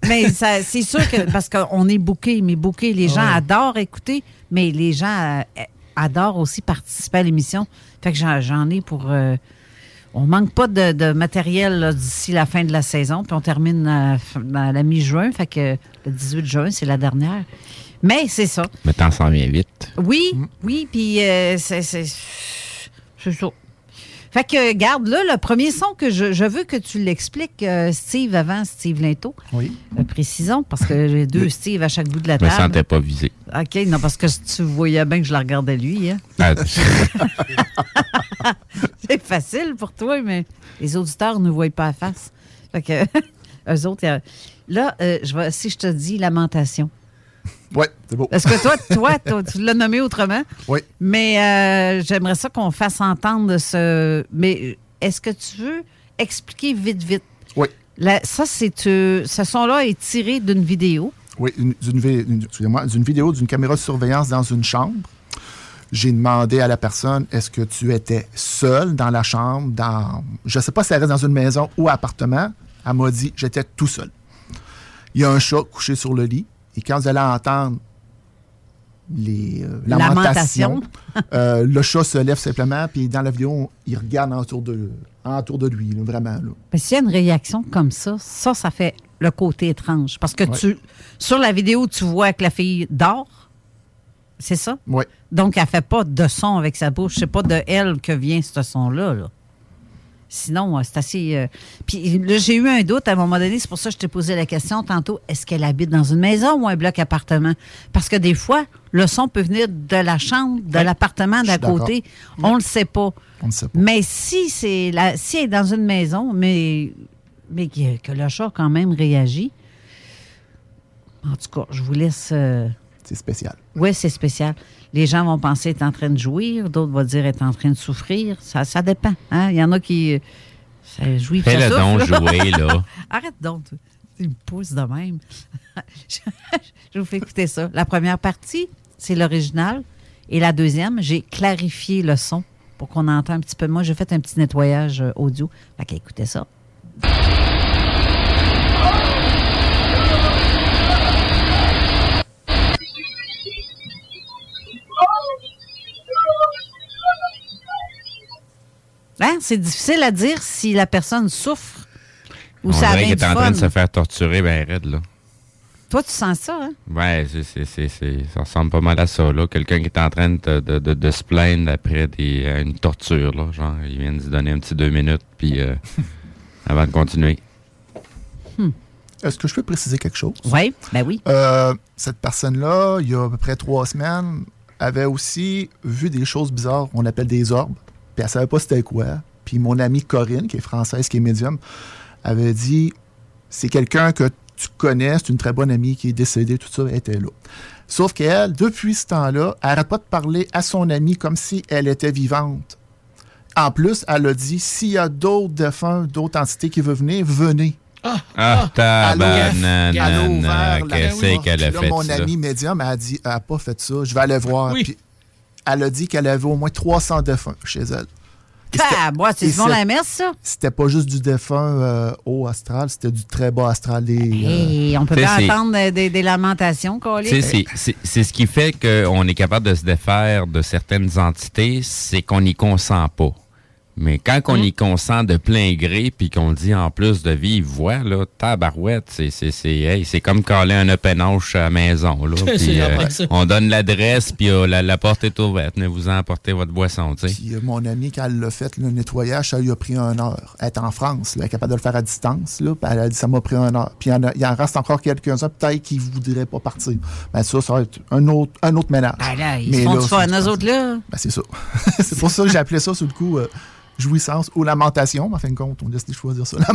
mais ça- c'est sûr que. Parce qu'on est booké, mais booké, les gens Ouais. adorent écouter, mais les gens euh, adorent aussi participer à l'émission. Fait que j'en, j'en ai pour. euh, on manque pas de, de matériel d'ici la fin de la saison, puis on termine à, à la mi-juin. Fait que le 18 juin, c'est la dernière. Mais c'est ça. Mais t'en s'en viens vite. Oui, oui, puis euh, c'est ça. Fait que, garde là, le premier son que je, je veux que tu l'expliques, euh, Steve, avant Steve Linto. Oui. Euh, précisons, parce que j'ai deux Steve à chaque bout de la Je me table. sentais pas visé. OK, non, parce que tu voyais bien que je la regardais lui. Hein? <laughs> Ah, <laughs> C'est facile pour toi, mais les auditeurs ne nous voient pas à face. Fait que, <laughs> eux autres, y a- là, euh, je vais, si je te dis lamentation. Ouais, c'est beau. Parce que toi, toi, toi, tu l'as nommé autrement. Oui. Mais euh, j'aimerais ça qu'on fasse entendre ce. Mais est-ce que tu veux expliquer vite, vite? Oui. Ça, c'est. euh, ce son-là est tiré d'une vidéo. Oui, une, d'une une- excusez-moi, d'une vidéo d'une caméra de surveillance dans une chambre. J'ai demandé à la personne, est-ce que tu étais seul dans la chambre, dans, je sais pas si elle reste dans une maison ou appartement. Elle m'a dit, j'étais tout seul. Il y a un chat couché sur le lit. Et quand vous allez entendre les euh, lamentations, <laughs> euh, le chat se lève simplement, puis dans la vidéo, il regarde autour de, autour de lui, là, vraiment. Là. Mais s'il y a une réaction comme ça, ça, ça fait le côté étrange. Parce que tu, sur la vidéo, tu vois que la fille dort. C'est ça? Oui. Donc, elle fait pas de son avec sa bouche. C'est pas de elle que vient ce son-là. Là. Sinon, euh, c'est assez. euh, Puis là, j'ai eu un doute à un moment donné. C'est pour ça que je t'ai posé la question tantôt. Est-ce qu'elle habite dans une maison ou un bloc appartement? Parce que des fois, le son peut venir de la chambre, de l'appartement d'à côté. On le sait pas. On ne sait pas. Mais si c'est la, si elle est dans une maison, mais, mais que, que le chat quand même réagit, en tout cas, je vous laisse. euh, C'est spécial. Oui, c'est spécial. Les gens vont penser être en train de jouir, d'autres vont dire être en train de souffrir. Ça, ça dépend. hein. Il y en a qui. euh, Ça jouit, puis ça donc souffre, jouer, là. <laughs> Arrête donc. Tu me pousses de même. <laughs> je, je vous fais écouter ça. La première partie, c'est l'original. Et la deuxième, j'ai clarifié le son pour qu'on entende un petit peu. Moi, j'ai fait un petit nettoyage euh, audio. Fait qu'écoutez ça. Hein? C'est difficile à dire si la personne souffre ou On ça a bien qu'il est en train de se faire torturer, ben raide, là. Toi, tu sens ça, hein? Ouais, c'est, c'est, c'est, c'est- ça ressemble pas mal à ça, là. Quelqu'un qui est en train de, de, de, de se plaindre après des, euh, une torture, là. Genre, il vient de se donner un petit deux minutes, puis euh, <laughs> avant de continuer. Est-ce que je peux préciser quelque chose? Oui, ben oui. Euh, cette personne-là, il y a à peu près trois semaines, avait aussi vu des choses bizarres, on appelle des orbes, puis elle savait pas c'était quoi. Puis mon amie Corinne, qui est française, qui est médium, avait dit c'est quelqu'un que tu connais, c'est une très bonne amie qui est décédée, tout ça, elle était là. Sauf qu'elle, depuis ce temps-là, elle n'arrête pas de parler à son amie comme si elle était vivante. En plus, elle a dit s'il y a d'autres défunts, d'autres entités qui veulent venir, venez. Ah, tabarnana, Elle a ouvert la qu'est-ce qu'elle a là, fait, mon ça? ami médium elle a dit elle n'a pas fait ça, je vais aller voir. Puis elle a dit qu'elle avait au moins 300 défunts chez elle. Ah, moi, c'est la messe, ça? C'était pas juste du défunt euh, haut astral, c'était du très bas astral. Des, euh, on peut pas entendre euh, des, des lamentations, c'est- c'est ce qui fait qu'on est capable de se défaire de certaines entités, c'est qu'on n'y consent pas. Mais quand on Hum. y consent de plein gré, puis qu'on dit en plus de vive voix, là, tabarouette, c'est c'est c'est hey, c'est comme caler un open house à la maison. Là, <laughs> euh, on donne l'adresse, puis euh, la, la porte est ouverte. Venez vous emporter votre boisson. Puis, euh, mon ami, quand elle l'a fait, le nettoyage, ça lui a pris une heure. Elle est en France, là, elle est capable de le faire à distance. Là, puis elle a dit ça m'a pris une heure. Puis il y, en a- il en reste encore quelques-uns, peut-être qui ne voudraient pas partir. Ben, ça, ça va être un autre, un autre ménage. Là, ils Mais se font là, du c'est- fun, eux autres, là. Ben, c'est ça. <laughs> c'est pour ça que j'ai appelé ça, sous le coup, euh, jouissance ou lamentation. Mais en fin de compte, on décidé de choisir ça. <laughs>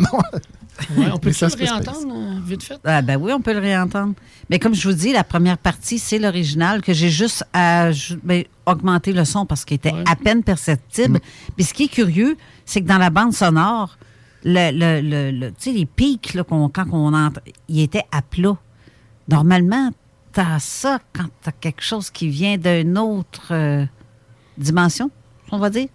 Ouais, on peut Mais ça le réentendre euh, vite fait? Ah, ben oui, on peut le réentendre. Mais comme je vous dis, la première partie, c'est l'original que j'ai juste à ben, augmenter le son parce qu'il était à peine perceptible. Puis ce qui est curieux, c'est que dans la bande sonore, le, le, le- le- tu sais, les pics, là, quand on entend, ils étaient à plat. Normalement, t'as ça quand t'as quelque chose qui vient d'une autre euh, dimension, on va dire.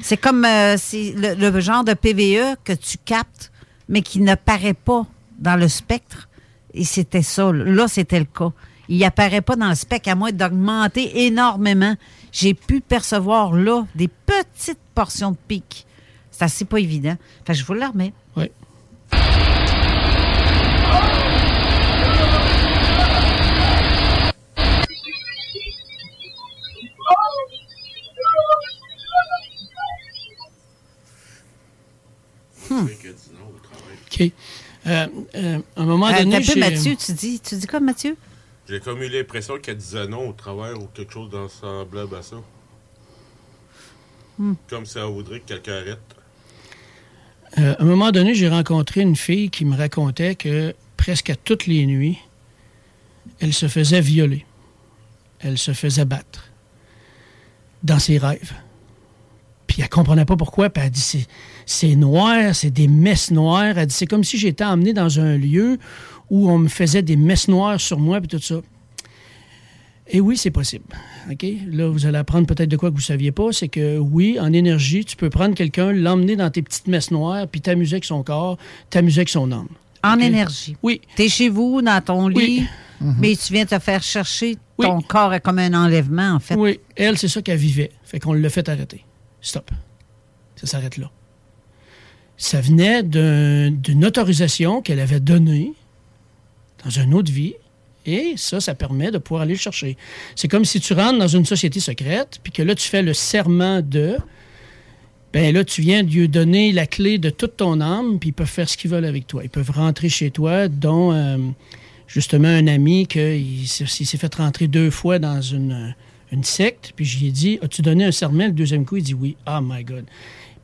C'est comme euh, c'est le, genre de PVE que tu captes, mais qui ne paraît pas dans le spectre. Et c'était ça. Là, c'était le cas. Il apparaît pas dans le spectre, à moins d'augmenter énormément. J'ai pu percevoir là des petites portions de pic. C'est assez pas évident. Fait que je vous le remets. Oui. OK. Euh, euh, à un moment Euh, donné, t'as Mathieu, tu dis, tu dis quoi, Mathieu? J'ai comme eu l'impression qu'elle disait non au travers ou quelque chose dans semblable à ça. Hmm. Comme elle voudrait que quelqu'un arrête. Euh, à un moment donné, j'ai rencontré une fille qui me racontait que presque à toutes les nuits, elle se faisait violer. Elle se faisait battre dans ses rêves. Puis elle comprenait pas pourquoi. Puis elle dit c'est, noir, c'est des messes noires. Elle dit c'est comme si j'étais emmené dans un lieu où on me faisait des messes noires sur moi puis tout ça. Et oui, c'est possible. OK? Là, vous allez apprendre peut-être de quoi que vous ne saviez pas. C'est que oui, en énergie, tu peux prendre quelqu'un, l'emmener dans tes petites messes noires, puis t'amuser avec son corps, t'amuser avec son âme. En énergie. Oui. Tu es chez vous, dans ton lit, mais tu viens te faire chercher. Ton corps est comme un enlèvement, en fait. Oui, elle, c'est ça qu'elle vivait. Fait qu'on l'a fait arrêter. Stop. Ça s'arrête là. Ça venait d'un- d'une autorisation qu'elle avait donnée dans une autre vie. Et ça, ça permet de pouvoir aller le chercher. C'est comme si tu rentres dans une société secrète, puis que là, tu fais le serment de. Ben là, tu viens de lui donner la clé de toute ton âme, puis ils peuvent faire ce qu'ils veulent avec toi. Ils peuvent rentrer chez toi, dont euh, justement un ami qui s'est fait rentrer deux fois dans une, secte, puis lui ai dit As-tu donné un serment le deuxième coup Il dit Oui. Oh my God.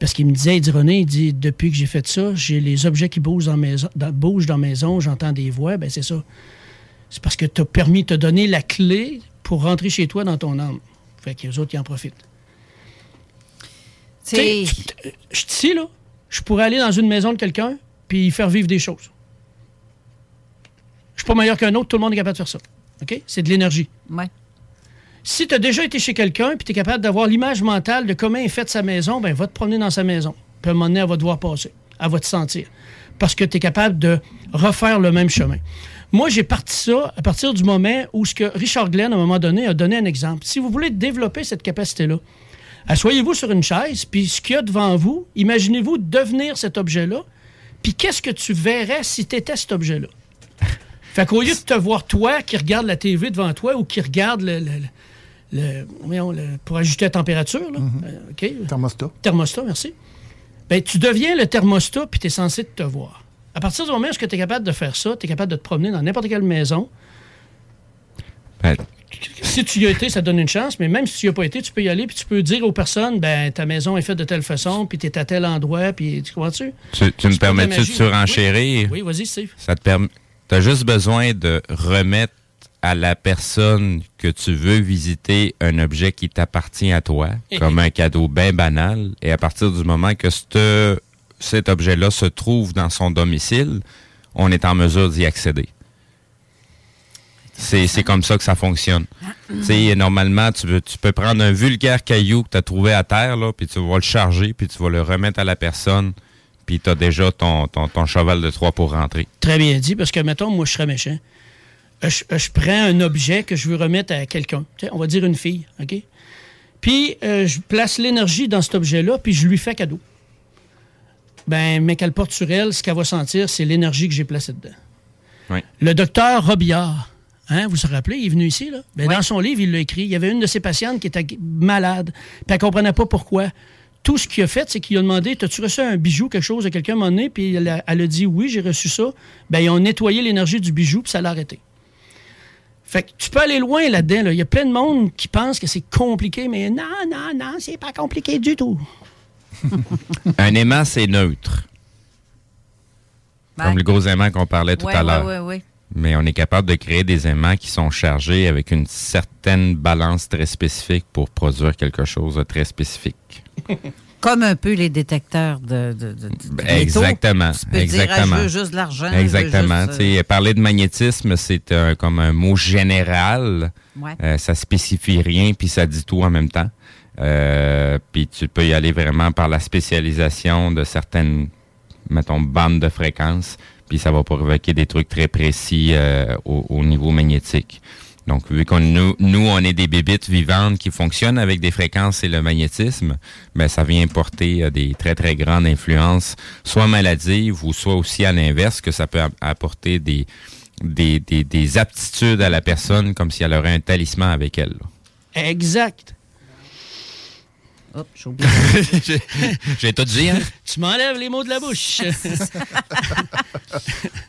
Parce qu'il me disait, il dit René, il dit Depuis que j'ai fait ça, j'ai les objets qui bougent dans, maison, dans, bougent dans la maison, j'entends des voix. Ben c'est ça. C'est parce que tu as permis de te donner la clé pour rentrer chez toi dans ton âme. Fait que les autres, ils en profitent. Tu sais, tu- je suis ici, là. Je pourrais aller dans une maison de quelqu'un puis y faire vivre des choses. Je suis pas meilleur qu'un autre, tout le monde est capable de faire ça. OK? C'est de l'énergie. Ouais. Si tu as déjà été chez quelqu'un puis tu es capable d'avoir l'image mentale de comment est faite sa maison, ben va te promener dans sa maison. Puis à un moment donné, elle va devoir passer. Elle va te sentir. Parce que tu es capable de refaire le même chemin. Moi, j'ai parti ça à partir du moment où ce que Richard Glenn, à un moment donné, a donné un exemple. Si vous voulez développer cette capacité-là, asseyez-vous sur une chaise, puis ce qu'il y a devant vous, imaginez-vous devenir cet objet-là, puis qu'est-ce que tu verrais si tu étais cet objet-là? Fait qu'au lieu de te voir toi qui regarde la TV devant toi ou qui regarde le, le- le- voyons, le- pour ajuster la température, là, euh, OK? Thermostat. Thermostat, merci. Ben, tu deviens le thermostat puis tu es censé te voir. À partir du moment où tu es capable de faire ça, tu es capable de te promener dans n'importe quelle maison. Ben, Si tu y as été, ça te donne une chance, mais même si tu n'y as pas été, tu peux y aller puis tu peux dire aux personnes ben ta maison est faite de telle façon, puis tu es à tel endroit, puis tu comprends-tu? tu, tu me permets-tu de surenchérir? Oui, oui vas-y, Steve. Ça te permet. T'as juste besoin de remettre à la personne que tu veux visiter un objet qui t'appartient à toi, comme un cadeau bien banal, et à partir du moment que ce- cet objet-là se trouve dans son domicile, on est en mesure d'y accéder. C'est c'est comme ça que ça fonctionne. Tu sais, normalement, tu, veux, tu peux prendre un vulgaire caillou que tu as trouvé à terre, là, puis tu vas le charger, puis tu vas le remettre à la personne, puis tu as déjà ton, ton, ton cheval de Troie pour rentrer. Très bien dit, parce que, mettons, moi, je serais méchant. Euh, Je, euh, je prends un objet que je veux remettre à quelqu'un. On va dire une fille, OK? Puis, euh, je place l'énergie dans cet objet-là, puis je lui fais cadeau. Ben, mais qu'elle porte sur elle, ce qu'elle va sentir, c'est l'énergie que j'ai placée dedans. Oui. Le docteur Robillard, hein, vous vous rappelez, il est venu ici, là? Ben, Dans son livre, il l'a écrit. Il y avait une de ses patientes qui était malade, puis elle comprenait pas pourquoi. Tout ce qu'il a fait, c'est qu'il a demandé As-tu reçu un bijou, quelque chose de quelqu'un à un moment donné? Puis elle a, elle a dit Oui, j'ai reçu ça. Ben, ils ont nettoyé l'énergie du bijou, puis ça l'a arrêté. Fait que tu peux aller loin là-dedans. là. Il y a plein de monde qui pense que c'est compliqué, mais non, non, non, c'est pas compliqué du tout. <laughs> Un aimant, c'est neutre. Comme le gros aimant qu'on parlait tout Ouais, à l'heure. ouais, ouais. Mais on est capable de créer des aimants qui sont chargés avec une certaine balance très spécifique pour produire quelque chose de très spécifique. <laughs> Comme un peu les détecteurs de, de, de- de Ben. Exactement. Tu peux exactement. dire, ah, je veux juste de l'argent. Exactement. juste, sais, Parler de magnétisme, c'est comme un mot général. Ouais. Euh, ça spécifie rien, puis ça dit tout en même temps. Euh, puis tu peux y aller vraiment par la spécialisation de certaines, mettons, bandes de fréquences, puis ça va provoquer des trucs très précis euh, au, au niveau magnétique. Donc, vu qu'on nous, nous, on est des bébites vivantes qui fonctionnent avec des fréquences et le magnétisme, ben ça vient porter euh, des très très grandes influences, soit maladives ou soit aussi à l'inverse, que ça peut apporter des, des, des, des aptitudes à la personne comme si elle aurait un talisman avec elle. Exact. Hop, j'ai oublié. <laughs> J'ai- tout dit, hein? Tu m'enlèves les mots de la bouche. <laughs>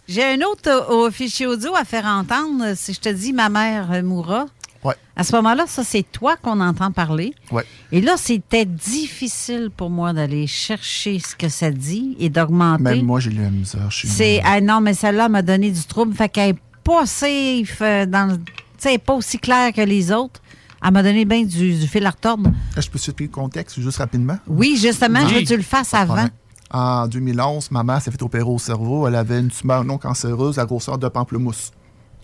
J'ai un autre euh, au fichier audio à faire entendre. Si je te dis ma mère euh, mourra, Ouais. à ce moment-là, ça, c'est toi qu'on entend parler. Ouais. Et là, c'était difficile pour moi d'aller chercher ce que ça dit et d'augmenter. Même moi, j'ai eu la misère. chez C'est ah non, mais celle-là m'a donné du trouble. Fait qu'elle n'est pas safe euh, dans le- Tu sais, pas aussi claire que les autres. Elle m'a donné bien du, du fil à retordre. Est-ce que je peux expliquer le contexte juste rapidement? Oui, justement, je veux que tu le fasses avant. En 2011, ma mère s'est fait opérer au cerveau. Elle avait une tumeur non cancéreuse à grosseur de pamplemousse.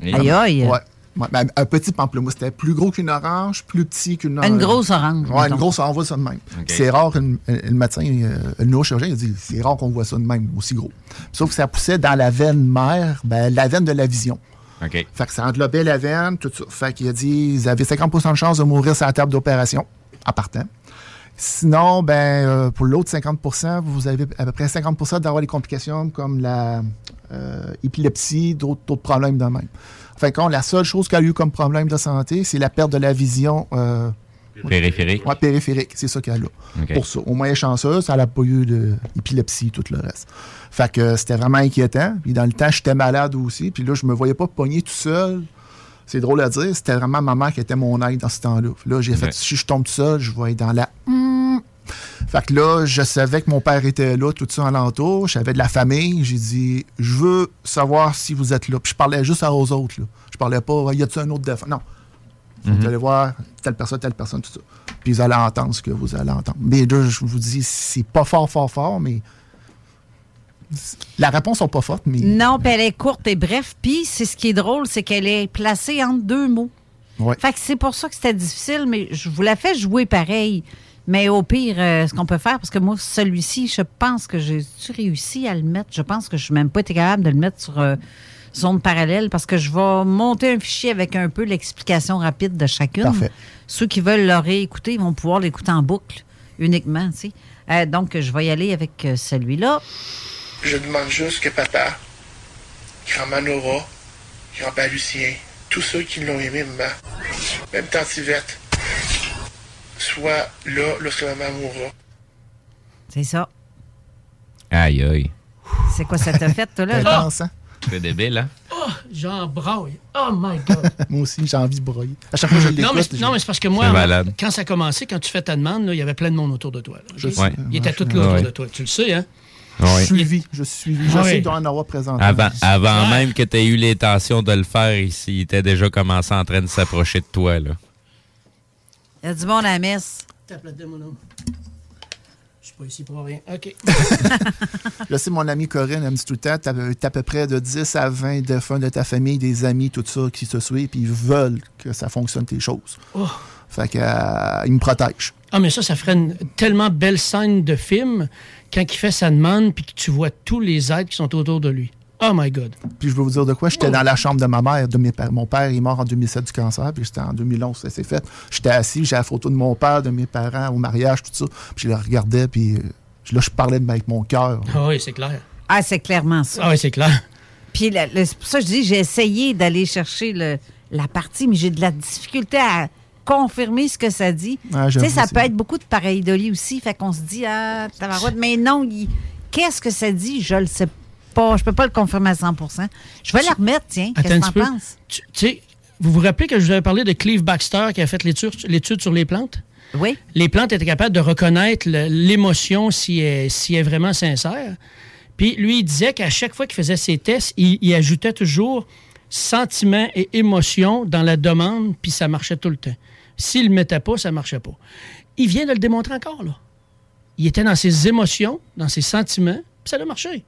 Aïe, aïe. Ouais. Ouais, ben, un petit pamplemousse. C'était plus gros qu'une orange, plus petit qu'une Une grosse orange, Ouais, mettons. une grosse orange, on voit ça de même. C'est rare que le médecin, euh, le neurochirurgien, il a dit c'est rare qu'on voit ça de même, aussi gros. Sauf que ça poussait dans la veine mère, ben, la veine de la vision. OK. Fait que ça englobait la veine, tout ça. Fait qu'il a dit ils avaient 50% de chance de mourir sur la table d'opération, en partant. Sinon, ben, euh, pour l'autre 50 vous avez à peu près 50 d'avoir des complications comme la euh, épilepsie, d'autres problèmes de même. Que la seule chose qu'elle a eu comme problème de santé, c'est la perte de la vision euh, Périphérique. Ouais, périphérique, c'est ça qu'elle a. OK. Pour ça. Au moins, chanceuse, elle n'a pas eu d'épilepsie, tout le reste. Fait que euh, c'était vraiment inquiétant. Puis dans le temps, j'étais malade aussi. Puis là, je me voyais pas pogner tout seul. C'est drôle à dire. C'était vraiment ma mère qui était mon aide dans ce temps-là. Puis Là, j'ai fait, si je tombe tout seul, je vais être dans la... Hmm. Fait que là, je savais que mon père était là, tout ça alentour. J'avais de la famille. J'ai dit, je veux savoir si vous êtes là. Puis je parlais juste aux autres. Là. Je parlais pas, y a-t-il un autre défense? Non. Mhm. Vous allez voir telle personne, telle personne, tout ça. Puis vous allez entendre ce que vous allez entendre. Mais là, je vous dis, c'est pas fort, fort, fort, mais. La réponse n'est pas forte, mais. Non, puis elle est courte et bref. Puis c'est ce qui est drôle, c'est qu'elle est placée entre deux mots. Ouais. Fait que c'est pour ça que c'était difficile, mais je vous la fais jouer pareil. Mais au pire, euh, ce qu'on peut faire, parce que moi, celui-ci, je pense que j'ai réussi à le mettre? Je pense que je n'ai même pas été capable de le mettre sur euh, zone parallèle parce que je vais monter un fichier avec un peu l'explication rapide de chacune. Parfait. Ceux qui veulent le réécouter, ils vont pouvoir l'écouter en boucle uniquement. tu sais. Euh, donc, je vais y aller avec euh, celui-là. Je demande juste que papa, grand-mère Nora, grand-père Lucien, tous ceux qui l'ont aimé, maman, même tante Yvette, soient là lorsque maman mourra. C'est ça. Aïe, aïe. C'est quoi ça t'a fait, toi, là? C'est débile, hein? Oh, j'en braille. Oh my God. <laughs> Moi aussi, j'ai envie de broyer. À chaque fois que je non, mais, non, mais c'est parce que moi, malade. quand ça a commencé, quand tu fais ta demande, il y avait plein de monde autour de toi. là. Je sais. Il était tout là autour Ouais. de toi. Tu le sais, hein? je suis suivi. Je suis suivi. Je Ouais. sais qu'il doit en avoir présenté. Avant, avant Ouais. même que tu aies eu l'intention de le faire, il, il était déjà commencé en train de s'approcher de toi. Là. Il y a du monde à la messe. Tape là-dedans, mon homme. Je suis pas ici pour rien. OK. <laughs> Je sais, mon amie Corinne, elle me dit tout le temps, t'as t'as à peu près de 10 à 20 défunts de ta famille, des amis, tout ça, qui te suivent, puis ils veulent que ça fonctionne, tes choses. Oh. Fait que, euh, ils me protègent. Ah, mais ça, ça ferait une tellement belle scène de film quand il fait sa demande puis que tu vois tous les êtres qui sont autour de lui. Oh my God. Puis je veux vous dire de quoi, j'étais dans la chambre de ma mère, de mes pères. Mon père est mort en 2007 du cancer, puis j'étais en 2011, ça s'est fait. J'étais assis, j'ai la photo de mon père, de mes parents, au mariage, tout ça. Puis je le regardais, puis euh, là, je parlais de- avec mon cœur. Ah oui, c'est clair. Ah, c'est clairement ça. Ah oui, c'est clair. Puis la- le- c'est pour ça que je dis, j'ai essayé d'aller chercher le- la partie, mais j'ai de la difficulté à confirmer ce que ça dit. Ah, tu sais, ça peut être beaucoup de pareidolie aussi, fait qu'on se dit, ah, mais non, il- qu'est-ce que ça dit? Je le sais pas. Je peux pas le confirmer à 100% Je vais la remettre, tiens. Qu'est-ce que t'en penses? Tu tu sais, vous vous rappelez que je vous avais parlé de Cleve Baxter qui a fait l'étude sur les plantes? Oui. Les plantes étaient capables de reconnaître l'émotion si elle, si elle est vraiment sincère. Puis lui, il disait qu'à chaque fois qu'il faisait ses tests, il, il ajoutait toujours sentiment et émotion dans la demande, puis ça marchait tout le temps. S'il ne le mettait pas, ça ne marchait pas. Il vient de le démontrer encore, là. Il était dans ses émotions, dans ses sentiments, puis ça a marché.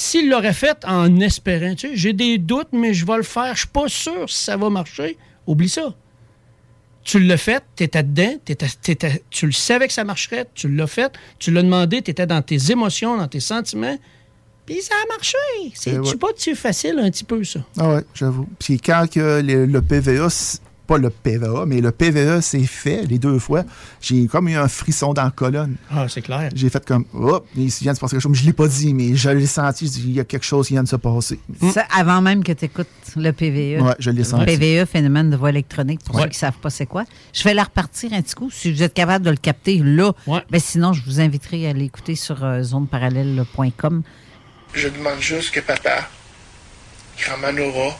S'il l'aurait fait en espérant, tu sais, j'ai des doutes, mais je vais le faire, je suis pas sûr si ça va marcher, oublie ça. Tu l'as fait, tu étais dedans, t'étais- t'étais- tu le savais que ça marcherait, tu l'as fait, tu l'as demandé, tu étais dans tes émotions, dans tes sentiments, puis ça a marché. C'est ouais. pas tu facile un petit peu, ça? Ah ouais, j'avoue. Puis quand que le, le PVA, pas le PVA, mais le PVA s'est fait les deux fois, j'ai comme eu un frisson dans la colonne. Ah, c'est clair. J'ai fait comme, hop, il vient de se passer quelque chose. Mais je l'ai pas dit, mais je l'ai senti. Je dis, il y a quelque chose qui vient de se passer. Ça, avant même que tu écoutes le PVE. Ouais, je l'ai senti. PVE, phénomène de voix électronique, pour Ouais. ceux qui ne savent pas c'est quoi. Je vais la repartir un petit coup. Si vous êtes capable de le capter là, ben sinon, je vous inviterai à l'écouter sur euh, zoneparallèle.com. Je demande juste que papa, grand-mère Nora,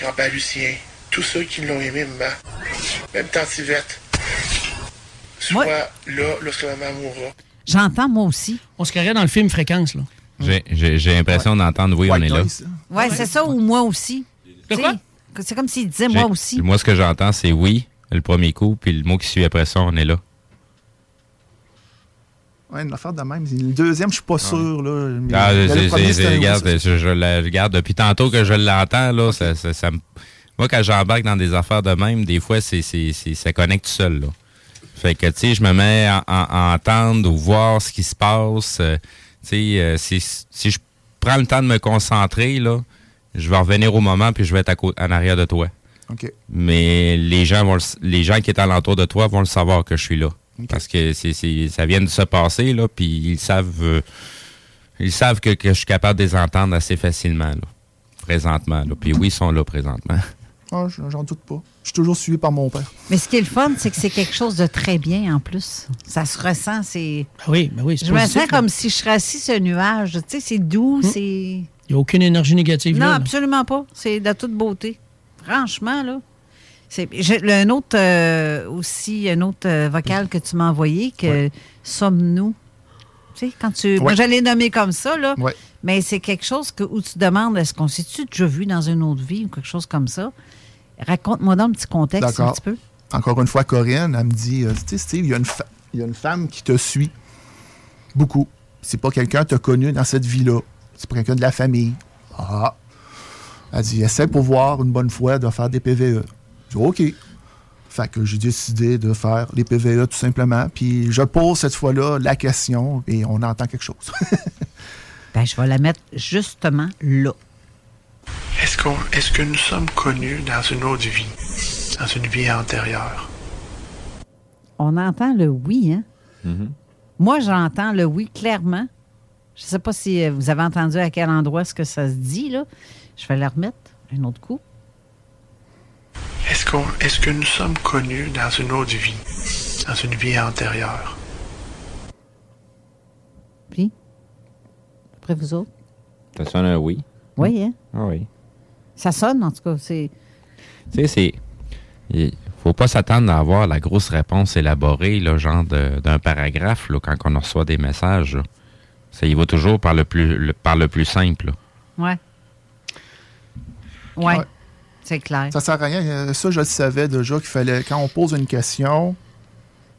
grand-père Lucien, tous ceux qui l'ont aimé, maman, même tante Yvette, soient là lorsque maman mourra. J'entends moi aussi. On se carrait dans le film Fréquence, là. J'ai- l'impression d'entendre oui, on est là. Ouais, c'est ça ou moi aussi. C'est comme s'il disait moi aussi. Moi, ce que j'entends, c'est oui, le premier coup, puis le mot qui suit après ça, on est là. Ouais, une affaire de même. Le deuxième, je suis pas sûr. Là, mais Ah, le premier, regarde, je, je la regarde depuis tantôt que je l'entends, là, ça, ça, ça me- moi, quand j'embarque dans des affaires de même, des fois, c'est, c'est, c'est- ça connecte tout seul. Là. Fait que, tu sais, je me mets à, à- à entendre ou voir ce qui se passe. euh, tu sais, euh, si, si je prends le temps de me concentrer, là, je vais revenir au moment puis je vais être à cô- en arrière de toi. Mais les gens vont le les gens qui sont alentour de toi vont le savoir que je suis là. Parce que c'est, c'est- ça vient de se passer, là, puis ils savent euh, ils savent que, que je suis capable de les entendre assez facilement, là, présentement. Là. Puis oui, ils sont là présentement. <laughs> Ah, J'en doute pas. Je suis toujours suivi par mon père. Mais ce qui est le fun, c'est que c'est quelque chose de très bien en plus. Ça se ressent, c'est. oui, ben oui, c'est Je me sens là. comme si je serais assis sur un nuage. Tu sais, c'est doux, c'est. Il n'y a aucune énergie négative Non, là. là. absolument pas. C'est de toute beauté. Franchement, là. C'est j'ai- le- un autre euh, aussi, un autre euh, vocal que tu m'as envoyé, que sommes-nous? Tu sais, quand tu. Moi, Ouais. j'allais nommer comme ça, là. Ouais. Mais c'est quelque chose que, où tu demandes est-ce qu'on s'est-tu déjà vu dans une autre vie ou quelque chose comme ça? Raconte-moi dans un petit contexte un petit peu. Encore une fois, Corinne, elle me dit euh, Tu sais, Steve, il y, a une fa- il y a une femme qui te suit beaucoup. C'est pas quelqu'un que tu as connu dans cette vie-là. C'est pas quelqu'un de la famille. Ah. Elle dit Essaie pour voir une bonne fois de faire des PVE. Je dis OK. Fait que j'ai décidé de faire les PVE tout simplement. Puis je pose cette fois-là la question et on entend quelque chose. <laughs> Ben, je vais la mettre justement là. Est-ce qu'on, est-ce que nous sommes connus dans une autre vie, dans une vie antérieure? On entend le oui, hein? Moi, j'entends le oui clairement. Je ne sais pas si euh, vous avez entendu à quel endroit est-ce que ça se dit, là. Je vais la remettre un autre coup. Est-ce qu'on, est-ce que nous sommes connus dans une autre vie, dans une vie antérieure? Puis, après vous autres? Ça sonne un oui. Oui, hein? Ah oui. Ça sonne, en tout cas. C'est... Tu sais, c'est. Il faut pas s'attendre à avoir la grosse réponse élaborée, là, genre de- d'un paragraphe, là, quand on reçoit des messages. là. Ça y va toujours par le plus, le- par le plus simple. là. Ouais. Ouais. Ouais. C'est clair. Ça sert à rien. Euh, Ça, je le savais déjà qu'il fallait, quand on pose une question,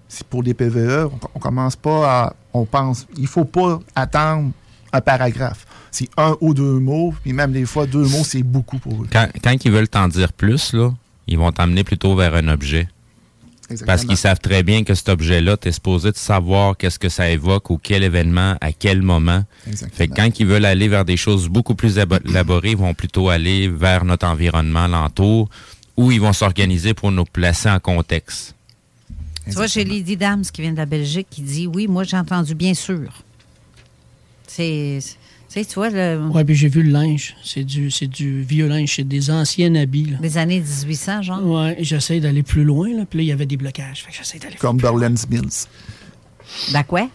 c'est pour des PVE, on, on commence pas à. On pense. Il faut pas attendre un paragraphe. C'est un ou deux mots, puis même des fois, deux mots, c'est beaucoup pour eux. Quand, quand ils veulent t'en dire plus, là, ils vont t'emmener plutôt vers un objet. Exactement. Parce qu'ils savent très bien que cet objet-là, tu es supposé de savoir qu'est-ce que ça évoque ou quel événement, à quel moment. Exactement. Fait que quand ils veulent aller vers des choses beaucoup plus abo- élaborées, ils vont plutôt aller vers notre environnement alentour ou ils vont s'organiser pour nous placer en contexte. Tu vois, j'ai Lady Dams qui vient de la Belgique qui dit Oui, moi, j'ai entendu bien sûr. C'est. Tu sais, tu vois, le- Ouais, puis j'ai vu le linge. C'est du, c'est du vieux linge. C'est des anciens habits. Là. des années 1800, genre. Ouais, et j'essaie d'aller plus loin. Là. Puis là, il y avait des blocages. Fait que j'essaie d'aller Cumberland's Mills. Dans quoi?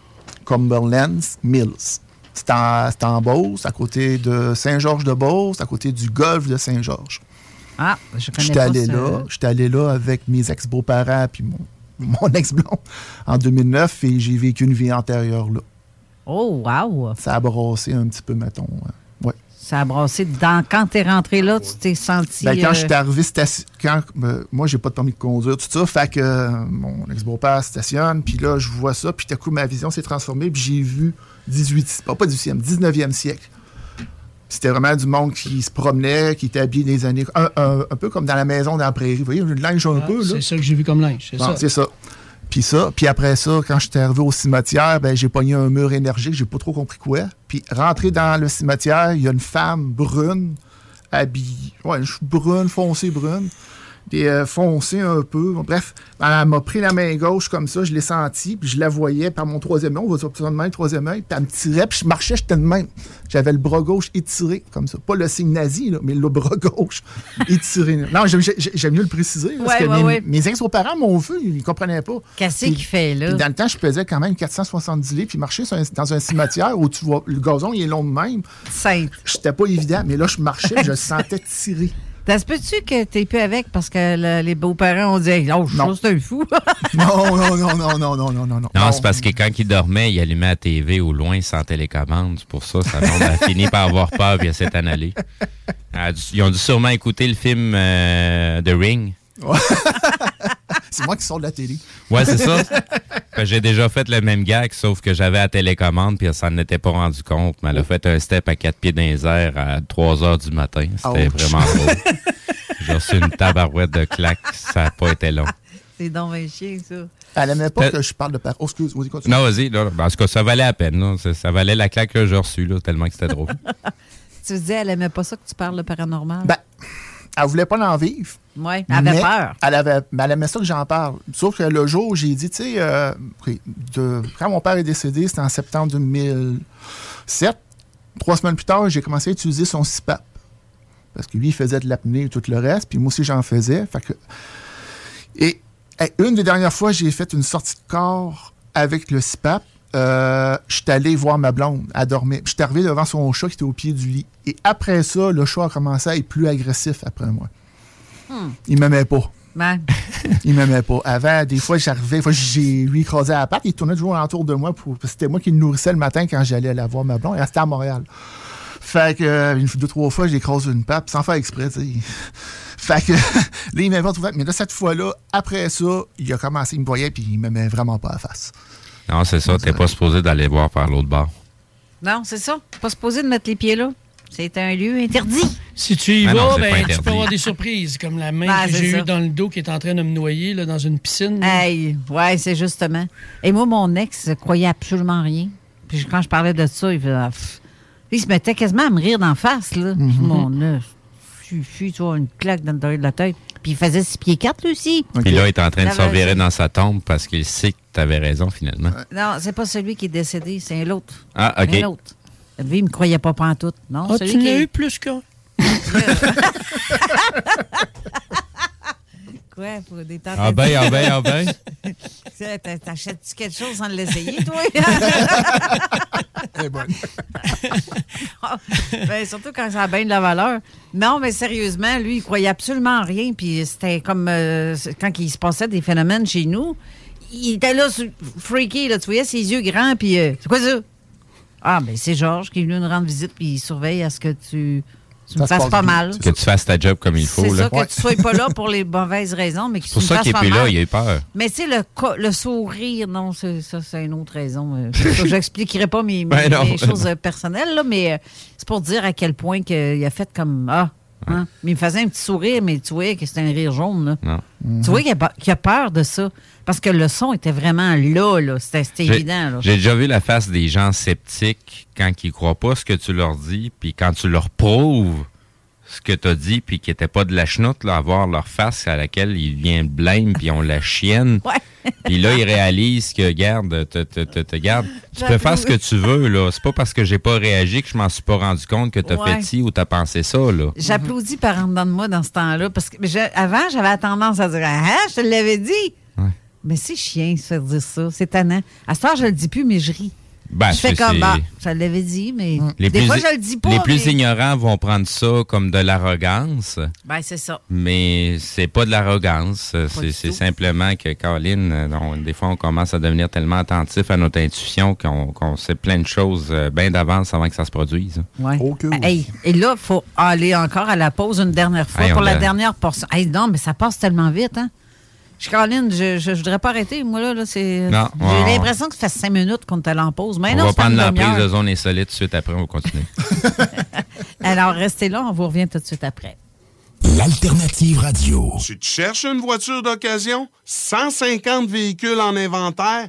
Cumberland's Mills. C'est en, c'est en Beauce, à côté de Saint-Georges-de-Beauce, à côté du golfe de Saint-Georges. Ah, je connais J'étais pas allé ce- là. J'étais allé là avec mes ex-beaux-parents puis mon, mon ex-blond en 2009 et j'ai vécu une vie antérieure là. Oh, wow! Ça a brassé un petit peu, mettons. Ouais. Ça a brassé. Dans, quand t'es rentré là, tu t'es senti. Ben, quand euh, je suis arrivé, quand, ben, moi, j'ai pas de permis de conduire, tout ça. Fait que euh, mon ex-beau-père stationne, puis là, je vois ça, puis tout à coup, ma vision s'est transformée, puis j'ai vu 18, pas, pas 18e, 19e siècle. C'était vraiment du monde qui se promenait, qui était habillé des années. Un, un- un peu comme dans la maison dans la prairie. Vous voyez, le linge un Ah, peu. C'est ça que j'ai vu comme linge. C'est Bon, ça. c'est ça. Puis ça, puis après ça, quand j'étais arrivé au cimetière, ben, j'ai pogné un mur énergique, j'ai pas trop compris quoi. Puis rentré dans le cimetière, il y a une femme brune, habillée, ouais, brune, foncée brune, des euh, foncée un peu. Bref, elle m'a pris la main gauche comme ça, je l'ai senti, puis je la voyais par mon troisième œil, on va dire ça de même, troisième œil, puis elle me tirait, puis je marchais, j'étais de même. J'avais le bras gauche étiré, comme ça. Pas le signe nazi, là, mais le bras <laughs> gauche étiré. Non, j'aime j'ai- j'aime mieux le préciser, parce Ouais, que ouais, mes, ouais. mes ex-beaux-parents m'ont vu, ils ne comprenaient pas. Qu'est-ce qu'il fait, là? puis dans le temps, je pesais quand même 470 livres, puis marcher un- dans un cimetière où tu vois, le gazon, il est long de même. Sainte. C'était pas évident, mais là, je marchais, je sentais tirer. Ça se peut-tu que t'es plus avec parce que les beaux-parents ont dit Oh, je suis un fou? <laughs> non, non, non, non, non, non, non, non. Non, c'est parce que quand il dormait, il allumait la TV au loin sans télécommande. C'est pour ça sa blonde a <laughs> fini par avoir peur puis elle s'est. Ils ont dû sûrement écouter le film euh, The Ring. <laughs> C'est moi qui sors de la télé. Ouais, c'est ça. Que J'ai déjà fait le même gag, sauf que j'avais la télécommande puis elle s'en était pas rendu compte. Mais elle a fait un step à quatre pieds dans les airs à 3 heures du matin. C'était Ouch. vraiment drôle. J'ai reçu une tabarouette de claques, ça n'a pas été long. C'est donc un chien, ça. Elle aimait pas que je parle de par. Oh, excuse, vas-y, continue. Non, vas-y. là. Ben, En tout cas, ça valait la peine. là. Ça, ça valait la claque que j'ai reçue, là, tellement que c'était drôle. <laughs> Tu disais, elle aimait pas ça que tu parles de paranormal? Ben, elle voulait pas en vivre. oui, elle avait mais peur. Elle, avait, ben, elle aimait ça que j'en parle. Sauf que le jour où j'ai dit, tu sais, euh, quand mon père est décédé, c'était en septembre 2007. Trois semaines plus tard, j'ai commencé à utiliser son CPAP. Parce que lui, il faisait de l'apnée et tout le reste, puis moi aussi, j'en faisais. Fait que... Et une des dernières fois, j'ai fait une sortie de corps avec le CPAP. Euh, je suis allé voir ma blonde, elle dormait. Je suis arrivé devant son chat qui était au pied du lit. Et après ça, le chat a commencé à être plus agressif après moi. Hmm. Il m'aimait pas. Ben, <laughs> Il m'aimait pas. Avant, des fois, j'arrivais, j'ai lui écrasé à la patte, il tournait toujours autour de moi. Pour, c'était moi qui le nourrissais le matin quand j'allais la voir ma blonde. Elle était à Montréal. Fait que, euh, une, deux, trois fois, j'ai écrasé une patte, sans faire exprès. <laughs> Fait que, <laughs> là, il m'avait trouvé. Mais là, cette fois-là, après ça, il a commencé, il me voyait, puis il m'aimait vraiment pas à la face. Non, c'est ça. T'es pas supposé d'aller voir par l'autre bord. non, c'est ça. Pas supposé de mettre les pieds là. C'est un lieu interdit. Si tu y Ben non, vas, ben, tu peux avoir des surprises, comme la main Ben, que j'ai eue dans le dos qui est en train de me noyer là, dans une piscine. Hey, ouais, c'est justement. Et moi, mon ex croyait absolument rien. Puis quand je parlais de ça, il, faisait, ah, pff. il se mettait quasiment à me rire d'en face. Là. Mhm. Mon suffit, tu vois, une claque dans le de la tête. Puis il faisait six pieds quatre, lui aussi. Puis là, il est en train de Il se avait- revirer dans sa tombe parce qu'il sait que t'avais raison, finalement. Non, c'est pas celui qui est décédé, c'est l'autre. Ah, OK. C'est l'autre. Lui, il me croyait pas pantoute. Non, Ah, celui tu qui l'as eu plus qu'un. <laughs> <laughs> Quoi, pour des Ah ben, ah ben, ah ben. <laughs> T'achètes-tu quelque chose sans l'essayer, toi? Elle est bonne. Ben, surtout quand ça a bien de la valeur. Non, mais sérieusement, lui, il croyait absolument en rien. Puis c'était comme euh, c'est- quand il se passait des phénomènes chez nous. Il était là, sur- freaky, là, tu voyais ses yeux grands. Puis euh, c'est quoi ça? Ah, ben c'est Georges qui est venu nous rendre visite. Puis il surveille à ce que tu, tu me Ça se fasses passe pas mal. Que tu fasses ta job comme il faut. C'est là. ça, que tu sois pas là pour les mauvaises raisons, mais que C'est pour tu me ça fasses qu'il est pas plus là, mal. il a eu peur. Mais tu sais, le, le sourire, non, c'est- ça, c'est une autre raison. Euh, <laughs> Je n'expliquerai pas mes, mes- Ben choses euh, personnelles, là, mais euh, c'est pour dire à quel point que il a fait comme Ah. Hein? Mais il me faisait un petit sourire, mais tu voyais que c'était un rire jaune. Là. Non. Tu vois qu'il a, peur de ça. Parce que le son était vraiment là, là. C'était, évident. Là. J'ai déjà vu la face des gens sceptiques quand ils croient pas ce que tu leur dis, puis quand tu leur prouves ce que tu as dit, puis qu'ils n'étaient pas de la chenoute, là, à voir leur face à laquelle ils viennent blême, puis on la chienne. Puis là, ils réalisent que, garde, te, te, te, te garde, tu peux faire ce que tu veux, là. C'est pas parce que j'ai pas réagi que je m'en suis pas rendu compte que tu as Ouais. fait ci ou tu as pensé ça, là. J'applaudis par en dedans de moi dans ce temps-là. Parce que avant, j'avais tendance à dire Ah, je te l'avais dit. Mais c'est chiant de se faire dire ça. C'est tannant. À ce temps, je le dis plus, mais je ris. Ben, je fais comme bah, je l'avais dit, mais Les des plus, fois, je le dis pas. les plus mais- ignorants vont prendre ça comme de l'arrogance. Ben, c'est ça. Mais c'est pas de l'arrogance. C'est simplement que, Caroline, on- des fois, on commence à devenir tellement attentif à notre intuition qu'on sait plein de choses euh, bien d'avance avant que ça se produise. Ouais. Hey, et là, il faut aller encore à la pause une dernière fois Hey, pour l'a- dernière portion. Hey, non, mais ça passe tellement vite, hein? Je Caroline, je, je, je voudrais pas arrêter. Moi, là, là c'est. Non, J'ai on- l'impression que ça fait cinq minutes qu'on est allé en pause. Mais on non, va prendre l'emprise demi-heure. de zone insolite tout de suite après, on va continuer. <laughs> <laughs> Alors, restez là, on vous revient tout de suite après. L'alternative radio. Si tu cherches une voiture d'occasion, 150 véhicules en inventaire,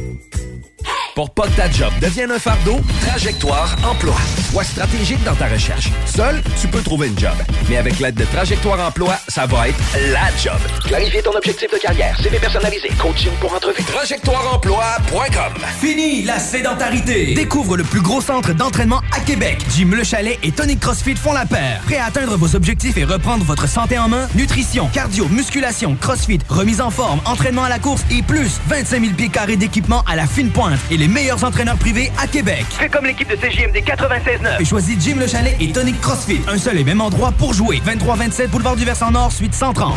Thank you. Pour pas que ta job devienne un fardeau, Trajectoire Emploi. Sois stratégique dans ta recherche. Seul, tu peux trouver une job. Mais avec l'aide de Trajectoire Emploi, ça va être la job. Clarifier ton objectif de carrière, CV personnalisé, coaching pour entrevue. TrajectoireEmploi.com Fini la sédentarité! Découvre le plus gros centre d'entraînement à Québec. Jim Le Chalet et Tonic CrossFit font la paire. Prêt à atteindre vos objectifs et reprendre votre santé en main? Nutrition, cardio, musculation, CrossFit, remise en forme, entraînement à la course et plus 25 000 pieds carrés d'équipement à la fine pointe et les meilleurs entraîneurs privés à Québec. Fais comme l'équipe de CJMD 96.9. Et choisis Jim Le Chalet et Tonic CrossFit. Un seul et même endroit pour jouer. 23-27 Boulevard du Versant Nord, suite 130.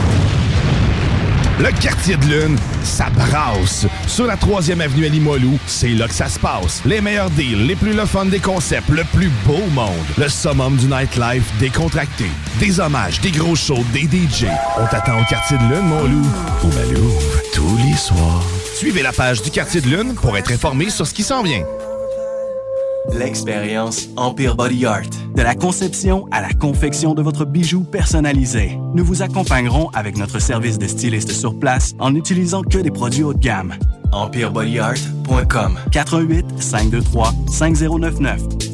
Le quartier de lune, ça brasse. Sur la 3e avenue à Limoilou, c'est là que ça se passe. Les meilleurs deals, les plus le fun des concepts, le plus beau monde. Le summum du nightlife décontracté. Des hommages, des gros shows, des DJ. On t'attend au quartier de lune, mon loup. Au Malou, tous les soirs. Suivez la page du quartier de lune pour être informé sur ce qui s'en vient. L'expérience Empire Body Art. De la conception à la confection de votre bijou personnalisé. Nous vous accompagnerons avec notre service de styliste sur place en n'utilisant que des produits haut de gamme. EmpireBodyArt.com 418 523 5099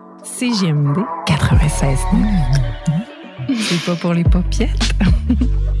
CGMD 96. C'est pas pour les popiettes. <laughs>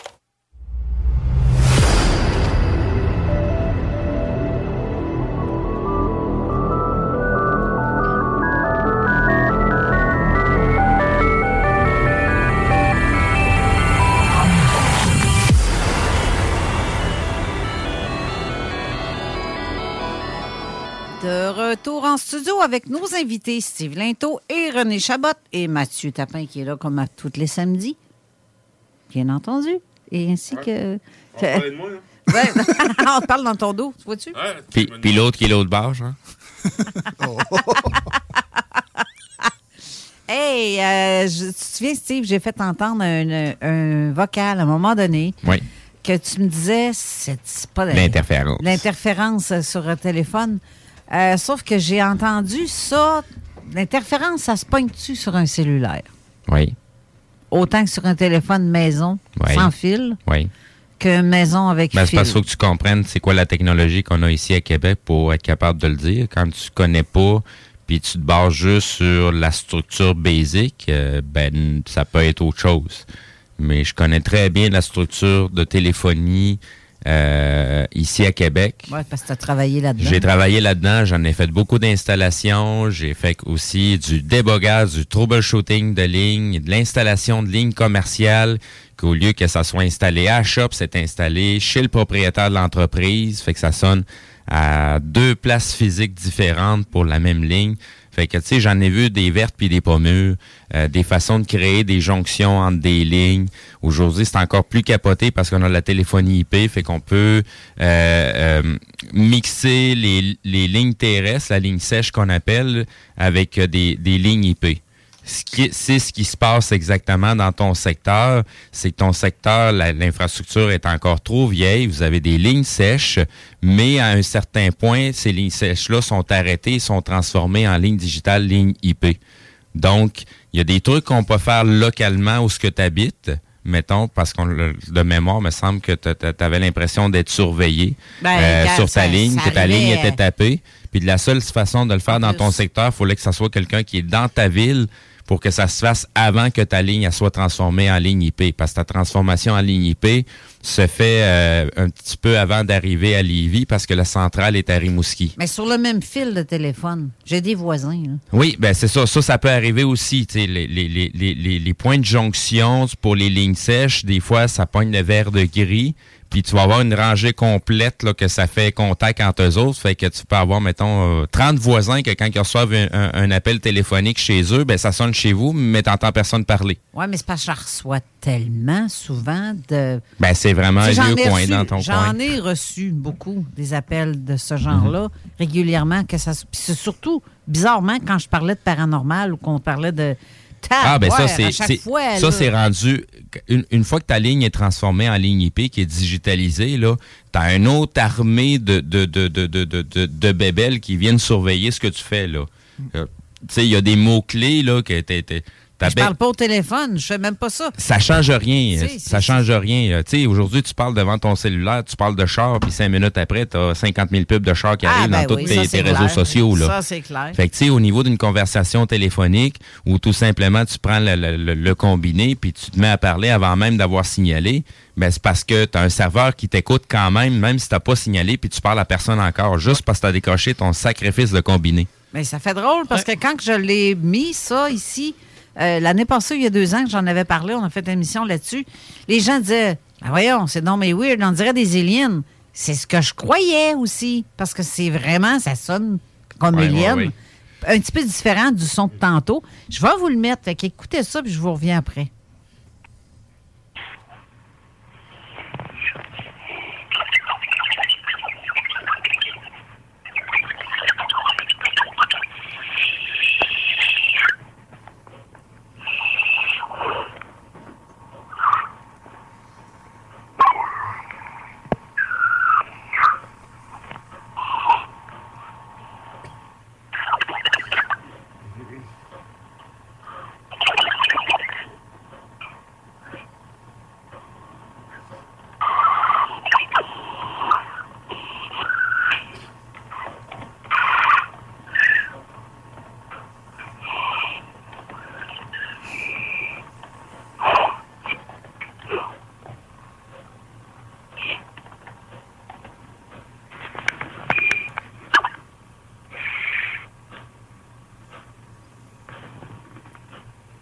Retour en studio avec nos invités Steve Linto et René Chabot et Mathieu Tapin qui est là comme à tous les samedis. Bien entendu. Et ainsi que. On <laughs> parlait de moi. Ouais, <laughs> on te parle dans ton dos, tu vois-tu? Puis, puis l'autre qui est l'autre barge, hein? <laughs> Hey, euh, je- tu te souviens, Steve, j'ai fait entendre un, un vocal à un moment donné Oui. que tu me disais, c'est pas de- L'interférence. L'interférence sur un téléphone. Euh, sauf que j'ai entendu ça, l'interférence, ça se pointe-tu sur un cellulaire? Oui. Autant que sur un téléphone maison, Oui. sans fil, Oui. que maison avec Ben, c'est fil. parce qu'il faut que tu comprennes c'est quoi la technologie qu'on a ici à Québec pour être capable de le dire. Quand tu connais pas, puis tu te bases juste sur la structure basique, euh, ben ça peut être autre chose. Mais je connais très bien la structure de téléphonie euh, ici à Québec. Ouais, parce que tu as travaillé là-dedans. J'ai travaillé là-dedans, j'en ai fait beaucoup d'installations, j'ai fait aussi du débogage, du troubleshooting de lignes, de l'installation de lignes commerciales, qu'au lieu que ça soit installé à shop, c'est installé chez le propriétaire de l'entreprise, fait que ça sonne à deux places physiques différentes pour la même ligne. Fait que, tu sais, j'en ai vu des vertes puis des pommures, euh, des façons de créer des jonctions entre des lignes. Aujourd'hui, c'est encore plus capoté parce qu'on a la téléphonie IP, fait qu'on peut euh, euh, mixer les, les lignes terrestres, la ligne sèche qu'on appelle, avec des, des lignes IP. Ce qui- C'est ce qui se passe exactement dans ton secteur. C'est que ton secteur, l'infrastructure est encore trop vieille. Vous avez des lignes sèches, mais à un certain point, ces lignes sèches-là sont arrêtées, sont transformées en lignes digitales, lignes IP. Donc, il y a des trucs qu'on peut faire localement où ce que tu habites. Mettons, parce qu'on de mémoire, me semble que tu avais l'impression d'être surveillé Ben, euh, sur ta ça- ligne, ça que ta ligne arrivait- était tapée. Puis de la seule façon de le faire dans ton secteur, il fallait que ça soit quelqu'un qui est dans ta ville pour que ça se fasse avant que ta ligne elle soit transformée en ligne IP. Parce que ta transformation en ligne IP se fait euh, un petit peu avant d'arriver à Lévis parce que la centrale est à Rimouski. Mais sur le même fil de téléphone. J'ai des voisins. là. Oui, ben c'est ça. Ça, ça peut arriver aussi. les, les, les, les points de jonction pour les lignes sèches, des fois, ça pogne le verre de gris. Puis tu vas avoir une rangée complète là, que ça fait contact entre eux autres. Fait que tu peux avoir, mettons, euh, 30 voisins que quand ils reçoivent un, un- un appel téléphonique chez eux, ben ça sonne chez vous, mais t'entends personne parler. Oui, mais c'est parce que je reçois tellement souvent de. Ben c'est vraiment un j'en ai coin reçu- dans ton J'en coin. ai reçu beaucoup des appels de ce genre-là régulièrement. que ça, c'est surtout bizarrement quand je parlais de paranormal ou qu'on parlait de. Ah, ben ça, c'est. Ça, c'est rendu. Une, une fois que ta ligne est transformée en ligne IP, qui est digitalisée, là, t'as une autre armée de, de, de, de, de, de, de- de bébelles qui viennent surveiller ce que tu fais, là. Euh, tu sais, il y a des mots-clés, là, que t'es. Je parle pas au téléphone, je fais même pas ça. ça change rien. C'est- Ça change rien. Euh, Tu sais, aujourd'hui, tu parles devant ton cellulaire, tu parles de char, puis cinq minutes après, tu as 50 000 pubs de char qui Ah, arrivent ben dans oui, tous tes, réseaux sociaux. Là. Ça, c'est clair. Fait que, tu sais, au niveau d'une conversation téléphonique, où tout simplement, tu prends le, le- le- le combiné, puis tu te mets à parler avant même d'avoir signalé, ben, c'est parce que tu as un serveur qui t'écoute quand même, même si tu pas signalé, puis tu parles à personne encore, juste parce que tu as décroché ton sacrifice de combiné. Mais ça fait drôle parce que quand je l'ai mis, ça, ici, euh, l'année passée, il y a deux ans que j'en avais parlé, on a fait une émission là-dessus, les gens disaient Ah, voyons, c'est non, mais weird, on dirait des aliens. C'est ce que je croyais aussi, parce que c'est vraiment, ça sonne comme Ouais, alien. ouais, ouais. Un petit peu différent du son de tantôt. Je vais vous le mettre, fait qu'écoutez ça, puis je vous reviens après.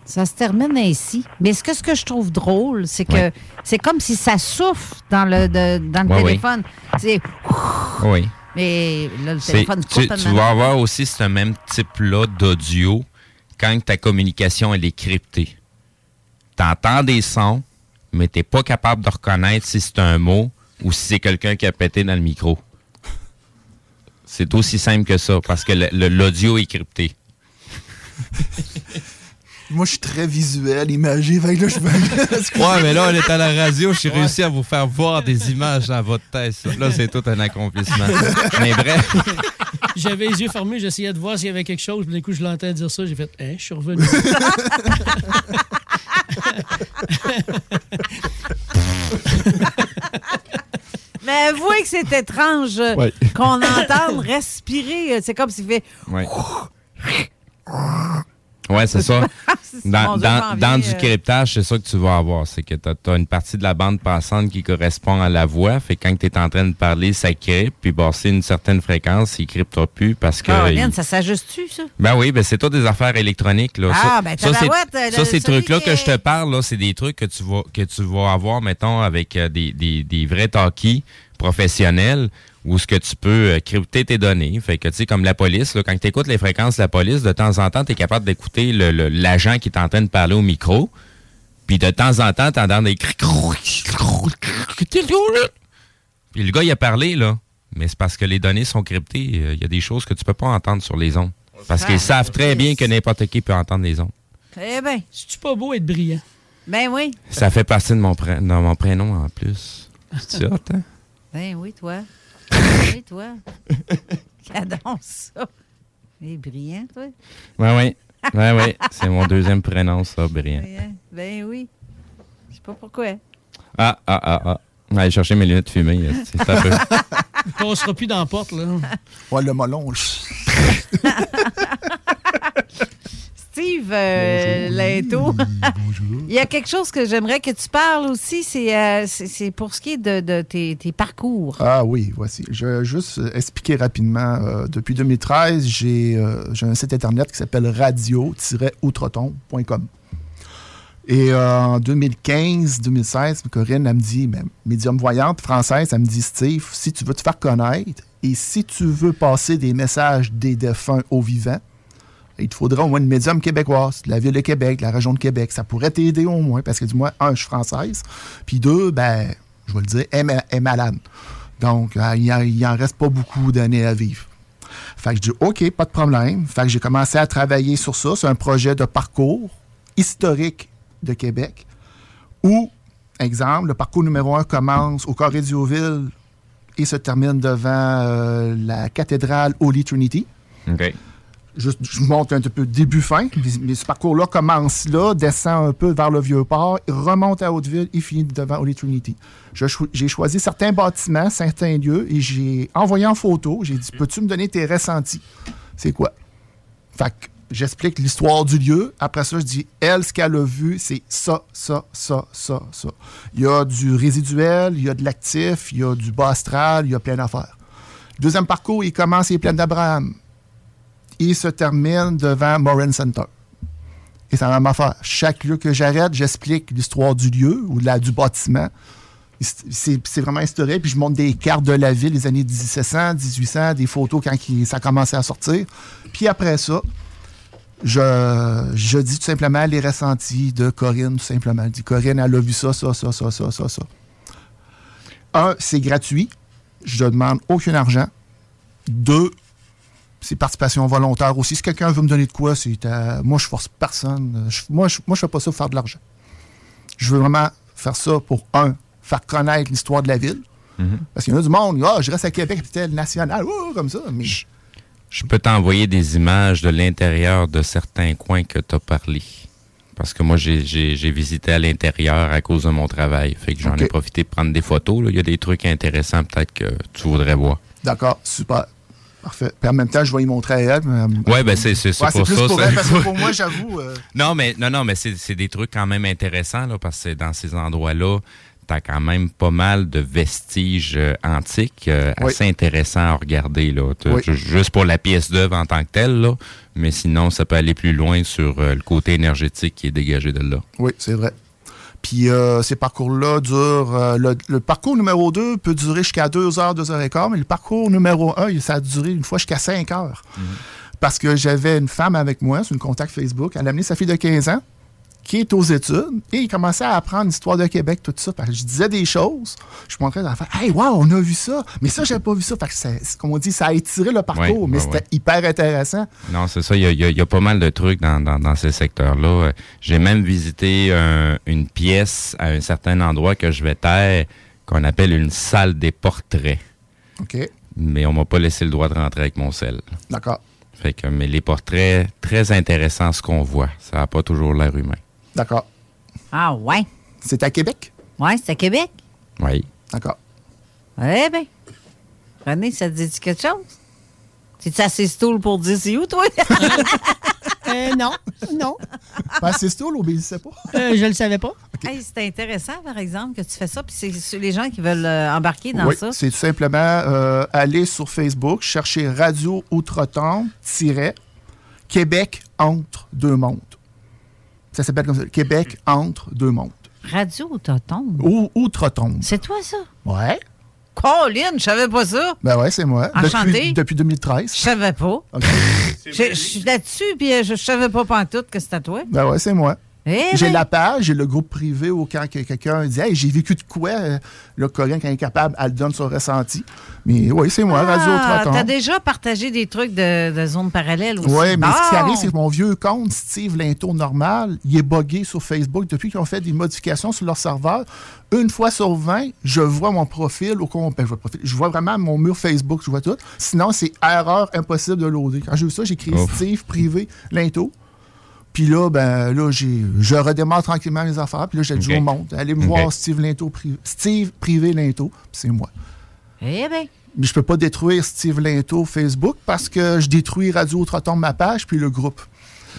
Ça se termine ainsi. Mais ce que, ce que je trouve drôle, c'est que c'est comme si ça souffle dans le, de- dans le Ouais, oui. téléphone. C'est. Oui. Mais là, le téléphone tu, coupe. tu vas avoir aussi ce même type-là d'audio quand ta communication elle est cryptée. Tu entends des sons, mais tu n'es pas capable de reconnaître si c'est un mot ou si c'est quelqu'un qui a pété dans le micro. C'est aussi simple que ça, parce que l'audio est crypté. <laughs> Moi, je suis très visuel, imagé. Fait que là, je vais... <laughs> Ouais, mais là, on est à la radio, j'ai réussi à vous faire voir des images dans votre tête. Là, c'est tout un accomplissement. mais bref. <laughs> J'avais les yeux fermés, j'essayais de voir s'il y avait quelque chose. Puis d'un coup, je l'entends dire ça. J'ai fait, hein, je suis revenu. <laughs> Mais avouez que c'est étrange Ouais. qu'on entende respirer. C'est comme s'il fait. Ouais. Ouais, <laughs> c'est ça. Mon Dans, dans- dans du euh. cryptage, c'est ça que tu vas avoir. C'est que tu as, une partie de la bande passante qui correspond à la voix. Fait que quand tu es en train de parler, ça crypte. Puis passer une certaine fréquence, il cryptera plus parce que. Il- ça s'ajuste-tu, ça? Ben oui, ben c'est tout des affaires électroniques. Là. Ah, ben, ça, euh, ça, le- ces trucs-là que je te parle, là, c'est des trucs que tu vas que tu vas avoir, mettons, avec euh, des, des, des vrais talkies professionnels où ce que tu peux euh, crypter tes données. Fait que, tu sais, comme la police, là, quand tu écoutes les fréquences de la police, de temps en temps, tu es capable d'écouter le- le- l'agent qui est en train de parler au micro. Puis de temps en temps, tu entends des... Puis le gars, il a parlé, là. Mais c'est parce que les données sont cryptées. Euh, Il y a des choses que tu peux pas entendre sur les ondes. Parce qu'ils Ah, savent très bien que n'importe qui peut entendre les ondes. Eh bien. C'est-tu pas beau être brillant? Ben oui. Ça fait partie de mon, pré- de mon prénom en plus. C'est hot, hein? Ben oui, toi. <laughs> oui, toi. <laughs> Cadence ça. Eh, brillant, toi? Ouais, ouais. Ouais, ouais. C'est mon deuxième prénom, ça, Brian. Brillant. Ben oui. Je sais pas pourquoi. Ah, ah, ah, ah. Allez chercher mes lunettes fumées. C'est ça peu. Il <laughs> passera plus dans la porte, là. Ouais, le molon. Steve euh. <laughs> Il y a quelque chose que j'aimerais que tu parles aussi, c'est euh, pour ce qui est de, de tes, tes parcours. Ah oui, voici. Je vais juste euh, expliquer rapidement. Euh, depuis 2013, j'ai un site internet qui s'appelle radio-outreton.com. Et en 2015-2016, Corinne, elle me dit, ben, médium voyante française, elle me dit, Steve, si tu veux te faire connaître et si tu veux passer des messages des défunts aux vivants, il te faudra au moins une médium québécoise, la ville de Québec, la région de Québec. Ça pourrait t'aider au moins, parce que du moins, un, je suis française, puis deux, ben, je vais le dire, elle, est- malade. Donc, euh, il en- il en reste pas beaucoup d'années à vivre. Fait que je dis, OK, pas de problème. Fait que j'ai commencé à travailler sur ça. C'est un projet de parcours historique de Québec où, exemple, le parcours numéro un commence au Carré Dioville et se termine devant euh, la cathédrale Holy Trinity. Je, je monte un peu début-fin, mais, mais ce parcours-là commence là, descend un peu vers le Vieux-Port, remonte à Hauteville et finit devant Holy Trinity. Cho- J'ai choisi certains bâtiments, certains lieux, et j'ai envoyé en photo. J'ai dit, peux-tu me donner tes ressentis? C'est quoi? Fait que j'explique l'histoire du lieu. Après ça, je dis, elle, ce qu'elle a vu, c'est ça, ça, ça, ça, ça. Il y a du résiduel, il y a de l'actif, il y a du bas astral, il y a plein d'affaires. Deuxième parcours, il commence, il est plein d'Abraham. Il se termine devant Morin Center. Et c'est la même affaire. Chaque lieu que j'arrête, j'explique l'histoire du lieu ou la, du bâtiment. C'est vraiment historique. Puis je montre des cartes de la ville des années 1700, 1800, des photos quand qui- ça commençait à sortir. Puis après ça, je, je dis tout simplement les ressentis de Corinne, tout simplement. Je dis Corinne, elle a vu ça, ça, ça, ça, ça, ça, ça. Un, c'est gratuit. Je ne demande aucun argent. Deux, c'est participation volontaire aussi. Si quelqu'un veut me donner de quoi, c'est à- moi je force personne. Je- moi, je, moi, je fais pas ça pour faire de l'argent. Je veux vraiment faire ça pour un, faire connaître l'histoire de la ville. Parce qu'il y en a du monde, ah, je reste à Québec, capitale nationale, ouh, comme ça. Mais Je peux t'envoyer des images de l'intérieur de certains coins que tu as parlé. Parce que moi, j'ai- visité à l'intérieur à cause de mon travail. Fait que j'en ai profité de prendre des photos. là. Il y a des trucs intéressants peut-être que tu voudrais voir. d'accord, super. Parfait. Puis en même temps, je vais y montrer à elle. mais- Ouais, ben c'est Ouais, pour plus ça. pour elle, parce que pour <laughs> moi, j'avoue. euh, Non, mais non, non, mais c'est des trucs quand même intéressants là, parce que dans ces endroits-là, t'as quand même pas mal de vestiges euh, antiques euh, Oui. assez intéressants à regarder là. Oui. Juste pour la pièce d'œuvre en tant que telle là, mais sinon ça peut aller plus loin sur euh, le côté énergétique qui est dégagé de là. Oui, c'est vrai. Puis euh, ces parcours-là durent. euh, le, le parcours numéro 2 peut durer jusqu'à 2 heures, 2 heures et quart, mais le parcours numéro 1, ça a duré une fois jusqu'à 5 heures. Parce que j'avais une femme avec moi sur une contact Facebook. Elle a amené sa fille de 15 ans qui est aux études et il commençait à apprendre l'histoire de Québec, tout ça. Parce que je disais des choses. Je montrais dans la faire Hey, wow, on a vu ça. Mais ça, j'avais pas vu ça. Fait que ça- comme on dit, ça a étiré le parcours, Ouais, mais ouais, c'était ouais. hyper intéressant. Non, c'est ça. Il y a, il y a- il y a pas mal de trucs dans, dans, dans ces secteurs-là. Euh, J'ai même visité un- une pièce à un certain endroit que je vais taire qu'on appelle une salle des portraits. OK, Mais on m'a pas laissé le droit de rentrer avec mon sel. d'accord. Fait que, mais les portraits, très intéressants ce qu'on voit. Ça n'a pas toujours l'air humain. D'accord. Ah, ouais. C'est à Québec? Ouais, c'est à Québec. Oui. D'accord. Eh bien. René, ça te dit quelque chose? C'est-tu assez stool pour dire c'est où, toi? <laughs> Euh, non, non. Ben, c'est ça, l'obéissait pas? Euh, je le savais pas. Hey, c'est intéressant, par exemple, que tu fais ça. Puis c'est les gens qui veulent euh, embarquer dans oui, ça. c'est tout simplement euh, aller sur Facebook, chercher Radio tiret, Québec entre deux mondes. Ça s'appelle comme ça, Québec entre deux mondes. Radio Autotombe. Ou Outretombe. C'est toi, ça? Ouais. Colin, je savais pas ça. Ben ouais, c'est moi. Enchanté. Depuis, depuis 2013. Je savais pas. <laughs> Je je suis là-dessus, puis euh, je, je savais pas pantoute que c'était toi. Ben ouais, c'est moi. Eh j'ai ben. la page, j'ai le groupe privé où quand que quelqu'un dit Hey, j'ai vécu de quoi, euh, le il est capable, elle donne son ressenti. Mais oui, c'est moi, Radio Ah, Trotton. t'as déjà partagé des trucs de, de zone parallèle aussi. Oui, mais ce qui arrive, c'est que mon vieux compte, Steve Linto Normal, il est buggé sur Facebook depuis qu'ils ont fait des modifications sur leur serveur. Une fois sur 20, je vois mon profil au complet. Je vois, le profil. Je vois vraiment mon mur Facebook, je vois tout. Sinon, c'est erreur impossible de loader. Quand j'ai vu ça, j'ai écrit Ouf. Steve privé Linto. Puis là, ben là, j'ai, je redémarre tranquillement mes affaires. Puis là, j'ai dit Ok. au monde, allez me voir Steve Linto, privé, Steve privé Linto. Puis c'est moi. Eh bien. Mais je peux pas détruire Steve Linto Facebook parce que je détruis Radio Troton, ma page, puis le groupe.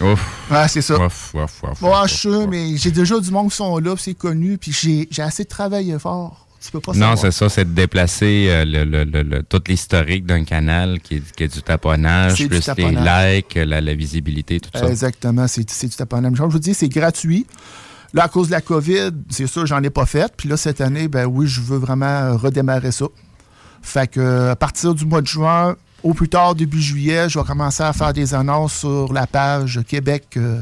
Ouf. Ah, c'est ça. Ouf, ouf, ouf, ouf, mais j'ai déjà du monde qui sont là, puis c'est connu, puis j'ai j'ai assez travaillé fort. Tu peux pas Non, c'est ça, c'est de déplacer euh, le, le, le, le- tout l'historique d'un canal qui est, qui est du taponnage, du plus les taponnage. likes, la, la visibilité, tout ça. Exactement, c'est même chose. Je vous dis, c'est gratuit. Là, à cause de la COVID, c'est sûr, j'en ai pas fait. Puis là, cette année, ben oui, je veux vraiment redémarrer ça. Fait que à partir du mois de juin, au plus tard, début juillet, je vais commencer à faire des annonces sur la page Québec, euh,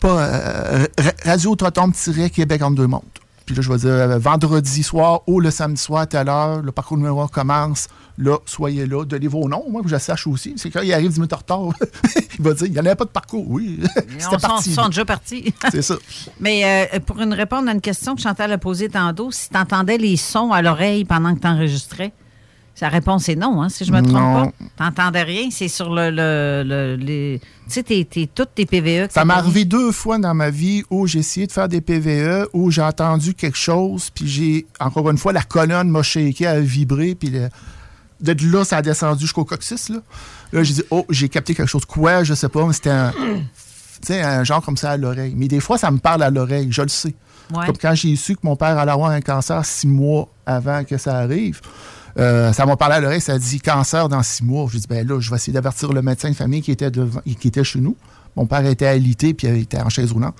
pas euh, Ra- Radio Trotombe-Québec en deux mondes. Puis là, je vais dire euh, vendredi soir ou le samedi soir à telle heure, le parcours numéro un commence. Là, soyez là, donnez vos noms, moi, que je sache aussi. C'est quand il arrive 10 minutes en retard, <laughs> il va dire il n'y en avait pas de parcours. Oui, <laughs> Ils c'était sont, parti. sont déjà partis. <laughs> C'est ça. Mais euh, pour une répondre à une question que Chantal a posée tantôt, si tu entendais les sons à l'oreille pendant que tu enregistrais, sa réponse est non, hein, si je me trompe Non. pas. Tu n'entendais rien, c'est sur le. le, le- les- tu sais, t'es- t'es- toutes tes PVE. Ça m'est arrivé deux fois dans ma vie où j'ai essayé de faire des PVE, où j'ai entendu quelque chose, puis j'ai, encore une fois, la colonne m'a shaké, a vibré, puis le- de là, ça a descendu jusqu'au coccyx. Là, là j'ai dit, oh, j'ai capté quelque chose. Quoi, je sais pas, mais c'était un, tu sais, un genre comme ça à l'oreille. Mais des fois, ça me parle à l'oreille, je le sais. Ouais. Comme quand j'ai su que mon père allait avoir un cancer six mois avant que ça arrive. Euh, ça m'a parlé à l'oreille, ça a dit cancer dans six mois. Je dis, ben là, je vais essayer d'avertir le médecin de famille qui était, devant, qui était chez nous. Mon père était alité, puis il était en chaise roulante.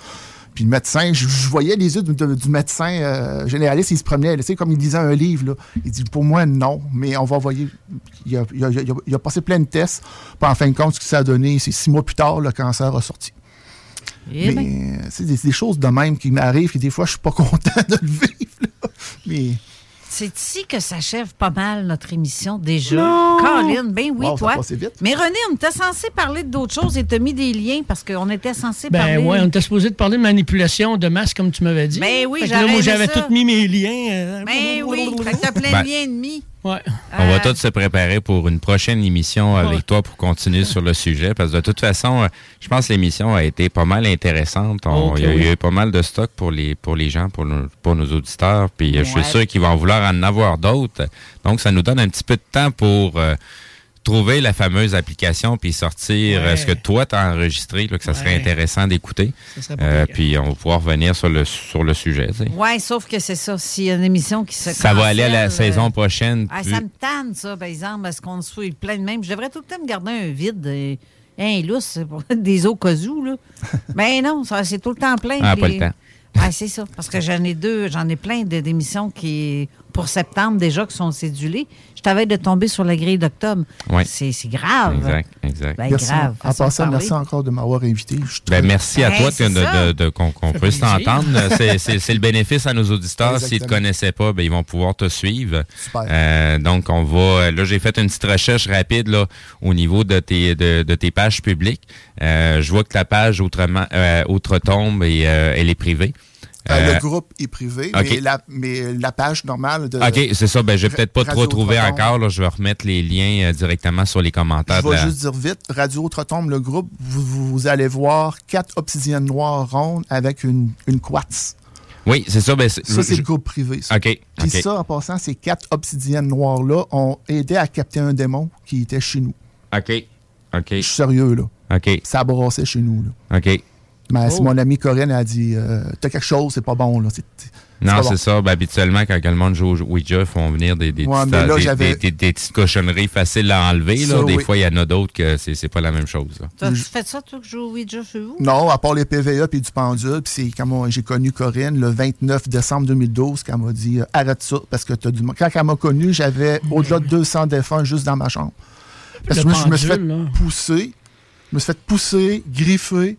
Puis le médecin, je, je voyais les yeux du, médecin euh, généraliste, il se promenait, tu sais, comme il lisait un livre. Là. Il dit, pour moi, non, mais on va envoyer. Il a, il a- il a- il a passé plein de tests. Puis en fin de compte, ce que ça a donné, c'est six mois plus tard, le cancer a sorti. Eh ben. mais euh, c'est des, des choses de même qui m'arrivent, et des fois, je suis pas <laughs> content de le vivre. là. Mais. C'est ici que s'achève pas mal notre émission déjà. Non! Colin, ben oui, Wow, toi. vite. Mais René, on était censé parler d'autres choses et t'as mis des liens parce qu'on était censé Ben parler. ouais, on était supposé de parler de manipulation de masse, comme tu m'avais dit. Ben oui, j'aurais moi, j'avais tout mis mes liens. euh, Ben oui, fait que t'as plein Ben. de liens ennemis. Ouais. On va tous se préparer pour une prochaine émission avec Ouais. toi pour continuer sur le sujet. Parce que de toute façon, euh, je pense que l'émission a été pas mal intéressante. On- il y a eu pas mal de stock pour les, pour les gens, pour, nos- pour nos auditeurs. Puis euh, je suis sûr qu'ils vont vouloir en avoir d'autres. Donc, ça nous donne un petit peu de temps pour euh, trouver la fameuse application puis sortir Ouais. euh, ce que toi t'as enregistré, là, que ça serait intéressant d'écouter. Euh, puis on va pouvoir revenir sur le, sur le sujet. tu sais. Ouais, sauf que c'est ça. S'il y a une émission qui se Ça va aller à la saison euh, prochaine. ah, ça me tanne, ça, par exemple, parce qu'on se fout plein de même. Je devrais tout le temps me garder un vide, euh, un lousse pour <laughs> des eaux casous, là. Mais <laughs> non, ça, c'est tout le temps plein. Ah, pas le temps. Ah, c'est ça. Parce que j'en ai deux, j'en ai plein d'émissions qui, pour septembre déjà, qui sont cédulées. T'avais de tomber sur la grille d'octobre. Ouais. C'est grave. Exact, exact. Ben, merci. grave. en de passant, merci encore de m'avoir invité. Ben, merci à Ben, toi de, de- de- qu'on fait puisse t'entendre. <laughs> C'est- le bénéfice à nos auditeurs. S'ils ne te connaissaient pas, ben, ils vont pouvoir te suivre. Super. Euh, donc, on va. Là, j'ai fait une petite recherche rapide là, au niveau de tes, de, de tes pages publiques. Euh, je vois que ta page Outrement, euh, Outre-Tombe, et, euh, elle est privée. Euh, Euh, le groupe est privé, mais, la, mais la page normale de. OK, c'est ça. Ben, je vais peut-être pas retrouver Outre-Tombe. encore. Là. Je vais remettre les liens euh, directement sur les commentaires. Je vais la- juste dire vite, Radio Outre-Tombe, le groupe, vous, allez voir quatre obsidiennes noires rondes avec une, une quartz. Oui, c'est ça. Ben, Ça, c'est le groupe privé. ça. OK. Puis ça, en passant, ces quatre obsidiennes noires-là ont aidé à capter un démon qui était chez nous. OK. OK. Je suis sérieux, là. OK. Ça brassait chez nous, là. OK. Mais si Oh. mon ami Corinne a dit euh, T'as quelque chose, c'est pas bon. Là. C'est- c'est- Non, pas c'est bon. ça. Ben, habituellement, quand le monde joue au Ouija, ils font venir des, des, Ouais, petites, là, des- des- des- des petites cochonneries faciles à enlever. Là. Des oui. fois, il y en a d'autres que c'est c'est pas la même chose. là. Tu fais ça, toi, que je joue au Ouija chez vous? Non, à part les PVA puis du pendule. Puis c'est quand moi, j'ai connu Corinne le 29 décembre 2012 qu'elle m'a dit euh, arrête ça parce que t'as du monde. Quand elle m'a connu, j'avais au-delà de 200 défunts juste dans ma chambre. Parce que je me suis fait pousser. Je me suis fait pousser, griffer.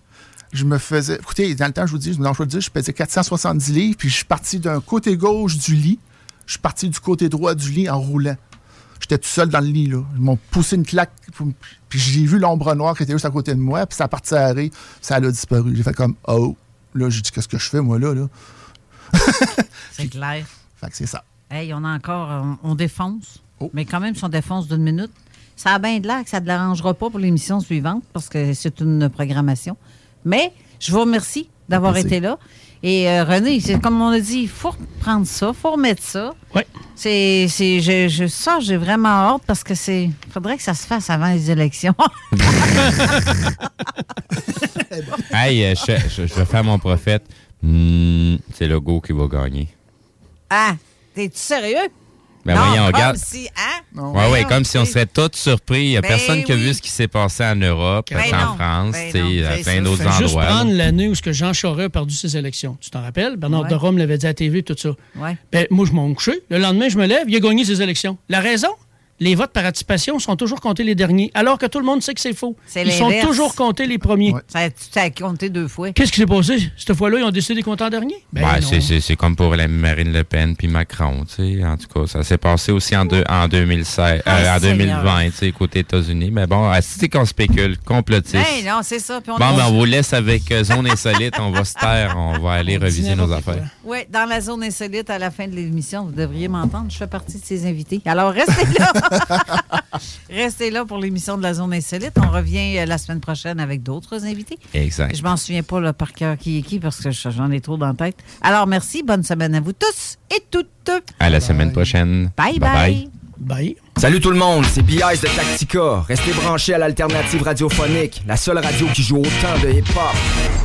Je me faisais. Écoutez, dans le temps, je vous dis, je me je vous dis, je pesais 470 livres, puis je suis parti d'un côté gauche du lit. Je suis parti du côté droit du lit en roulant. J'étais tout seul dans le lit, là. Ils m'ont poussé une claque, puis j'ai vu l'ombre noire qui était juste à côté de moi, puis ça a parti à ça a disparu. J'ai fait comme, oh, là, j'ai dit, qu'est-ce que je fais, moi, là, là? C'est clair. Fait que c'est ça. Hey, on a encore. On, on défonce. Oh. Mais quand même, si on défonce d'une minute, ça a bien de l'air que ça ne dérangera pas pour l'émission suivante parce que c'est une programmation. Mais je vous remercie d'avoir Merci. été là. Et euh, René, c'est comme on a dit, il faut reprendre ça, il faut remettre ça. Oui. C'est, c'est, je, je, ça, j'ai vraiment hâte parce que c'est. faudrait que ça se fasse avant les élections. <laughs> <laughs> Hey, euh, je, je- je vais faire mon prophète. Hmm, c'est le go qui va gagner. ah, t'es-tu sérieux? Ben non, voyons, comme regarde. si, hein? Ouais, ouais, comme si on serait tous surpris. Il n'y a Ben personne qui a vu ce qui s'est passé en Europe, Ben en non. France, Ben à c'est plein d'autres Fais juste endroits. prendre l'année où ce que Jean Charest a perdu ses élections. Tu t'en rappelles? Bernard Ouais. de Rome l'avait dit à la TV, tout ça. Ouais. Ben, moi, je m'en couché. Le lendemain, je me lève, il a gagné ses élections. La raison? Les votes par anticipation sont toujours comptés les derniers, alors que tout le monde sait que c'est faux. Ils sont toujours comptés les premiers. Ça, t'as compté deux fois. Qu'est-ce qui s'est passé? Cette fois-là, ils ont décidé de compter en dernier? Ben non. c'est- c'est c'est comme pour la Marine Le Pen puis Macron, tu sais. En tout cas, ça s'est passé aussi en, deux- en 2016, Ah, euh, en Seigneur. 2020, tu sais, côté États-Unis. Mais bon, c'est qu'on spécule, complotiste. Hey, non, c'est ça. Puis on- Bon, on- ben, on vous laisse avec euh, Zone Insolite. on va se taire, on va aller reviser nos affaires. Oui, dans la zone insolite, à la fin de l'émission, vous devriez m'entendre. Je fais partie de ces invités. Alors, restez là. <laughs> <laughs> restez là pour l'émission de la zone insolite. On revient euh, la semaine prochaine avec d'autres invités. Exact. Je m'en souviens pas là, par cœur qui est qui parce que j'en ai trop dans la tête. Alors, merci. Bonne semaine à vous tous et toutes. À la semaine prochaine. Bye bye. Bye. Salut tout le monde, c'est B.I.S. de Tactica. Restez branchés à l'alternative radiophonique, la seule radio qui joue autant de hip-hop.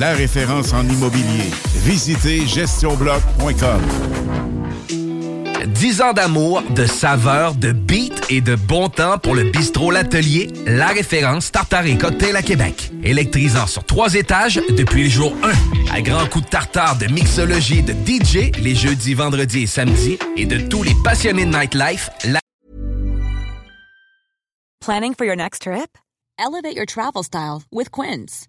La référence en immobilier. Visitez GestionBloc.com 10 ans d'amour, de saveur, de beat et de bon temps pour le bistrot L'Atelier, la référence tartare et cocktail à Québec. Électrisant sur trois étages depuis le jour 1. À grands coups de tartare, de mixologie, de DJ, les jeudis, vendredis et samedis, et de tous les passionnés de nightlife, la Planning for your next trip? Elevate your travel style with Quince.